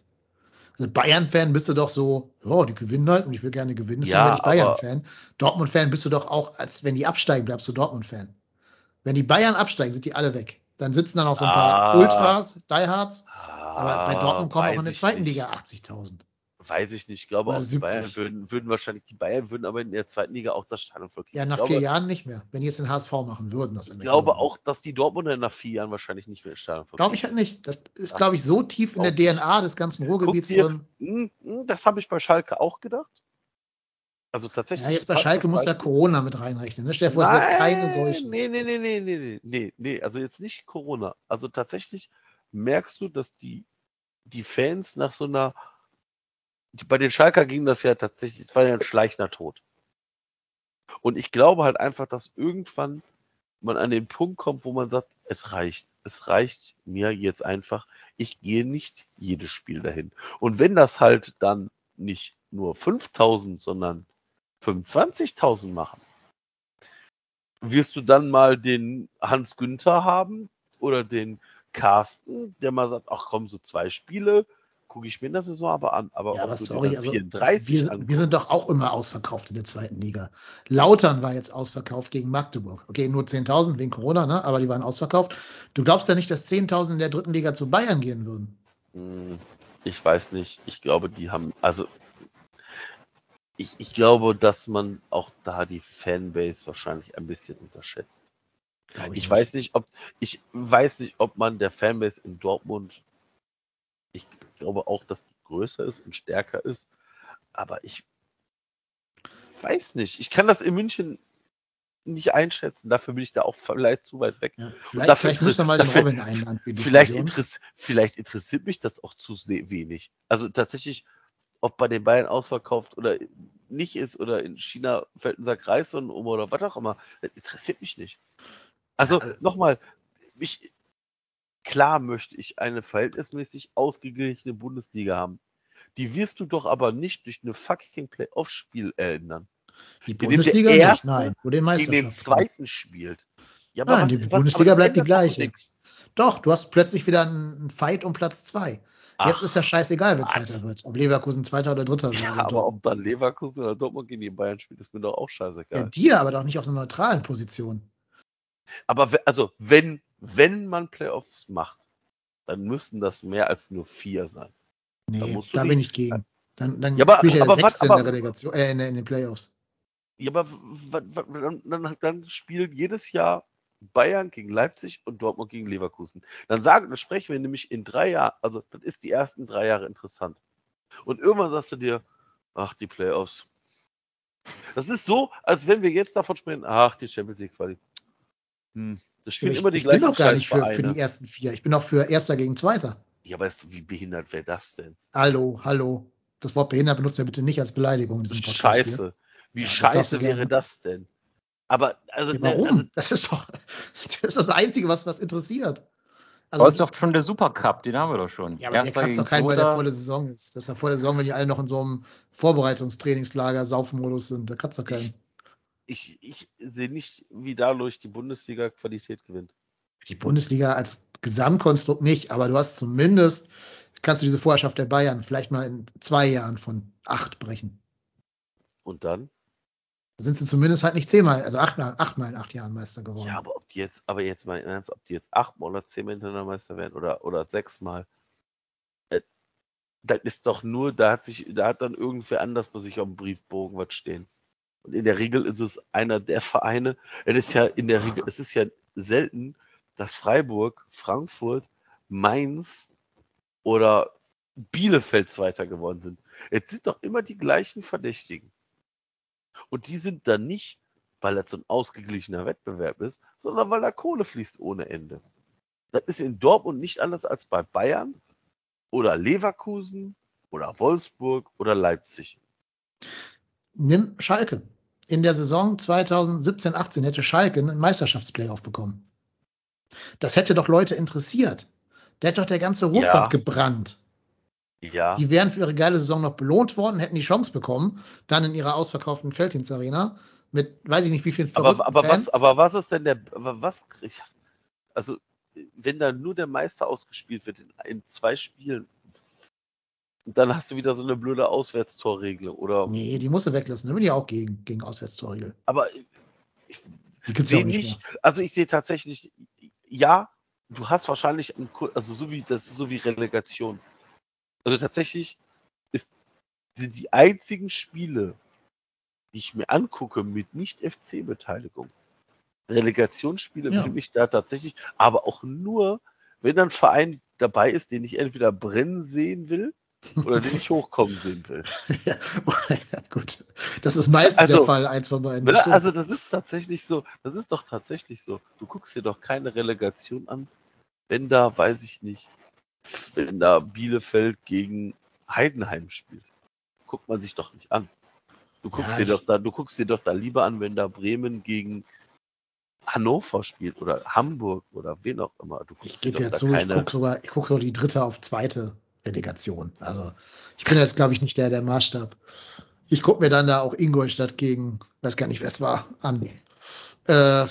Also Bayern-Fan bist du doch so, ja, die gewinnen halt und ich will gerne gewinnen, deswegen Ja, werde ich Bayern-Fan. Dortmund-Fan bist du doch auch, als wenn die absteigen, bleibst du Dortmund-Fan. Wenn die Bayern absteigen, sind die alle weg. Dann sitzen dann auch so ein paar Ah. Ultras, Diehards, aber bei Ah, Dortmund kommen auch in der zweiten nicht. Liga 80.000. Weiß ich nicht. Ich glaube, Oder auch die Bayern 70. würden, würden wahrscheinlich, die Bayern würden aber in der zweiten Liga auch das Stadion kriegen. Ja, nach glaube, vier Jahren nicht mehr. Wenn die jetzt den HSV machen würden, das Ich glaube auch, dass die Dortmunder nach vier Jahren wahrscheinlich nicht mehr ins Stadion voll Glaube ich halt nicht. Das ist, Das glaube ich, so tief in der DNA des ganzen Ruhrgebiets dir- drin. Hm, hm, Das habe ich bei Schalke auch gedacht. Also tatsächlich. Ja, jetzt bei Schalke das muss ja. Corona mit reinrechnen. Ne? Stell dir vor, es wäre keine Seuche. Nee, nee, nee, nee, nee, nee, nee, also jetzt nicht Corona. Also tatsächlich merkst du, dass die, die Fans nach so einer, bei den Schalker ging das ja tatsächlich, es war ja ein schleichender Tod. Und ich glaube halt einfach, dass irgendwann man an den Punkt kommt, wo man sagt, es reicht. Es reicht mir jetzt einfach. Ich gehe nicht jedes Spiel dahin. Und wenn das halt dann nicht nur 5000, sondern 25.000 machen, wirst du dann mal den Hans Günther haben oder den Carsten, der mal sagt, ach komm, so zwei Spiele, gucke ich mir in der Saison aber an. Aber Ja, aber sorry, also 34 wir, wir sind doch auch immer ausverkauft in der zweiten Liga. Lautern war jetzt ausverkauft gegen Magdeburg. Okay, nur 10.000 wegen Corona, ne? aber die waren ausverkauft. Du glaubst ja nicht, dass 10.000 in der dritten Liga zu Bayern gehen würden. Hm, Ich weiß nicht. Ich glaube, die haben, also ich, ich glaube, dass man auch da die Fanbase wahrscheinlich ein bisschen unterschätzt. Ich nicht. weiß nicht, ob ich weiß nicht, ob man der Fanbase in Dortmund, ich glaube auch, dass die größer ist und stärker ist, aber ich weiß nicht. Ich kann das in München nicht einschätzen. Dafür bin ich da auch vielleicht zu weit weg. Ja, vielleicht, dafür vielleicht müssen wir mal den dafür- Robin einladen für die Vielleicht, interess vielleicht interessiert mich das auch zu wenig. Also tatsächlich, ob bei den Bayern ausverkauft oder nicht ist oder in China fällt ein Sack Reis und um oder was auch immer, interessiert mich nicht. Also Ja, äh, nochmal, mich, klar möchte ich eine verhältnismäßig ausgeglichene Bundesliga haben. Die wirst du doch aber nicht durch eine fucking Playoff-Spiel ändern. Die in der Bundesliga nicht, Erste nein, wo den Gegen den zweiten spielt. Ja, Nein, die Bundesliga das bleibt die gleiche. Doch, du hast plötzlich wieder einen Fight um Platz zwei. Jetzt Ach, ist ja scheißegal, wer was? Zweiter wird. Ob Leverkusen Zweiter oder Dritter wird. Ja, aber Dortmund. ob dann Leverkusen oder Dortmund gegen die Bayern spielt, ist mir doch auch ja, scheißegal. dir aber doch nicht auf einer neutralen Position. Aber also, wenn, wenn man Playoffs macht, dann müssten das mehr als nur vier sein. Da Nee, da die- bin ich gegen. Dann, dann Ja, aber- ja der aber was- Sechste in aber- der Relegation, äh, in, in den Playoffs. Ja, aber w- w- w- dann, dann, dann spielt jedes Jahr Bayern gegen Leipzig und Dortmund gegen Leverkusen. Dann sagen, dann sprechen wir nämlich in drei Jahren, also das ist die ersten drei Jahre interessant. Und irgendwann sagst du dir, ach, die Playoffs. Das ist so, als wenn wir jetzt davon sprechen, ach, die Champions League Quali. Hm, das spielen Ich, immer die ich bin gleichen doch gar nicht für, für die ersten vier. Ich bin auch für Erster gegen Zweiter. Ja, aber ist, wie behindert wäre das denn? Hallo, hallo. Das Wort behindert benutzen wir bitte nicht als Beleidigung in diesem Podcast. Hier. Scheiße. Wie Ja, das scheiße gerne. wäre das denn? Aber, also, Ja, ne, warum? also das ist doch das, ist das Einzige, was, was interessiert. Aber Also, ist doch schon der Supercup, den haben wir doch schon. ja, aber der Erster kann es doch gegen keinen, weil der Zweiter. vor der Saison ist. Das ist ja vor der Saison, wenn die alle noch in so einem Vorbereitungstrainingslager, Saufmodus sind. Da kann es doch keinen. Ich, ich sehe nicht, wie dadurch die Bundesliga Qualität gewinnt. Die Bundesliga als Gesamtkonstrukt nicht, aber du hast zumindest, kannst du diese Vorherrschaft der Bayern vielleicht mal in zwei Jahren von acht brechen. Und dann? Da sind sie zumindest halt nicht zehnmal, also achtmal, achtmal in acht Jahren Meister geworden. Ja, aber ob die jetzt, aber jetzt mal Ernst, ob die jetzt achtmal oder zehnmal hintereinander Meister werden oder, oder sechsmal, äh, das ist doch nur, da hat sich, da hat dann irgendwer anders bei sich auf dem Briefbogen was stehen. Und in der Regel ist es einer der Vereine, es ist ja in der Regel, es ist ja selten, dass Freiburg, Frankfurt, Mainz oder Bielefeld Zweiter geworden sind. Jetzt sind doch immer die gleichen Verdächtigen. Und die sind dann nicht, weil das so ein ausgeglichener Wettbewerb ist, sondern weil da Kohle fließt ohne Ende. Das ist in Dortmund nicht anders als bei Bayern oder Leverkusen oder Wolfsburg oder Leipzig. Nimm Schalke. In der Saison 2017-18 hätte Schalke einen Meisterschaftsplayoff bekommen. Das hätte doch Leute interessiert. Da hätte doch der ganze Ruhrpott Ja. gebrannt. Ja. Die wären für ihre geile Saison noch belohnt worden, hätten die Chance bekommen, dann in ihrer ausverkauften Felddienst Arena mit, weiß ich nicht, wie vielen aber, aber Fans. was, aber was ist denn der, aber was, ich, also, wenn da nur der Meister ausgespielt wird in, in zwei Spielen, dann hast du wieder so eine blöde Auswärtstorregel, oder? Nee, die musst du weglassen. Da bin ich auch gegen, gegen Auswärtstorregel. Aber ich gibt's sehe nicht. nicht, also ich sehe tatsächlich, ja, du hast wahrscheinlich, also so wie, das ist so wie Relegation. Also tatsächlich ist, sind die einzigen Spiele, die ich mir angucke mit Nicht-FC-Beteiligung. Relegationsspiele Ja. will ich da tatsächlich, aber auch nur, wenn dann ein Verein dabei ist, den ich entweder brennen sehen will oder den ich hochkommen sehen will. ja, gut. Das ist meistens Also, der Fall, eins von beiden. Also das ist tatsächlich so, das ist doch tatsächlich so. Du guckst dir doch keine Relegation an, wenn da, weiß ich nicht, wenn da Bielefeld gegen Heidenheim spielt. Guckt man sich doch nicht an. Du guckst Ja, dir ich- doch da, du guckst dir doch da lieber an, wenn da Bremen gegen Hannover spielt oder Hamburg oder wen auch immer. Du guckst Ich gebe ja zu, ich keine. gucke sogar, ich gucke sogar die dritte auf zweite Relegation. Also ich bin jetzt, glaube ich, nicht der, der Maßstab. Ich gucke mir dann da auch Ingolstadt gegen, weiß gar nicht, wer es war, an. Äh,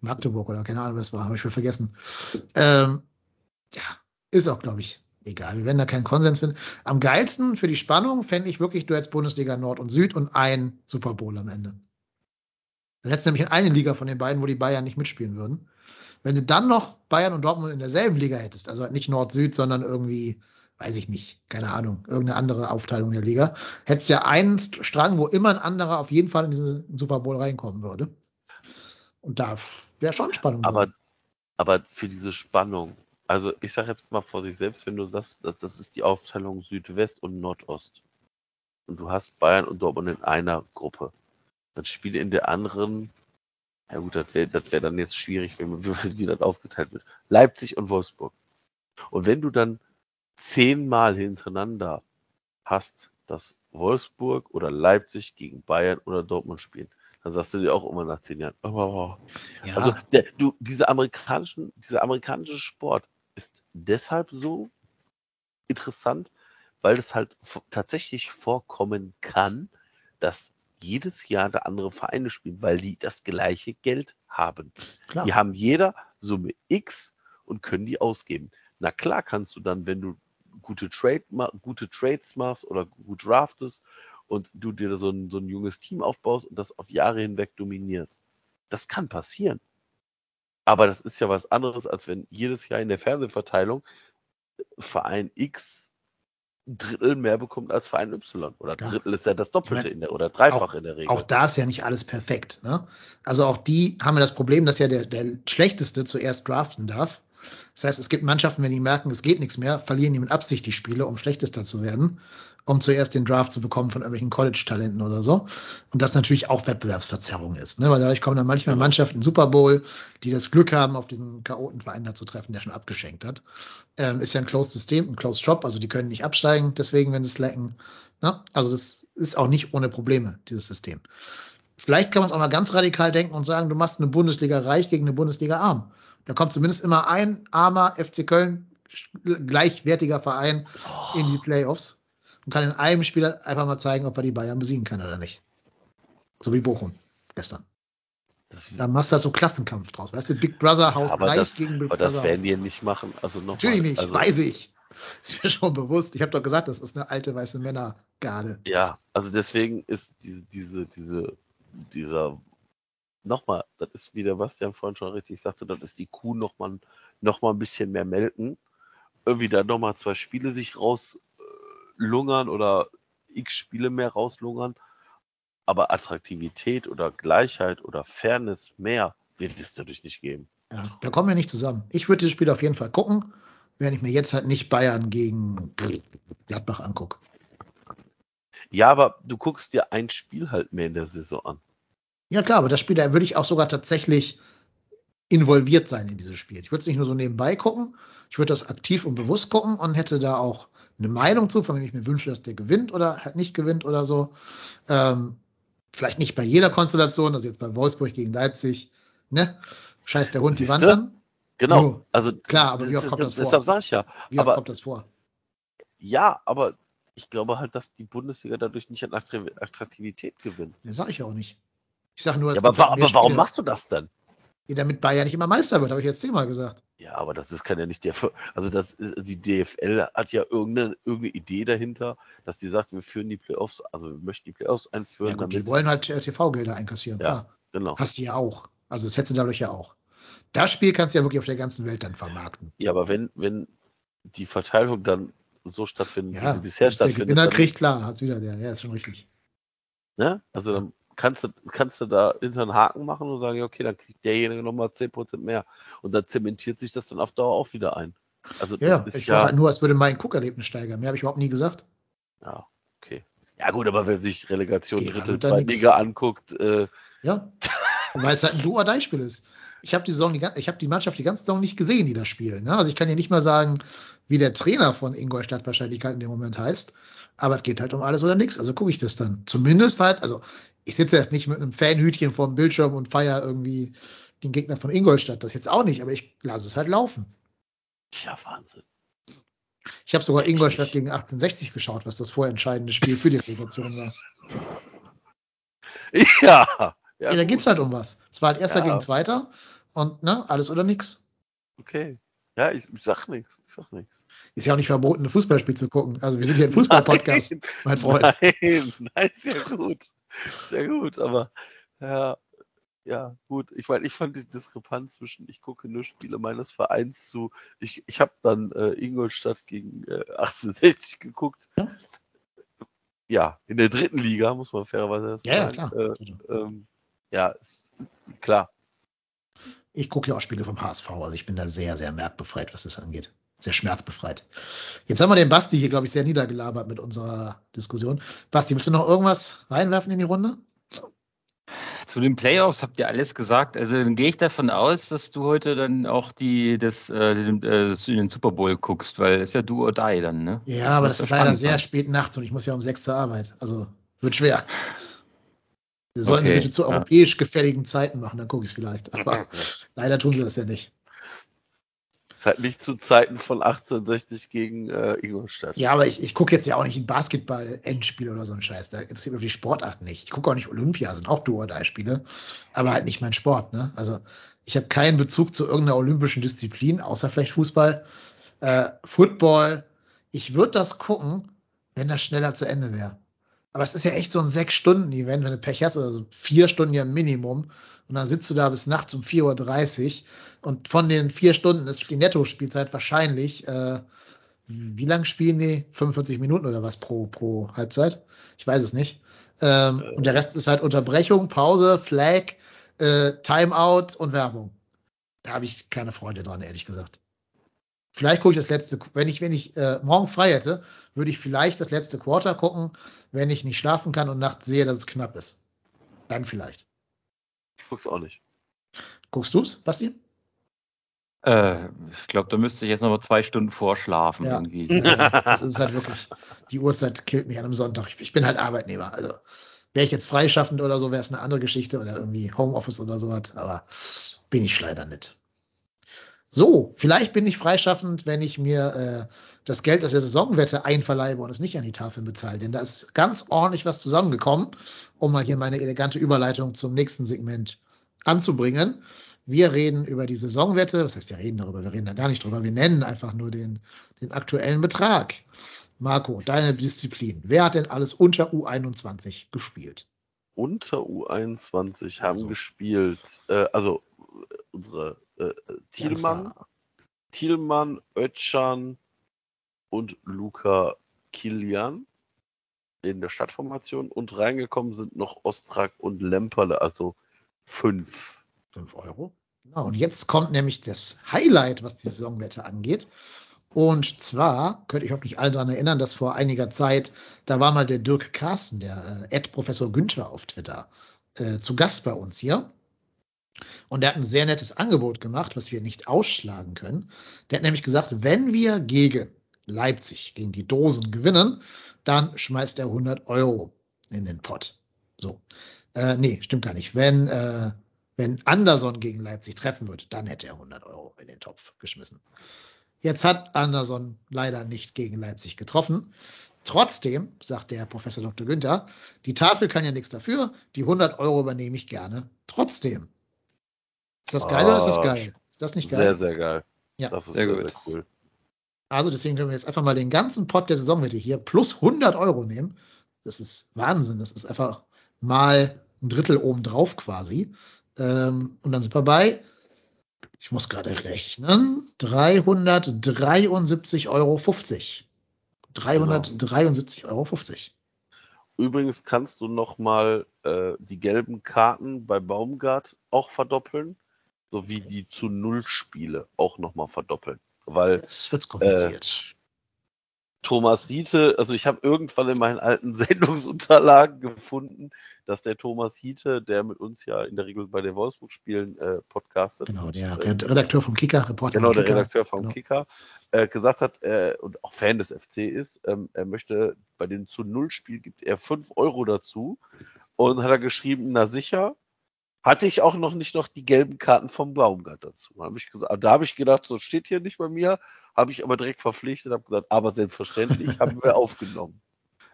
Magdeburg oder keine Ahnung, wer es war, habe ich schon vergessen. Ähm, ja, ist auch, glaube ich, egal. Wir werden da keinen Konsens finden. Am geilsten für die Spannung fände ich wirklich, du hättest Bundesliga Nord und Süd und ein Super Bowl am Ende. Dann hättest du nämlich eine Liga von den beiden, wo die Bayern nicht mitspielen würden. Wenn du dann noch Bayern und Dortmund in derselben Liga hättest, also halt nicht Nord-Süd, sondern irgendwie, weiß ich nicht, keine Ahnung, irgendeine andere Aufteilung der Liga, hättest ja einen St- Strang, wo immer ein anderer auf jeden Fall in diesen Super Bowl reinkommen würde. Und da wäre schon Spannung Aber, drin. aber für diese Spannung, also ich sage jetzt mal vor sich selbst, wenn du sagst, dass das ist die Aufteilung Südwest und Nordost und du hast Bayern und Dortmund in einer Gruppe, dann spiele in der anderen, ja gut, das wäre wär dann jetzt schwierig, wenn wie das aufgeteilt wird, Leipzig und Wolfsburg. Und wenn du dann zehnmal hintereinander hast, dass Wolfsburg oder Leipzig gegen Bayern oder Dortmund spielen, dann sagst du dir auch immer nach zehn Jahren, oh, Ja, also der, du, diese amerikanischen, dieser amerikanische Sport ist deshalb so interessant, weil es halt tatsächlich vorkommen kann, dass jedes Jahr da andere Vereine spielen, weil die das gleiche Geld haben. klar. Die haben jeder Summe X und können die ausgeben. Na klar kannst du dann, wenn du gute, Trade, gute Trades machst oder gut draftest und du dir so ein, so ein junges Team aufbaust und das auf Jahre hinweg dominierst. Das kann passieren. Aber das ist ja was anderes, als wenn jedes Jahr in der Fernsehverteilung Verein X ein Drittel mehr bekommt als Verein Y. Oder Ja. Drittel ist ja das Doppelte Ich mein, in der oder dreifach auch- in der Regel. Auch da ist ja nicht alles perfekt. Ne? Also auch die haben ja das Problem, dass ja der, der Schlechteste zuerst draften darf. Das heißt, es gibt Mannschaften, wenn die merken, es geht nichts mehr, verlieren die mit Absicht die Spiele, um Schlechtester zu werden, um zuerst den Draft zu bekommen von irgendwelchen College-Talenten oder so. Und das natürlich auch Wettbewerbsverzerrung ist. Ne? Weil dadurch kommen dann manchmal. Mannschaften in Super Bowl, die das Glück haben, auf diesen Chaotenverein da zu treffen, der schon abgeschenkt hat. Ähm, ist ja ein Closed System, ein Closed Shop, also die können nicht absteigen, deswegen, wenn sie slacken. Ne? Also das ist auch nicht ohne Probleme, dieses System. Vielleicht kann man es auch mal ganz radikal denken und sagen, du machst eine Bundesliga reich gegen eine Bundesliga arm. Da kommt zumindest immer ein armer FC Köln, gleichwertiger Verein in die Playoffs und kann in einem Spiel einfach mal zeigen, ob er die Bayern besiegen kann oder nicht. So wie Bochum gestern. Da machst du halt so Klassenkampf draus. Weißt du, Big Brother Haus aber reich das, gegen Big aber das Brother werden Haus. die nicht machen. Also noch Natürlich mal, nicht, also, weiß ich. Ist mir schon bewusst. Ich habe doch gesagt, das ist eine alte weiße Männergarde. Ja, also deswegen ist diese, diese, diese, dieser, nochmal, das ist, wie der Bastian vorhin schon richtig sagte, das ist die Kuh nochmal noch mal ein bisschen mehr melken. Irgendwie da nochmal zwei Spiele sich rauslungern oder x Spiele mehr rauslungern. Aber Attraktivität oder Gleichheit oder Fairness mehr wird es dadurch nicht geben. Ja, da kommen wir nicht zusammen. Ich würde dieses Spiel auf jeden Fall gucken, wenn ich mir jetzt halt nicht Bayern gegen Gladbach angucke. Ja, aber du guckst dir ein Spiel halt mehr in der Saison an. Ja klar, aber das Spiel, da würde ich auch sogar tatsächlich involviert sein in dieses Spiel. Ich würde es nicht nur so nebenbei gucken, ich würde das aktiv und bewusst gucken und hätte da auch eine Meinung zu, von dem ich mir wünsche, dass der gewinnt oder halt nicht gewinnt oder so. Ähm, vielleicht nicht bei jeder Konstellation, also jetzt bei Wolfsburg gegen Leipzig, ne? Scheiß der Hund die Wand Siehste? an. Genau. Jo, Also klar, aber wie oft kommt das vor? Deshalb sag ich ja. Wie oft Aber kommt das vor? Ja, aber ich glaube halt, dass die Bundesliga dadurch nicht an Attraktivität gewinnt. Das sage ich ja auch nicht. Ich sage nur, ja, aber, wa aber warum machst du das denn? Ja, damit Bayern nicht immer Meister wird, habe ich jetzt zehnmal gesagt. Ja, aber das ist, kann ja nicht der. Also das, die DFL hat ja irgendeine, irgendeine Idee dahinter, dass die sagt, wir führen die Playoffs, also wir möchten die Playoffs einführen. Ja, gut, die wollen halt äh, TV-Gelder einkassieren, ja, klar. Genau. Hast du ja auch. Also das hättest du dadurch ja auch. Das Spiel kannst du ja wirklich auf der ganzen Welt dann vermarkten. Ja, aber wenn, wenn die Verteilung dann so stattfindet, ja, wie sie bisher stattfindet. Der Gewinner kriegt klar, hat's wieder der, ja, ist schon richtig. Ne? Also dann kannst du, kannst du da hinter einen Haken machen und sagen, okay, dann kriegt derjenige nochmal 10% mehr. Und dann zementiert sich das dann auf Dauer auch wieder ein. Also ja, ich ja, halt nur, als würde mein Guckerlebnis steigern. Mehr habe ich überhaupt nie gesagt. Ja, okay. Ja gut, aber wer sich Relegation okay, Dritte, Zweite Liga anguckt. Äh, ja, weil es halt ein Do-or-Die-Spiel ist. Ich habe die, Saison, ich hab die Mannschaft die ganze Saison nicht gesehen, die das spielen. Ne? Also ich kann ja nicht mal sagen, wie der Trainer von Ingolstadt wahrscheinlich halt in dem Moment heißt. Aber es geht halt um alles oder nichts. Also gucke ich das dann. Zumindest halt, also ich sitze jetzt nicht mit einem Fanhütchen vor dem Bildschirm und feiere irgendwie den Gegner von Ingolstadt. Das jetzt auch nicht, aber ich lasse es halt laufen. Ja, Wahnsinn. Ich habe sogar Ingolstadt gegen 1860 geschaut, was das vorentscheidende Spiel für die Relegation war. Ja. Ja, ja da geht es halt um was. Es war halt erster ja. gegen zweiter und ne, alles oder nix. Okay. Ja, ich, ich sag nichts. Ich sag nichts. Ist ja auch nicht verboten, ein Fußballspiel zu gucken. Also wir sind hier ein Fußball-Podcast, mein Freund. Nein, nein, sehr gut. Sehr gut, aber ja, ja, gut. Ich meine, ich fand die Diskrepanz zwischen ich gucke nur Spiele meines Vereins zu. Ich, ich habe dann äh, Ingolstadt gegen äh, 1860 geguckt. Ja. ja. in der dritten Liga, muss man fairerweise ja, sagen. Ja, klar. Äh, ähm, ja, ist, klar. Ich gucke ja auch Spiele vom HSV, also ich bin da sehr, sehr merkbefreit, was das angeht sehr schmerzbefreit. Jetzt haben wir den Basti hier, glaube ich, sehr niedergelabert mit unserer Diskussion. Basti, willst du noch irgendwas reinwerfen in die Runde? Zu den Playoffs habt ihr alles gesagt. Also dann gehe ich davon aus, dass du heute dann auch die, das, äh, den, äh, den Super Bowl guckst, weil es ist ja du oder die dann, ne? Ja, aber das, das ist leider sehr spät nachts und ich muss ja um sechs zur Arbeit. Also wird schwer. Sollen okay, sie bitte zu ja. europäisch gefälligen Zeiten machen, dann gucke ich es vielleicht. Aber leider tun sie das ja nicht halt nicht zu Zeiten von 1860 gegen äh, Ingolstadt. Ja, aber ich, ich gucke jetzt ja auch nicht ein Basketball-Endspiel oder so ein Scheiß. Da interessiert mich die Sportart nicht. Ich gucke auch nicht Olympia, sind auch Duo-Spiele, aber halt nicht mein Sport. Ne? Also ich habe keinen Bezug zu irgendeiner olympischen Disziplin, außer vielleicht Fußball. Äh, Football, ich würde das gucken, wenn das schneller zu Ende wäre. Aber es ist ja echt so ein Sechs-Stunden-Event, wenn du Pech hast, oder so vier Stunden ja Minimum. Und dann sitzt du da bis nachts um 4.30 Uhr. Und von den vier Stunden ist die Netto-Spielzeit wahrscheinlich, äh, wie lang spielen die? 45 Minuten oder was pro, pro Halbzeit? Ich weiß es nicht. Ähm, äh. Und der Rest ist halt Unterbrechung, Pause, Flag, äh, Timeout und Werbung. Da habe ich keine Freude dran, ehrlich gesagt. Vielleicht gucke ich das letzte, wenn ich, wenn ich äh, morgen frei hätte, würde ich vielleicht das letzte Quarter gucken, wenn ich nicht schlafen kann und nachts sehe, dass es knapp ist. Dann vielleicht. Ich guck's auch nicht. Guckst du's, Basti? Äh, ich glaube, da müsste ich jetzt noch mal zwei Stunden vorschlafen ja. irgendwie. Ja, das ist halt wirklich, die Uhrzeit killt mich an einem Sonntag. Ich, ich bin halt Arbeitnehmer. Also wäre ich jetzt freischaffend oder so, wäre es eine andere Geschichte oder irgendwie Homeoffice oder sowas, aber bin ich leider nicht. So, vielleicht bin ich freischaffend, wenn ich mir äh, das Geld aus der Saisonwette einverleibe und es nicht an die Tafeln bezahle. Denn da ist ganz ordentlich was zusammengekommen, um mal hier meine elegante Überleitung zum nächsten Segment anzubringen. Wir reden über die Saisonwette. Was heißt, wir reden darüber? Wir reden da gar nicht drüber. Wir nennen einfach nur den, den aktuellen Betrag. Marco, deine Disziplin. Wer hat denn alles unter U21 gespielt? Unter U21 haben also. gespielt, äh, also unsere äh, Thielmann, Thielmann, Ötchan und Luca Kilian in der Stadtformation und reingekommen sind noch Ostrak und Lemperle, also fünf. Fünf Euro. Genau, und jetzt kommt nämlich das Highlight, was die Saisonwette angeht. Und zwar könnt ihr euch nicht alle daran erinnern, dass vor einiger Zeit, da war mal der Dirk Carsten, der äh, Ed Professor Günther auf Twitter, äh, zu Gast bei uns hier. Und der hat ein sehr nettes Angebot gemacht, was wir nicht ausschlagen können. Der hat nämlich gesagt, wenn wir gegen Leipzig, gegen die Dosen gewinnen, dann schmeißt er 100 Euro in den Pott. So. Äh, nee, stimmt gar nicht. Wenn, äh, wenn Anderson gegen Leipzig treffen würde, dann hätte er 100 Euro in den Topf geschmissen. Jetzt hat Anderson leider nicht gegen Leipzig getroffen. Trotzdem, sagt der Professor Dr. Günther, die Tafel kann ja nichts dafür, die 100 Euro übernehme ich gerne. Trotzdem. Ist das geil oder ist das Ah, geil? Ist das nicht geil? Sehr, sehr geil. Ja. Das ist Sehr sehr, sehr cool. Also deswegen können wir jetzt einfach mal den ganzen Pot der Saisonwette hier plus 100 Euro nehmen. Das ist Wahnsinn. Das ist einfach mal ein Drittel obendrauf quasi. Ähm, und dann sind wir bei, ich muss gerade rechnen, 373,50 Euro. 373,50 Euro. Übrigens kannst du nochmal äh, die gelben Karten bei Baumgart auch verdoppeln, sowie die zu Null Spiele auch nochmal verdoppeln. Weil Jetzt wird's kompliziert. Thomas Siete, also ich habe irgendwann in meinen alten Sendungsunterlagen gefunden, dass der Thomas Siete, der mit uns ja in der Regel bei den Wolfsburg-Spielen äh, podcastet, genau, und, der äh, Redakteur vom Kicker, Reporter genau, der Kicker. Redakteur vom Genau. Kicker, äh, gesagt hat äh, und auch Fan des FC ist, ähm, er möchte bei den zu Null Spiel gibt er 5 Euro dazu und hat er geschrieben, na sicher, hatte ich auch noch nicht noch die gelben Karten vom Baumgart dazu. Da habe ich, da habe ich gedacht, so steht hier nicht bei mir, habe ich aber direkt verpflichtet, habe gesagt, aber selbstverständlich haben wir aufgenommen.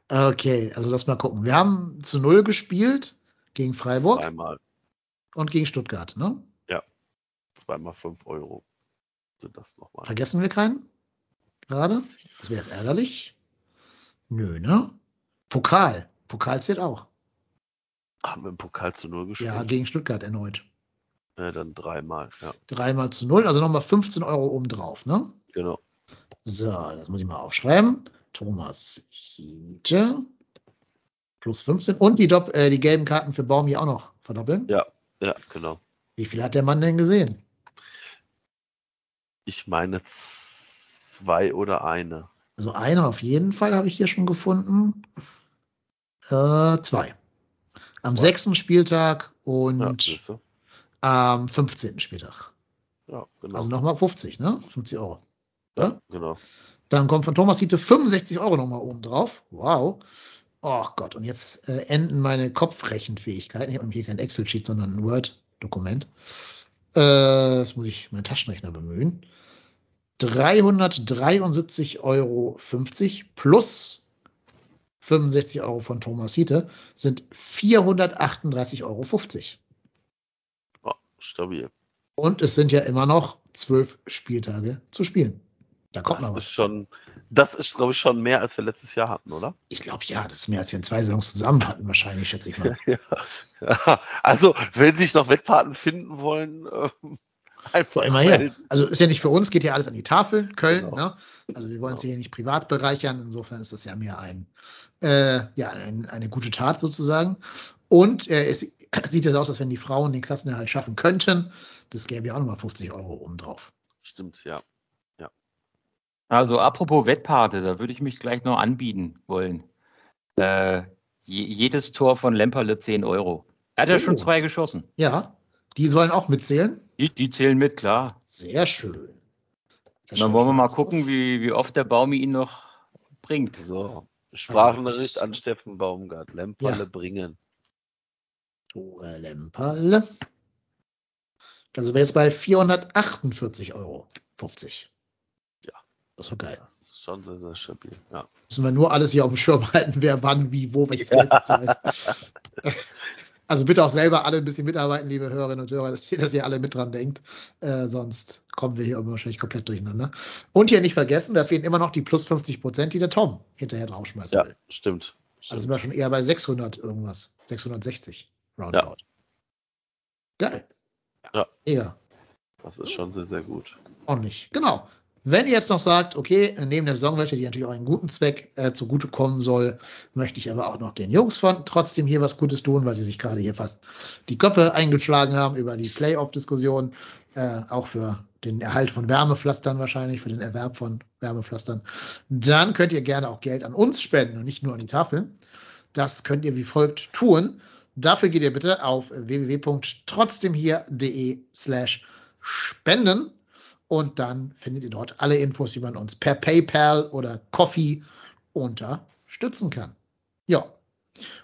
Okay, also lass mal gucken. Wir haben zu Null gespielt gegen Freiburg Zweimal, und gegen Stuttgart, ne? zweimal 5 Euro sind das nochmal. Vergessen wir keinen? Gerade? Das wäre jetzt ärgerlich. Nö, ne? Pokal. Pokal zählt auch. Haben wir im Pokal zu Null gespielt? Ja, gegen Stuttgart erneut. Ja, dann dreimal, ja, Dreimal zu null, also nochmal 15 Euro obendrauf, ne? genau. So, das muss ich mal aufschreiben. Thomas Hiete. Plus 15. Und die, Dopp äh, die gelben Karten für Baum hier auch noch verdoppeln. Ja, ja, genau. Wie viel hat der Mann denn gesehen? Ich meine zwei oder eine. Also eine auf jeden Fall habe ich hier schon gefunden. Äh, zwei. Am Zwei. sechsten Spieltag Ja, und du? am 15. Spieltag. ja genau. Also nochmal 50, ne? 50 Euro. ja, genau. Dann kommt von Thomas Hiete 65 Euro nochmal oben drauf. Wow. Oh Gott, und jetzt äh, enden meine Kopfrechenfähigkeiten. Ich habe hier kein Excel-Sheet, sondern ein Word-Dokument. Äh, jetzt muss ich meinen Taschenrechner bemühen. 373,50 Euro plus 65 Euro von Thomas Hiete sind 438,50 Euro. Ja, stabil. Und es sind ja immer noch zwölf Spieltage zu spielen. Da kommt Das noch was. ist schon, das ist, glaube ich, schon mehr, als wir letztes Jahr hatten, oder? Ich glaube, ja, das ist mehr, als wir in zwei Saisons zusammen hatten, wahrscheinlich, schätze ich mal. ja. Also, wenn sich noch Wettpaten finden wollen, ähm, einfach immer her. Also ist ja nicht für uns, geht ja alles an die Tafel, Köln, Genau. ne? Also wir wollen uns Genau. hier nicht privat bereichern, insofern ist das ja mehr ein, äh, ja, ein, eine gute Tat sozusagen. Und äh, es sieht jetzt aus, als wenn die Frauen den Klassenerhalt schaffen könnten. Das gäbe ja auch nochmal 50 Euro obendrauf. Stimmt, ja. Also apropos Wettpate, da würde ich mich gleich noch anbieten wollen. Äh, je, jedes Tor von Lemperle 10 Euro. Er hat ja Oh. schon zwei geschossen. Ja, die sollen auch mitzählen. Die, die zählen mit, klar. Sehr schön. Das Dann wollen wir mal gucken, auf. wie, wie oft der Baumi ihn noch bringt. So. Sprachnachricht an Steffen Baumgart. Lemperle Ja. bringen. Tore Lemperle. Da sind wir jetzt bei 448,50 Euro. Ja. Das ist doch geil. Das ist schon sehr, sehr stabil. Ja. Müssen wir nur alles hier auf dem Schirm halten, wer wann, wie, wo, welches Geld bezahlt. Also bitte auch selber alle ein bisschen mitarbeiten, liebe Hörerinnen und Hörer, dass ihr, dass ihr alle mit dran denkt. Äh, sonst kommen wir hier wahrscheinlich komplett durcheinander. Und hier nicht vergessen, da fehlen immer noch die plus 50 Prozent, die der Tom hinterher draufschmeißen ja, will. stimmt. Also sind wir schon eher bei 600 irgendwas. 660 roundabout. Geil. Ja. Mega. Das ist schon sehr, sehr gut. ordentlich. Genau. Wenn ihr jetzt noch sagt, okay, neben der Saisonwette, die natürlich auch einen guten Zweck äh, zugutekommen soll, möchte ich aber auch noch den Jungs von trotzdem hier was Gutes tun, weil sie sich gerade hier fast die Köpfe eingeschlagen haben über die Playoff-Diskussion, äh, auch für den Erhalt von Wärmepflastern wahrscheinlich, für den Erwerb von Wärmepflastern. Dann könnt ihr gerne auch Geld an uns spenden und nicht nur an die Tafel. Das könnt ihr wie folgt tun. Dafür geht ihr bitte auf www.trotzdemhier.de slash spenden und dann findet ihr dort alle Infos, wie man uns per PayPal oder Coffee unterstützen kann. Ja,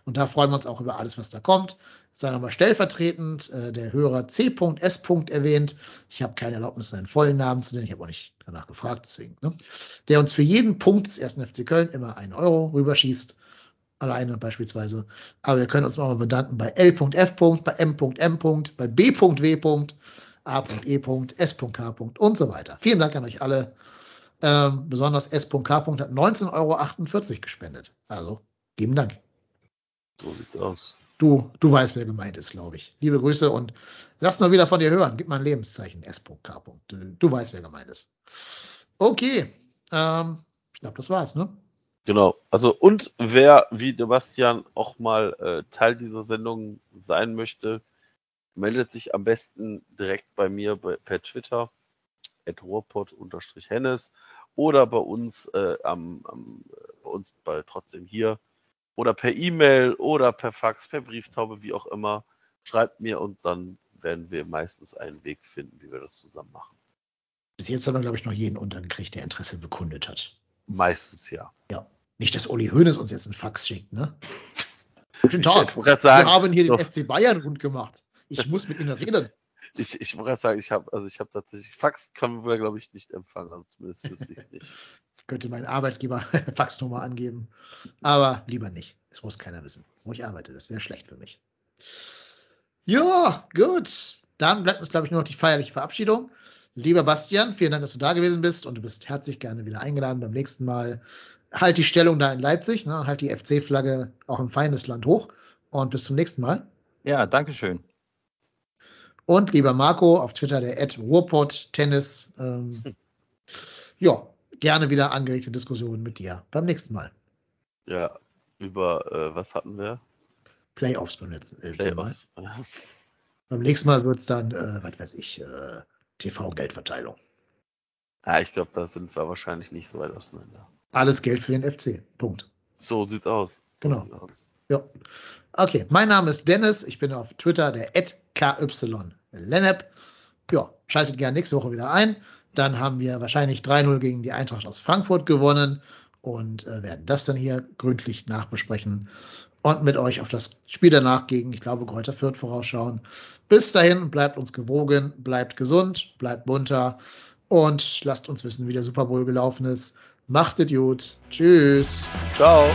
Und da freuen wir uns auch über alles, was da kommt. Sei nochmal stellvertretend äh, der Hörer C.S. erwähnt. Ich habe keine Erlaubnis, seinen vollen Namen zu nennen. Ich habe auch nicht danach gefragt, deswegen. Ne? Der uns für jeden Punkt des ersten FC Köln immer einen Euro rüberschießt. Alleine beispielsweise. Aber wir können uns auch mal bedanken bei L.F. bei M.M. bei B.W. A.E. S.K. und so weiter. Vielen Dank an euch alle. Ähm, besonders S.K. hat 19,48 Euro gespendet. Also, lieben Dank. So sieht's aus. Du, du weißt, wer gemeint ist, glaube ich. Liebe Grüße und lass mal wieder von dir hören. Gib mal ein Lebenszeichen, S.K. Du, du weißt, wer gemeint ist. Okay. Ähm, ich glaube, das war's, ne? Genau. Also, und wer wie Sebastian auch mal äh, Teil dieser Sendung sein möchte, meldet sich am besten direkt bei mir per Twitter, at hennes oder bei uns, äh, am, am, bei uns bei trotzdem hier oder per E-Mail oder per Fax, per Brieftaube, wie auch immer. Schreibt mir und dann werden wir meistens einen Weg finden, wie wir das zusammen machen. Bis jetzt haben wir, glaube ich, noch jeden untergekriegt, der Interesse bekundet hat. Meistens ja. Ja. Nicht, dass Uli Hoeneß uns jetzt einen Fax schickt, ne? Guten Tag. Wir haben hier den FC Bayern rund gemacht. Ich muss mit Ihnen reden. Ich, ich wollte gerade sagen, ich habe also ich habe tatsächlich Fax können wir glaube ich nicht empfangen, also zumindest wüsste ich es nicht. Ich könnte meinen Arbeitgeber Faxnummer angeben, aber lieber nicht. Es muss keiner wissen, wo ich arbeite. Das wäre schlecht für mich. Ja, gut. Dann bleibt uns, glaube ich, nur noch die feierliche Verabschiedung. Lieber Bastian, vielen Dank, dass du da gewesen bist und du bist herzlich gerne wieder eingeladen beim nächsten Mal. Halt die Stellung da in Leipzig, ne? halt die FC-Flagge auch im Feindesland hoch und bis zum nächsten Mal. Ja, danke schön. Und lieber Marco, auf Twitter der Ed Ruhrpott Tennis. Ähm, ja, gerne wieder angeregte Diskussionen mit dir beim nächsten Mal. Ja, über äh, was hatten wir? Playoffs beim letzten äh, Playoffs. Mal. beim nächsten Mal wird es dann, äh, was weiß ich, äh, TV-Geldverteilung. Ja, ich glaube, da sind wir wahrscheinlich nicht so weit auseinander. Alles Geld für den FC. Punkt. So sieht's aus. Genau. So sieht's aus. Ja. Okay, mein Name ist Dennis. Ich bin auf Twitter der KY Ja, schaltet gerne nächste Woche wieder ein. Dann haben wir wahrscheinlich 3-0 gegen die Eintracht aus Frankfurt gewonnen und äh, werden das dann hier gründlich nachbesprechen und mit euch auf das Spiel danach gegen, ich glaube, Kräuter Fürth vorausschauen. Bis dahin, bleibt uns gewogen, bleibt gesund, bleibt munter und lasst uns wissen, wie der Super Bowl gelaufen ist. Macht es gut. Tschüss. Ciao.